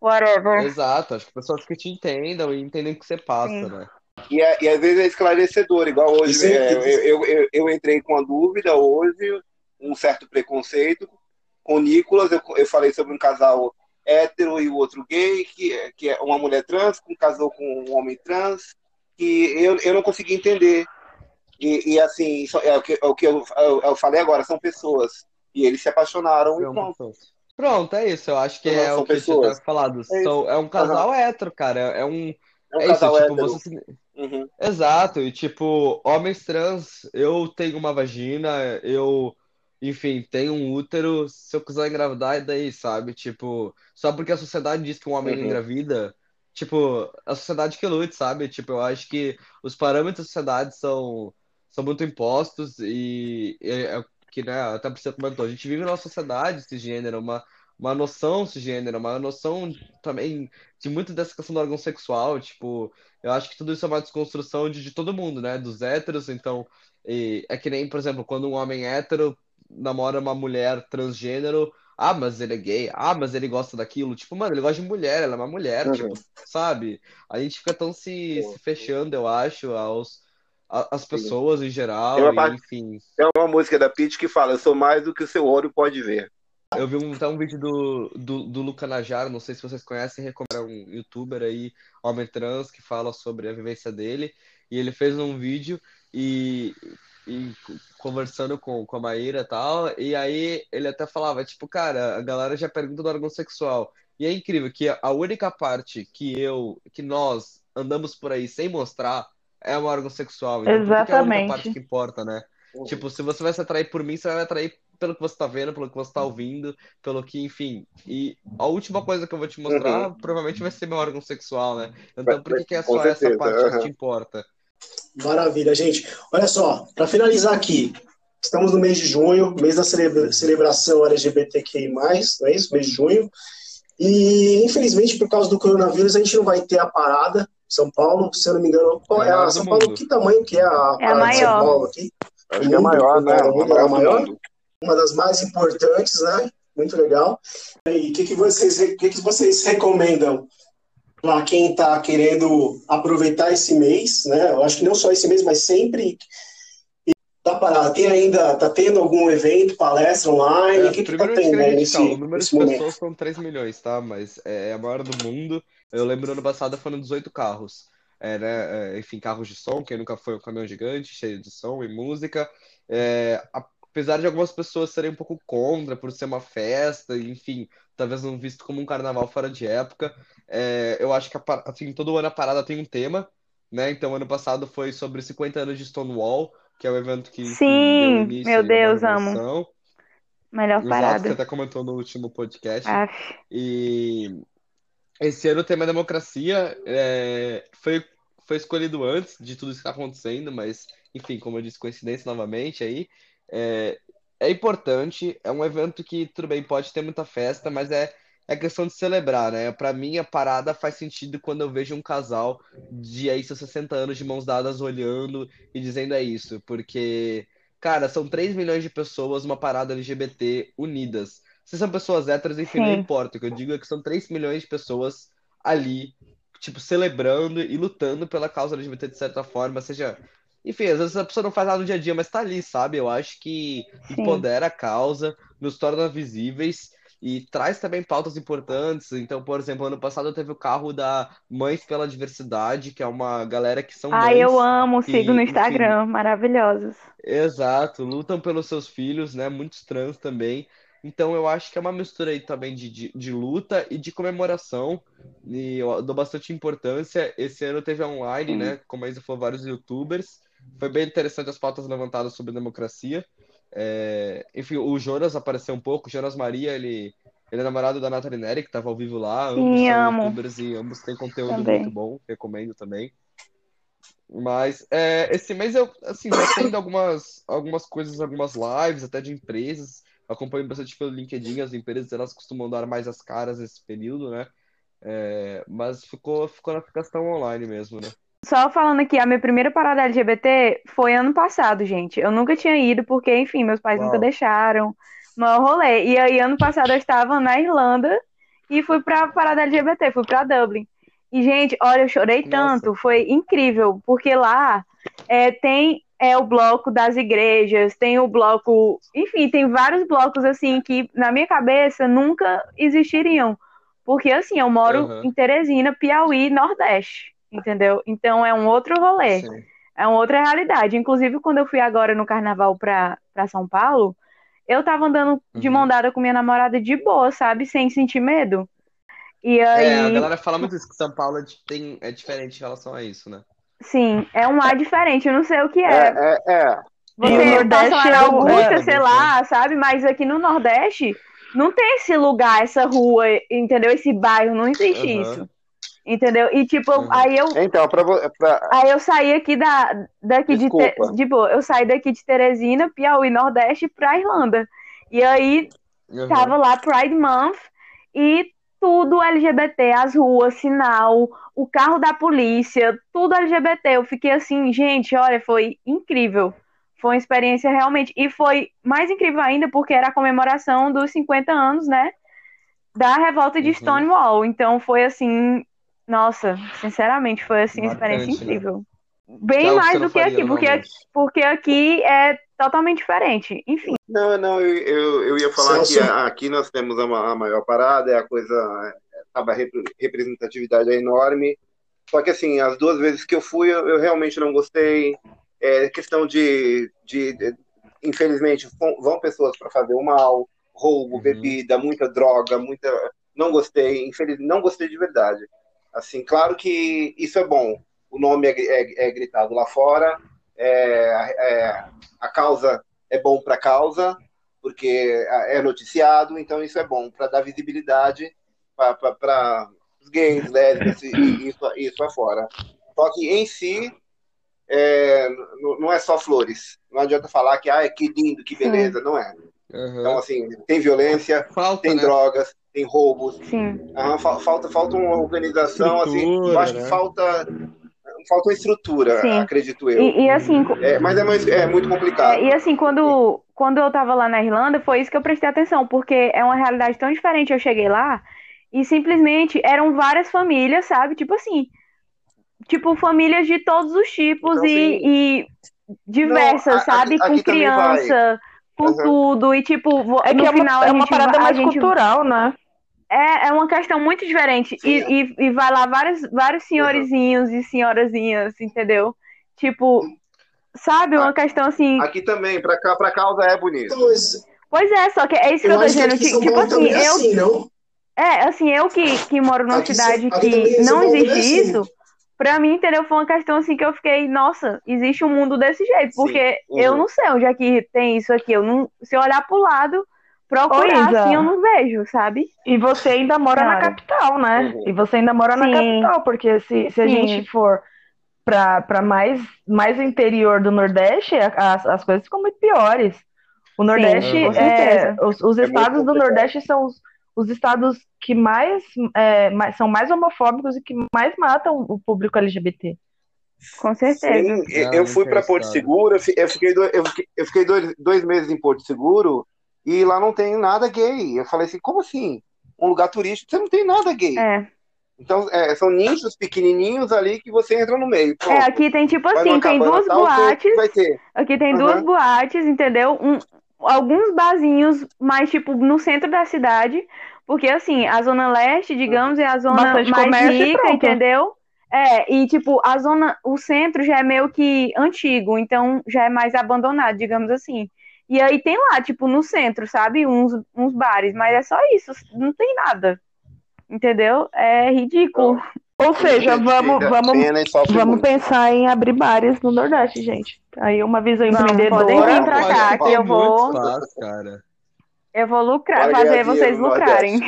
Whatever. Exato, acho que pessoas que te entendam e entendem o que você passa, Sim. né? E, é- e às vezes é esclarecedor, igual hoje. Isso é- é, eu, eu, eu, eu entrei com a dúvida hoje, um certo preconceito. Com o Nicolas, eu, eu falei sobre um casal hétero e o outro gay, que, é- que é uma mulher trans, que casou com um homem trans, que eu, eu não consegui entender. E, e assim, é o que, é o que eu, eu, eu falei agora, são pessoas. E eles se apaixonaram e pronto. Pronto, é isso. Eu acho que Não, é são o que você pessoas. tá falado. É São, é um casal hétero, cara. É um. É um É isso, tipo, você Uhum. Exato, e tipo, homens trans, eu tenho uma vagina, eu, enfim, tenho um útero, se eu quiser engravidar, é daí, sabe? Tipo, só porque a sociedade diz que um homem Uhum. engravida, tipo, a sociedade que lute, sabe? Tipo, eu acho que os parâmetros da sociedade são, são muito impostos e é, é o que, né, até você comentou, a gente vive numa sociedade cisgênero, uma, uma noção cisgênero, uma noção também de muito dessa questão do órgão sexual, tipo, eu acho que tudo isso é uma desconstrução de, de todo mundo, né? Dos héteros, então, e é que nem, por exemplo, quando um homem hétero namora uma mulher transgênero, ah, mas ele é gay, ah, mas ele gosta daquilo, tipo, mano, ele gosta de mulher, ela é uma mulher, Uhum. tipo, sabe? A gente fica tão se, se fechando, eu acho, aos, a- às pessoas em geral, Tem uma parte- enfim. Tem uma música da Pitty que fala: Eu sou mais do que o seu olho pode ver. Eu vi um, até um vídeo do, do, do Luca Najaro, não sei se vocês conhecem, recomendo, é um youtuber aí, homem trans, que fala sobre a vivência dele. E ele fez um vídeo e, e conversando com, com a Maíra e tal. E aí ele até falava, tipo, cara, a galera já pergunta do órgão sexual. E é incrível que a única parte que eu, que nós andamos por aí sem mostrar é o órgão sexual. Então, que é a única Exatamente. parte que importa, né? Tipo, se você vai se atrair por mim, você vai me atrair pelo que você tá vendo, pelo que você tá ouvindo, pelo que, enfim. E a última coisa que eu vou te mostrar provavelmente vai ser meu órgão sexual, né? Então, por que que é só essa parte que te importa? Maravilha, gente. Olha só, para finalizar aqui, estamos no mês de junho, mês da celebra- celebração LGBTQI+, não é isso? Mês de junho. E, infelizmente, por causa do coronavírus, a gente não vai ter a parada São Paulo, se eu não me engano. Qual É é a São Paulo? mundo. Que tamanho que é a É a parada de São. Paulo aqui? Acho que é a maior, né? É A a maior do maior? mundo. Uma das mais importantes, né? Muito legal. E o que, que, vocês, o que, que vocês recomendam para quem está querendo aproveitar esse mês, né? Eu acho que não só esse mês, mas sempre Tá parado. Tem ainda, tá tendo algum evento, palestra online? É, o que, que tá a tendo indicar, nesse, o número nesse de momento? pessoas são 3 milhões, tá? Mas é a maior do mundo. Eu lembro no ano passado foram 18 carros. É, né? é, enfim, carros de som, quem nunca foi um caminhão gigante, cheio de som e música. É, apesar de algumas pessoas serem um pouco contra por ser uma festa, enfim, talvez não visto como um carnaval fora de época, é, eu acho que a assim, todo ano a parada tem um tema, né? Então, ano passado foi sobre 50 anos de Stonewall, que é o evento que, Sim, deu início meu Deus, amo. Melhor Exato, que parada. até comentou no último podcast. Aff. E esse ano o tema democracia é, foi, foi escolhido antes de tudo isso que está acontecendo, mas, enfim, como eu disse, coincidência novamente aí. É, é importante, é um evento que, tudo bem, pode ter muita festa, mas é, é questão de celebrar, né? Para mim, a parada faz sentido quando eu vejo um casal de aí seus 60 anos de mãos dadas olhando e dizendo é isso, porque, cara, são 3 milhões de pessoas, uma parada LGBT unidas. Se são pessoas héteras, enfim, não Sim. importa. O que eu digo é que são 3 milhões de pessoas ali, tipo, celebrando e lutando pela causa LGBT de certa forma, seja. Enfim, às vezes a pessoa não faz nada no dia a dia, mas tá ali, sabe? Eu acho que Sim. empodera a causa, nos torna visíveis e traz também pautas importantes. Então, por exemplo, ano passado teve o carro da Mães pela Diversidade, que é uma galera que são Ai, eu amo, que, sigo no enfim, Instagram, maravilhosos. Exato, lutam pelos seus filhos, né? Muitos trans também. Então eu acho que é uma mistura aí também de, de, de luta e de comemoração. E eu dou bastante importância. Esse ano teve online, Sim. né? Como a Isa falou, vários youtubers. Foi bem interessante as pautas levantadas sobre democracia. É, Enfim, o Jonas apareceu um pouco. O Jonas Maria, ele, ele é namorado da Nathalie Neri, que estava ao vivo lá. Ambos Sim, amo youtubers e ambos têm conteúdo muito também. bom. Recomendo também. Mas é, esse mês eu assim, já tendo algumas, algumas coisas, algumas lives até de empresas. Acompanho bastante pelo LinkedIn, as empresas elas costumam dar mais as caras nesse período, né? É, mas ficou, ficou na questão online mesmo, né? Só falando aqui, a minha primeira parada LGBT foi ano passado, gente. Eu nunca tinha ido porque, enfim, meus pais nunca Uau. deixaram. Maior rolê. E aí, ano passado, eu estava na Irlanda e fui pra parada LGBT, fui pra Dublin. E, gente, olha, eu chorei Nossa. tanto, foi incrível, porque lá é, tem é, o bloco das igrejas, tem o bloco. Enfim, tem vários blocos, assim, que na minha cabeça nunca existiriam. Porque, assim, eu moro Aham. em Teresina, Piauí, Nordeste, entendeu? Então é um outro rolê. Sim. É uma outra realidade. Inclusive, quando eu fui agora no carnaval pra, pra São Paulo, eu tava andando de Uhum. mão dada com minha namorada de boa, sabe? Sem sentir medo. E É, a aí, galera fala muito isso, que São Paulo é, tem, é diferente em relação a isso, né? sim, é um ar diferente. Eu não sei o que É, é. é, é. O Você Nordeste passa lá é Augusta, é, sei é. lá, sabe? Mas aqui no Nordeste não tem esse lugar, essa rua, entendeu? Esse bairro, não existe Aham. isso. Entendeu? E tipo, Uhum. aí eu Então, pra, pra- Aí eu saí aqui da, daqui de, Te- Desculpa. de boa, eu saí daqui de Teresina, Piauí, Nordeste pra Irlanda. E aí Aham. tava lá Pride Month e tudo LGBT, as ruas, sinal, o carro da polícia, tudo LGBT. Eu fiquei assim, gente, olha, foi incrível. Foi uma experiência realmente. E foi mais incrível ainda porque era a comemoração dos 50 anos, né? Da revolta de Uhum. Stonewall. Então foi assim, nossa, sinceramente, foi assim, uma experiência né? incrível. Que é Bem que mais do que faria aqui, porque, normalmente. porque aqui é totalmente diferente. Enfim. Não, não, eu, eu, eu ia falar Celso. que a- aqui nós temos a, a maior parada, é a coisa, é, a repre- representatividade é enorme. Só que assim, as duas vezes que eu fui, eu, eu realmente não gostei. É questão de, de, de- infelizmente, vão, pessoas para fazer o mal, roubo, Uhum. bebida, muita droga, muita. Não gostei, infeliz, não gostei de verdade. Assim, claro que isso é bom. O nome é, é- é gritado lá fora, é- é- a causa é bom para a causa, porque é noticiado, então isso é bom para dar visibilidade para os gays, lésbicas e isso, isso afora. Só que em si, é, não é só flores. Não adianta falar que, ah, que lindo, que beleza. Não é. Aham. Então, assim, tem violência, Falta, tem né? drogas, tem roubos. Fa- falta, falta uma organização, assim. Eu acho que né? falta, falta uma estrutura, Sim. acredito eu. E, e assim, É, mas é, mais, é muito complicado. é, e assim, quando, quando eu tava lá na Irlanda, foi isso que eu prestei atenção, porque é uma realidade tão diferente. Eu cheguei lá e simplesmente eram várias famílias, sabe? Tipo assim, tipo famílias de todos os tipos Então, e, assim, e diversas, Não, a- sabe? aqui- Com aqui vai. criança, com Aham. tudo. E tipo, É no que é uma, final é uma parada mais gente cultural, né? É, é uma questão muito diferente. E, e, e vai lá vários, vários senhorizinhos e senhorazinhas, entendeu? Tipo, sabe? Uma Ah, questão assim. Aqui também, pra, cá, pra causa é bonito. Mas Pois é, só que é isso que eu tô que dizendo. aqui São Tipo assim, é eu. assim, não? É, assim, eu que, que moro numa Aqui, cidade aqui que não é existe assim. isso, pra mim, entendeu? Foi uma questão assim que eu fiquei, nossa, existe um mundo desse jeito. Sim. Porque Uhum. eu não sei onde é que tem isso aqui. Eu não, se eu olhar pro lado, procurar Isa. assim, eu não vejo, sabe? E você ainda mora na Cara. capital, né? Uhum. E você ainda mora na Sim. capital, porque se, se a Sim. gente for para mais, mais interior do Nordeste, a- as, as coisas ficam muito piores. O Nordeste, com é, os, os É estados do. Nordeste são os, os estados que mais, é, mais- são mais homofóbicos e que mais matam o público LGBT. Com certeza. Sim, eu- Ah, eu fui para. Porto Seguro, eu fi- eu fiquei, eu fiquei, eu fiquei dois, dois meses em Porto Seguro e lá não tem nada gay. Eu falei assim, como assim? Um lugar turístico, você não tem nada gay. É. Então, é, são nichos pequenininhos ali que você entra no meio. É, Pronto. aqui tem tipo assim, tem duas tal, boates, Vai ter. aqui tem Aham. duas boates, entendeu? Um, alguns barzinhos, mais tipo no centro da cidade, porque assim, a zona leste, digamos, é a zona Bastante mais rica, entendeu? É, e tipo, a zona, o centro já é meio que antigo, então já é mais abandonado, digamos assim. E aí tem lá, tipo, no centro, sabe? Uns, uns bares, mas é só isso, não tem nada. Entendeu? É ridículo. Ou seja, vamos, vamos, vamos pensar em abrir bares no Nordeste, gente. Aí uma visão Vamos, empreendedora. podem vir pra cá, que eu muito vou, espaço, cara. eu vou lucrar, Bora fazer vocês dinheiro lucrarem.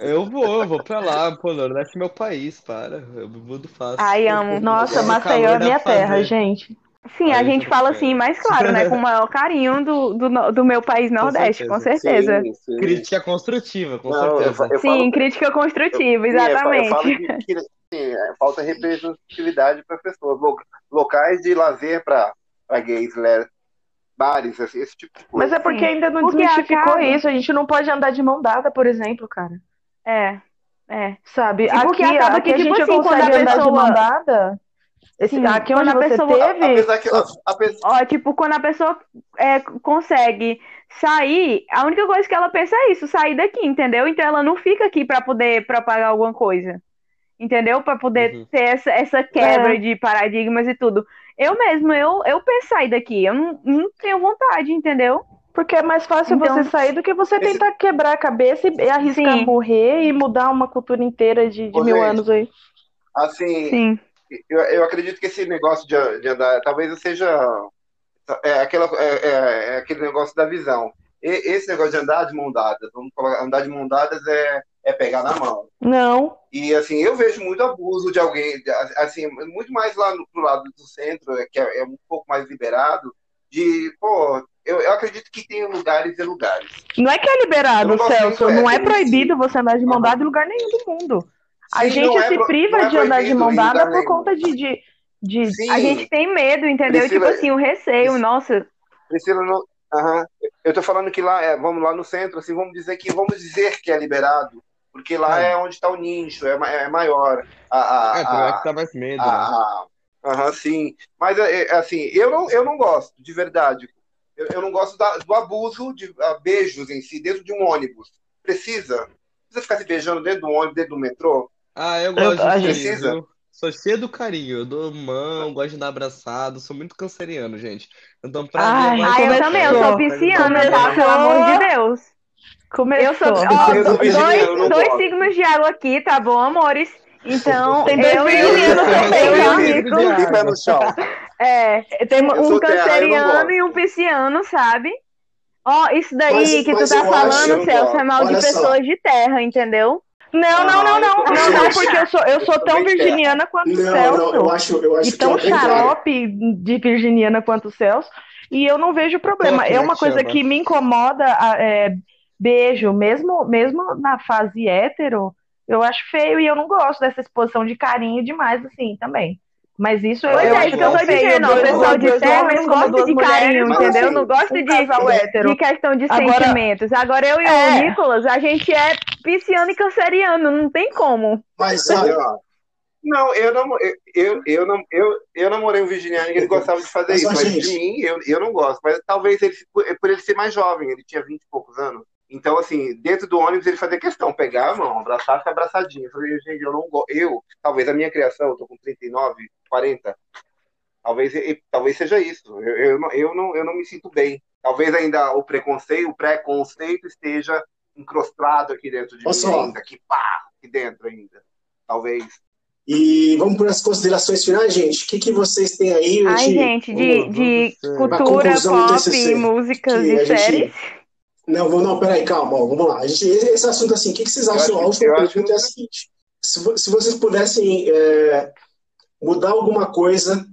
Eu vou, eu vou pra lá, pô, Nordeste é meu país, para. Eu mudo fácil. Ai, amo. Nossa, No Maceió é minha terra, fazer. gente. Sim, a Aí gente tudo fala assim, mais claro, né? Com o maior carinho do, do, do meu país Nordeste, com certeza. Sim, sim. Crítica construtiva, com Não, eu, certeza. fa- eu Sim, falo, crítica construtiva, eu fa- eu falo exatamente. que, que, sim, é, falta representatividade para pessoas. Lo- Locais de lazer para gays, le- bares, esse, esse tipo de coisa. Mas é porque Sim. ainda não Porque desmistificou acaba- isso. A gente não pode andar de mão dada, por exemplo, cara. É, é. Sabe? E porque aqui, acaba aqui que, a tipo gente assim, quando consegue a andar de pessoa- mão dada. Esse, Sim, aqui quando onde a você pessoa- teve. Apesar que a, a pessoa. Ó, tipo, quando a pessoa é, consegue sair, a única coisa que ela pensa é isso, sair daqui, entendeu? Então ela não fica aqui pra poder propagar alguma coisa. Entendeu? Pra poder Uhum. ter essa, essa quebra É. de paradigmas e tudo. Eu mesmo, eu, eu penso sair daqui. Eu não, não tenho vontade, entendeu? Porque é mais fácil Então- você sair do que você Esse- tentar quebrar a cabeça e arriscar Sim. morrer e mudar uma cultura inteira de, de mil anos aí. Assim, Sim. Eu, eu acredito que esse negócio de, de andar, talvez eu seja é, aquela, é, é- é aquele negócio da visão. E- esse negócio de andar de mão dadas, vamos falar, andar de mão dadas é, é pegar na mão. Não. E assim, eu vejo muito abuso de alguém, assim, muito mais lá no, pro lado do centro, é, que é, é um pouco mais liberado, de, pô, eu, eu acredito que tem lugares e lugares. Não é que é liberado, Celso. Não é proibido você andar de mão dada em lugar nenhum do mundo. A Sim, gente é se pro- priva é de andar de mão dada por conta de, de, de- Sim, A gente tem medo, entendeu? Priscila- tipo assim, o receio, nossa. Priscila, não, aham. eu tô falando que lá, é, vamos lá no centro, assim, vamos dizer que, vamos dizer que é liberado, porque lá É. é onde está o nicho, é, é maior. A, a, É, a, que dá mais medo, a- né? a- aham, sim. Mas, é, é, assim, eu não, eu não gosto, de verdade. Eu, eu não gosto da- do abuso de beijos em si, dentro de um ônibus. Precisa? Precisa ficar se beijando dentro do ônibus, dentro do metrô? Ah, eu gosto de a carinho, gente- viu? Sou cheio do carinho, eu dou mão, gosto de dar abraçado, sou muito canceriano, gente. Então, pra Ai, mim, Ah, eu começou. também, eu sou pisciana, tá? Pelo amor de Deus. Começou. Eu sou. Ó, Eu sou dois, dois signos de água aqui, tá bom, amores? Então, Tem dois eu e virginianos também, meu tá? De. É, tem Eu um eu canceriano e um pisciano, sabe? Ó, isso daí Mas- que tu mas tá eu acho, falando, eu Celso, é mal de olha só. pessoas de terra, entendeu? Não, não, não, não, não, não, porque eu sou, eu sou tão virginiana quanto o Celso. eu acho, eu acho e é tão contrário. xarope de virginiana quanto o Celso. E eu não vejo problema. É é uma coisa que me incomoda, é, beijo, mesmo, mesmo na fase hétero, eu acho feio e eu não gosto dessa exposição de carinho demais, assim, também. Mas isso eu, Pois eu é, acho isso que eu tô feio, dizendo, ó, o pessoal de terra gosta de carinho, entendeu? assim, Não gosta um de, de questão de Agora- sentimentos. Agora eu e É. o Nicolas, a gente é pisciano e canceriano, não tem como. Mas olha, Não, eu não, eu, eu, eu não, eu, eu namorei um virginiano e ele gostava de fazer Mas, isso, ó, mas gente. de mim eu, eu não gosto. Mas talvez ele, por por ele ser mais jovem, ele tinha 20 e poucos anos. Então, assim, dentro do ônibus ele fazia questão, pegar a mão, abraçar, ficar abraçadinho. Eu falei, gente, eu não gosto. Eu, talvez a minha criação, eu tô com 39, 40, talvez, talvez seja isso. Eu, eu, não, eu, não, eu não me sinto bem. Talvez ainda o preconceito, o preconceito esteja incrustado aqui dentro de mim só. ainda, aqui pá, aqui dentro ainda. Talvez. e vamos para as considerações finais, gente. O que, que vocês têm aí? Ai, de- gente, de, de Uma cultura, pop, músicas que e a gente- séries. Não, vamos, não, peraí, calma, ó, vamos lá. A gente, esse assunto assim, o que, que vocês Eu acham? acho- A última eu acho pergunta é a seguinte: se, se vocês pudessem é, mudar alguma coisa,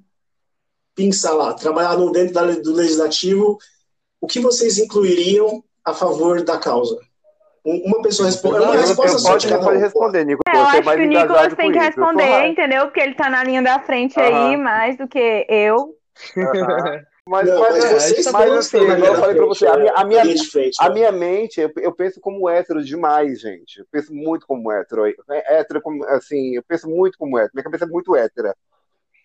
pensar lá, trabalhar no, dentro da, do legislativo, o que vocês incluiriam a favor da causa? Um- Uma pessoa responde. Uma Eu- resposta só pode, de cada pode um. responder, Nico. É, eu acho que o Nicolas tem que responder, entendeu? Porque ele tá na linha da frente aí, mais do que eu. (laughs) Mas, Não, mas, mas é, vocês mas assim, igual eu falei pra frente, você, a minha, a minha, de frente, a né? minha mente, eu, eu penso como hétero demais, gente. Eu penso muito como hétero. É, Hétero, como, assim, eu penso muito como hétero. Minha cabeça é muito hétera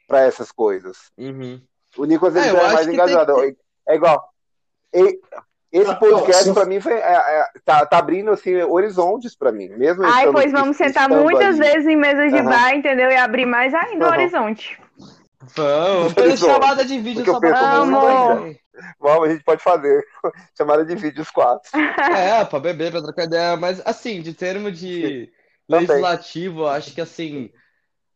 pra essas coisas. Uhum. O Nicolas É, é mais engajado. tem É igual. e- Esse podcast, pra mim, foi, é, é, tá, tá abrindo assim, horizontes pra mim. Mesmo Ai, pois vamos sentar muitas ali. vezes em mesas de Aham. bar, entendeu? E abrir mais ainda o Aham. horizonte. Vamos, fazer chamada de vídeo só pra. Vamos, a gente pode fazer. (laughs) Chamada de vídeo os quatro. É, pra beber, pra trocar ideia, mas assim, de termo de Também. legislativo, eu acho que assim,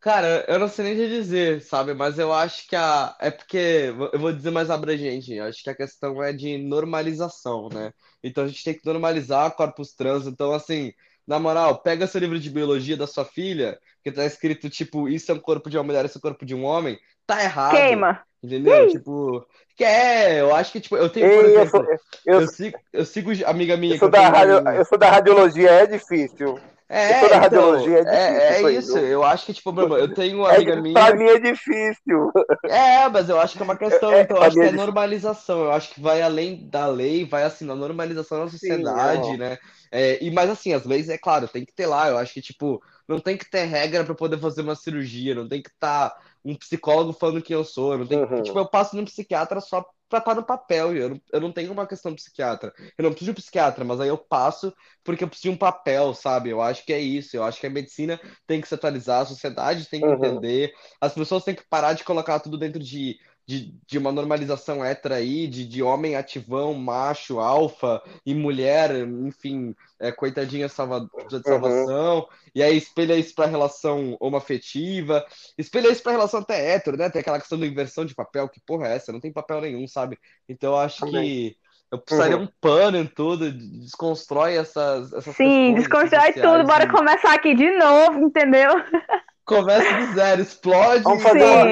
cara, eu não sei nem te dizer, sabe? Mas eu acho que a. É porque, eu vou dizer mais abrangente, eu acho que a questão é de normalização, né? Então a gente tem que normalizar corpos trans, então assim. Na moral, pega seu livro de biologia da sua filha, que tá escrito, tipo, isso é um corpo de uma mulher, isso é um corpo de um homem, tá errado. Queima. Entendeu? Tipo, que é, eu acho que, tipo, eu tenho, por Ei, eu exemplo, sou, eu, eu sigo, eu sigo amiga minha eu sou eu da radio, eu sou da radiologia, é difícil. É, eu sou da então, radiologia, é difícil é, é isso? Eu acho que, tipo, eu tenho uma É, amiga pra minha. mim é difícil. É, mas eu acho que é uma questão, É, então, eu pra acho que é é normalização. Eu acho que vai além da lei, vai assim, na normalização da sociedade, não. né? É, e, mas assim, as leis, é claro, tem que ter lá. Eu acho que, tipo, não tem que ter regra pra poder fazer uma cirurgia, não tem que estar um psicólogo falando quem eu sou, não tem que, Uhum. tipo, eu passo num psiquiatra só pra estar no papel. Eu não, eu não tenho uma questão de psiquiatra. Eu não preciso de um psiquiatra, mas aí eu passo porque eu preciso de um papel, sabe? Eu acho que é isso. Eu acho que a medicina tem que se atualizar, a sociedade tem que Uhum. entender, as pessoas têm que parar de colocar tudo dentro de, de, de uma normalização hétera aí, de, de homem ativão, macho, alfa e mulher, enfim, é, coitadinha salva, de salvação. E aí espelha isso pra relação homoafetiva, espelha isso pra relação até hétero, né? Tem aquela questão da inversão de papel, que porra é essa? Não tem papel nenhum, sabe? Então eu acho que eu precisaria Uhum. um pano em tudo, desconstrói essas, essas Sim, desconstrói tudo. Bora e começar aqui de novo, entendeu? (laughs) Começa do zero, explode Vamos fazer uma-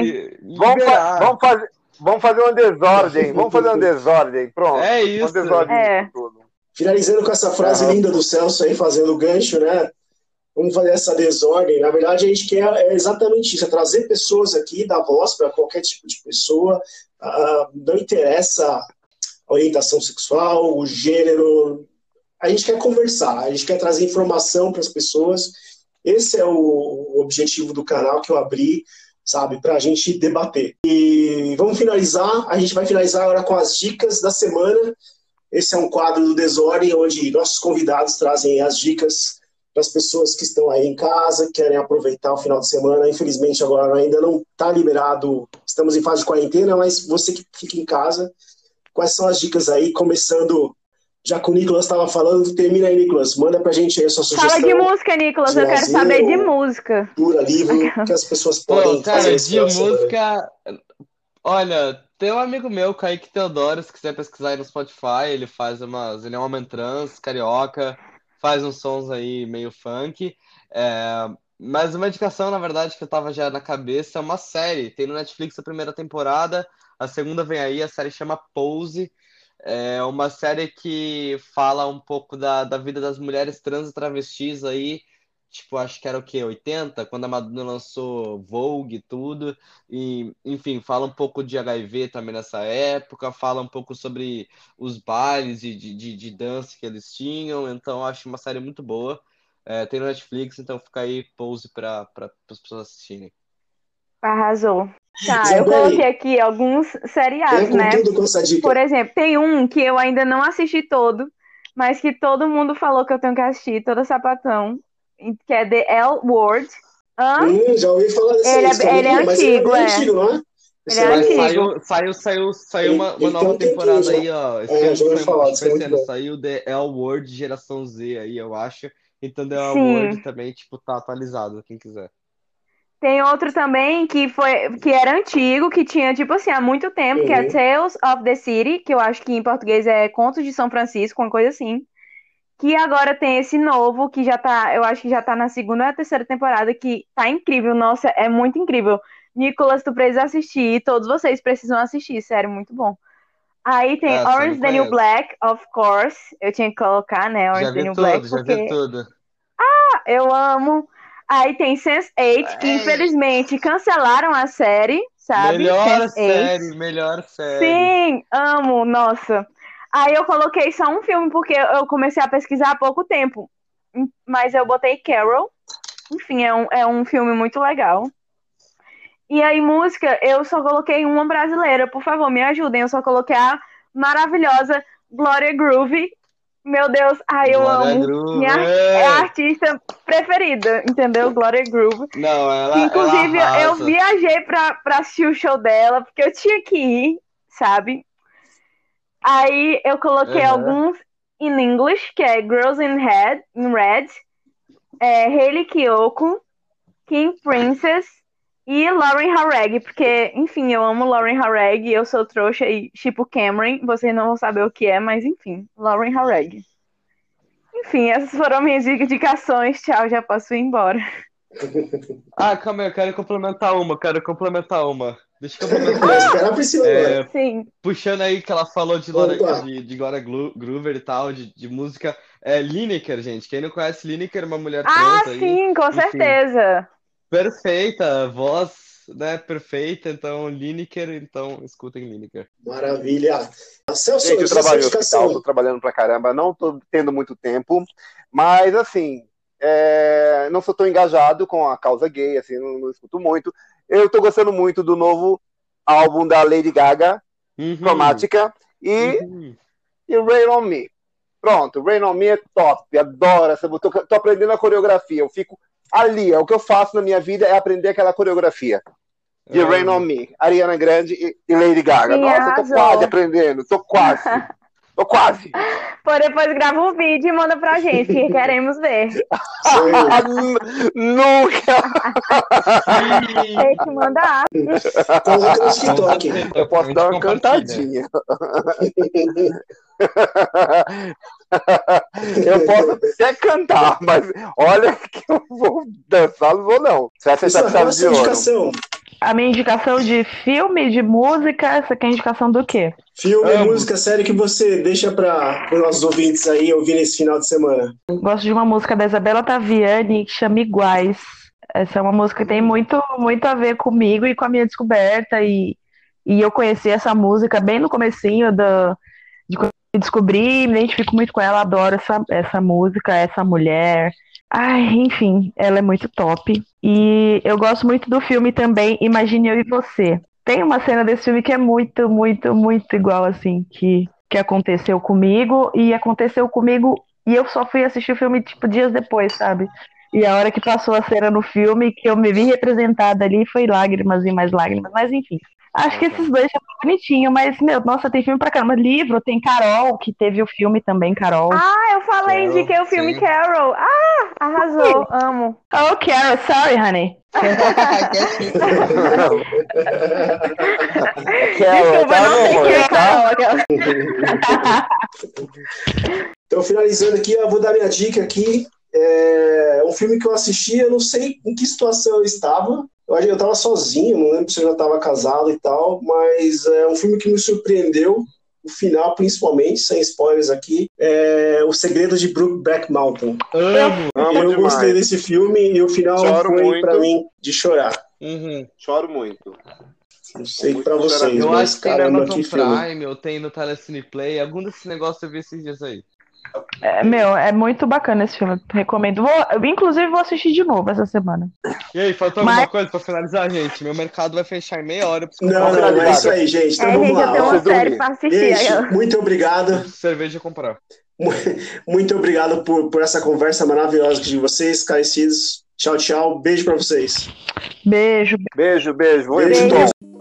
Vamos, fa- vamos, fazer, vamos fazer uma desordem. Vamos fazer uma desordem. Pronto. É Uma isso. desordem É. Finalizando com essa frase Aham. linda do Celso aí, fazendo o gancho, né? Vamos fazer essa desordem. Na verdade, a gente quer é exatamente isso: é trazer pessoas aqui, dar voz para qualquer tipo de pessoa. Ah, não interessa a orientação sexual, o gênero. A gente quer conversar, a gente quer trazer informação para as pessoas. Esse é o objetivo do canal que eu abri, sabe, para a gente debater. E vamos finalizar. A gente vai finalizar agora com as dicas da semana. Esse é um quadro do Desordem, onde nossos convidados trazem as dicas para as pessoas que estão aí em casa, querem aproveitar o final de semana. Infelizmente, agora ainda não está liberado, estamos em fase de quarentena, mas você que fica em casa, quais são as dicas aí? Começando, já que o Nicolas estava falando, termina aí, Nicolas. Manda para a gente aí a sua sugestão. Fala de música, Nicolas. Eu quero saber de música. Leitura, livro, (laughs) que as pessoas Pô, podem cara, fazer de de música. Olha, tem um amigo meu, Kaique Teodoro, se quiser pesquisar aí no Spotify, ele faz umas. Ele é um homem trans, carioca. faz uns sons aí meio funk. É, mas uma indicação, na verdade, que eu tava já na cabeça é uma série. Tem no Netflix a primeira temporada, a segunda vem aí, a série chama Pose. É uma série que fala um pouco da, da vida das mulheres trans e travestis aí, tipo, acho que era o quê? 80, quando a Madonna lançou Vogue e tudo. E, enfim, fala um pouco de HIV também nessa época, fala um pouco sobre os bailes de, de, de dança que eles tinham. Então, acho uma série muito boa. É, tem no Netflix, então fica aí pose para as pessoas assistirem. Arrasou. Tá, eu coloquei aqui alguns seriados, né? Por exemplo, tem um que eu ainda não assisti todo, mas que todo mundo falou que eu tenho que assistir, toda sapatão, que é The L Word. Hã? Hum, já ouvi falar desse Ele, é, ele é antigo, é. Antigo, não é? Ele é antigo. Saiu, saiu, saiu, saiu uma, uma nova temporada aí, ó. Esse É, ano foi- falar, é esse ano, saiu The L Word geração Z aí, eu acho. Então The L. Word também, tipo, tá atualizado, quem quiser. Tem outro também que foi que era antigo, que tinha, tipo assim, há muito tempo, que é Uhum. Tales of the City, que eu acho que em português é Contos de São Francisco, uma coisa assim. Que agora tem esse novo, que já tá, eu acho que já tá na segunda ou terceira temporada, que tá incrível, nossa, é muito incrível. Nicolas, tu precisa assistir, todos vocês precisam assistir, sério, muito bom. Aí tem eu Orange the New. Black, of course, eu tinha que colocar, né, Já Orange the vi New tudo, Black, já porque vi tudo. eu amo. Aí tem Sense8, que infelizmente cancelaram a série, sabe? Melhor Sense8. série, melhor série. Sim, amo, nossa. Aí eu coloquei só um filme porque eu comecei a pesquisar há pouco tempo. Mas eu botei Carol. Enfim, é um, é um filme muito legal. E aí, música, eu só coloquei uma brasileira. Por favor, me ajudem. Eu só coloquei a maravilhosa Gloria Groove. Meu Deus, ai, eu Glória amo. Groove, Minha é. é a artista preferida, entendeu? Gloria Groove. Não, ela, inclusive, ela eu viajei pra, pra assistir o show dela, porque eu tinha que ir, sabe? Aí eu coloquei Aham. alguns in English, que é Girls in Red, in Red é, Hayley Kiyoko, King Princess e Lauren Harreg, porque, enfim, eu amo Lauren Harreg, eu sou trouxa e tipo Cameron, vocês não vão saber o que é, mas enfim, Lauren Harreg. Enfim, essas foram minhas indicações. Tchau, já posso ir embora. (laughs) Ah, calma aí, eu quero complementar uma, eu quero complementar uma. Deixa eu Mas complementar. espera a Priscila É, agora. Sim. puxando aí que ela falou de, Opa. de, de Gloria Glu- Groover e tal, de, de música. É Lineker, gente. Quem não conhece Lineker, uma mulher Ah, trans aí. sim, com Enfim. certeza. Perfeita, voz, né, perfeita. Então, Lineker, então escutem Lineker. Maravilha. Celso, Gente, eu trabalho no hospital, indicação. tô trabalhando pra caramba, não tô tendo muito tempo, mas assim, é, não sou tão engajado com a causa gay, assim, não, não escuto muito. Eu tô gostando muito do novo álbum da Lady Gaga, Uhum, Cromática, e, uhum. e Rain on Me. Pronto, Rain on Me é top, adoro essa, tô, tô aprendendo a coreografia, eu fico ali, é o que eu faço na minha vida é aprender aquela coreografia. De Ah, Rain on Me, Ariana Grande e, e Lady Gaga. Sim, Nossa, eu tô arrasou. quase aprendendo, tô quase. Tô quase. (laughs) Pô, depois grava um vídeo e manda pra gente, que queremos ver. (laughs) Nunca! (laughs) Tem que mandar. Coloca no TikTok. Eu posso dar uma cantadinha. Eu posso até cantar, mas olha que eu vou dançar, não vou não. Você vai fechar Priscila, com qual a chave de ouro. indicação? A minha indicação de filme, de música, essa aqui é a indicação do quê? Filme, Amo. música, série que você deixa para os nossos ouvintes aí ouvir nesse final de semana. Gosto de uma música da Isabela Taviani que chama Iguais. Essa é uma música que tem muito, muito a ver comigo e com a minha descoberta. E, e eu conheci essa música bem no comecinho da, de descobri, me identifico muito com ela, adoro essa, essa música, essa mulher. Ai, enfim, ela é muito top. E eu gosto muito do filme também, Imagine Eu e Você. Tem uma cena desse filme que é muito, muito, muito igual, assim, que, que aconteceu comigo, e aconteceu comigo, e eu só fui assistir o filme, tipo, dias depois, sabe? E a hora que passou a cena no filme, que eu me vi representada ali, foi lágrimas e mais lágrimas, mas enfim. Acho que esses dois são bonitinhos, mas, meu, nossa, tem filme pra caramba. Livro, tem Carol, que teve o filme também, Carol. Ah, eu falei, Carol, indiquei o filme sim. Carol. Ah, Arrasou, amo. Oh, Carol, sorry, honey. Carol, tá, meu amor, Que tá? Carol, (laughs) Então, finalizando aqui, eu vou dar minha dica aqui. É um filme que eu assisti, eu não sei em que situação eu estava. Eu acho que eu estava sozinho, não lembro se eu já estava casado e tal, mas é um filme que me surpreendeu. O final, principalmente, sem spoilers aqui, é O Segredo de Brookback Mountain. Amo. Amo eu demais. gostei desse filme e o final Choro foi muito. pra mim de chorar. Uhum. Choro muito. Não sei Muito pra vocês. Eu mas acho que tem no caramba, Amazon que filme. Prime, eu tenho no Telecine Play, algum desses negócios eu vi esses dias aí. É, meu, é muito bacana esse filme. Recomendo. Vou, eu, inclusive, vou assistir de novo essa semana. E aí, faltou Mas- alguma coisa pra finalizar, gente? Meu mercado vai fechar em meia hora. eu Não, comprar não, é isso aí, gente. Então É, vamos gente, eu tenho lá. uma Você série pra assistir. Gente, muito obrigado. cerveja comprar. Muito obrigado por, por essa conversa maravilhosa de vocês, carecidos. Tchau, tchau. Beijo pra vocês. Beijo. Beijo, beijo. Beijo. Tom.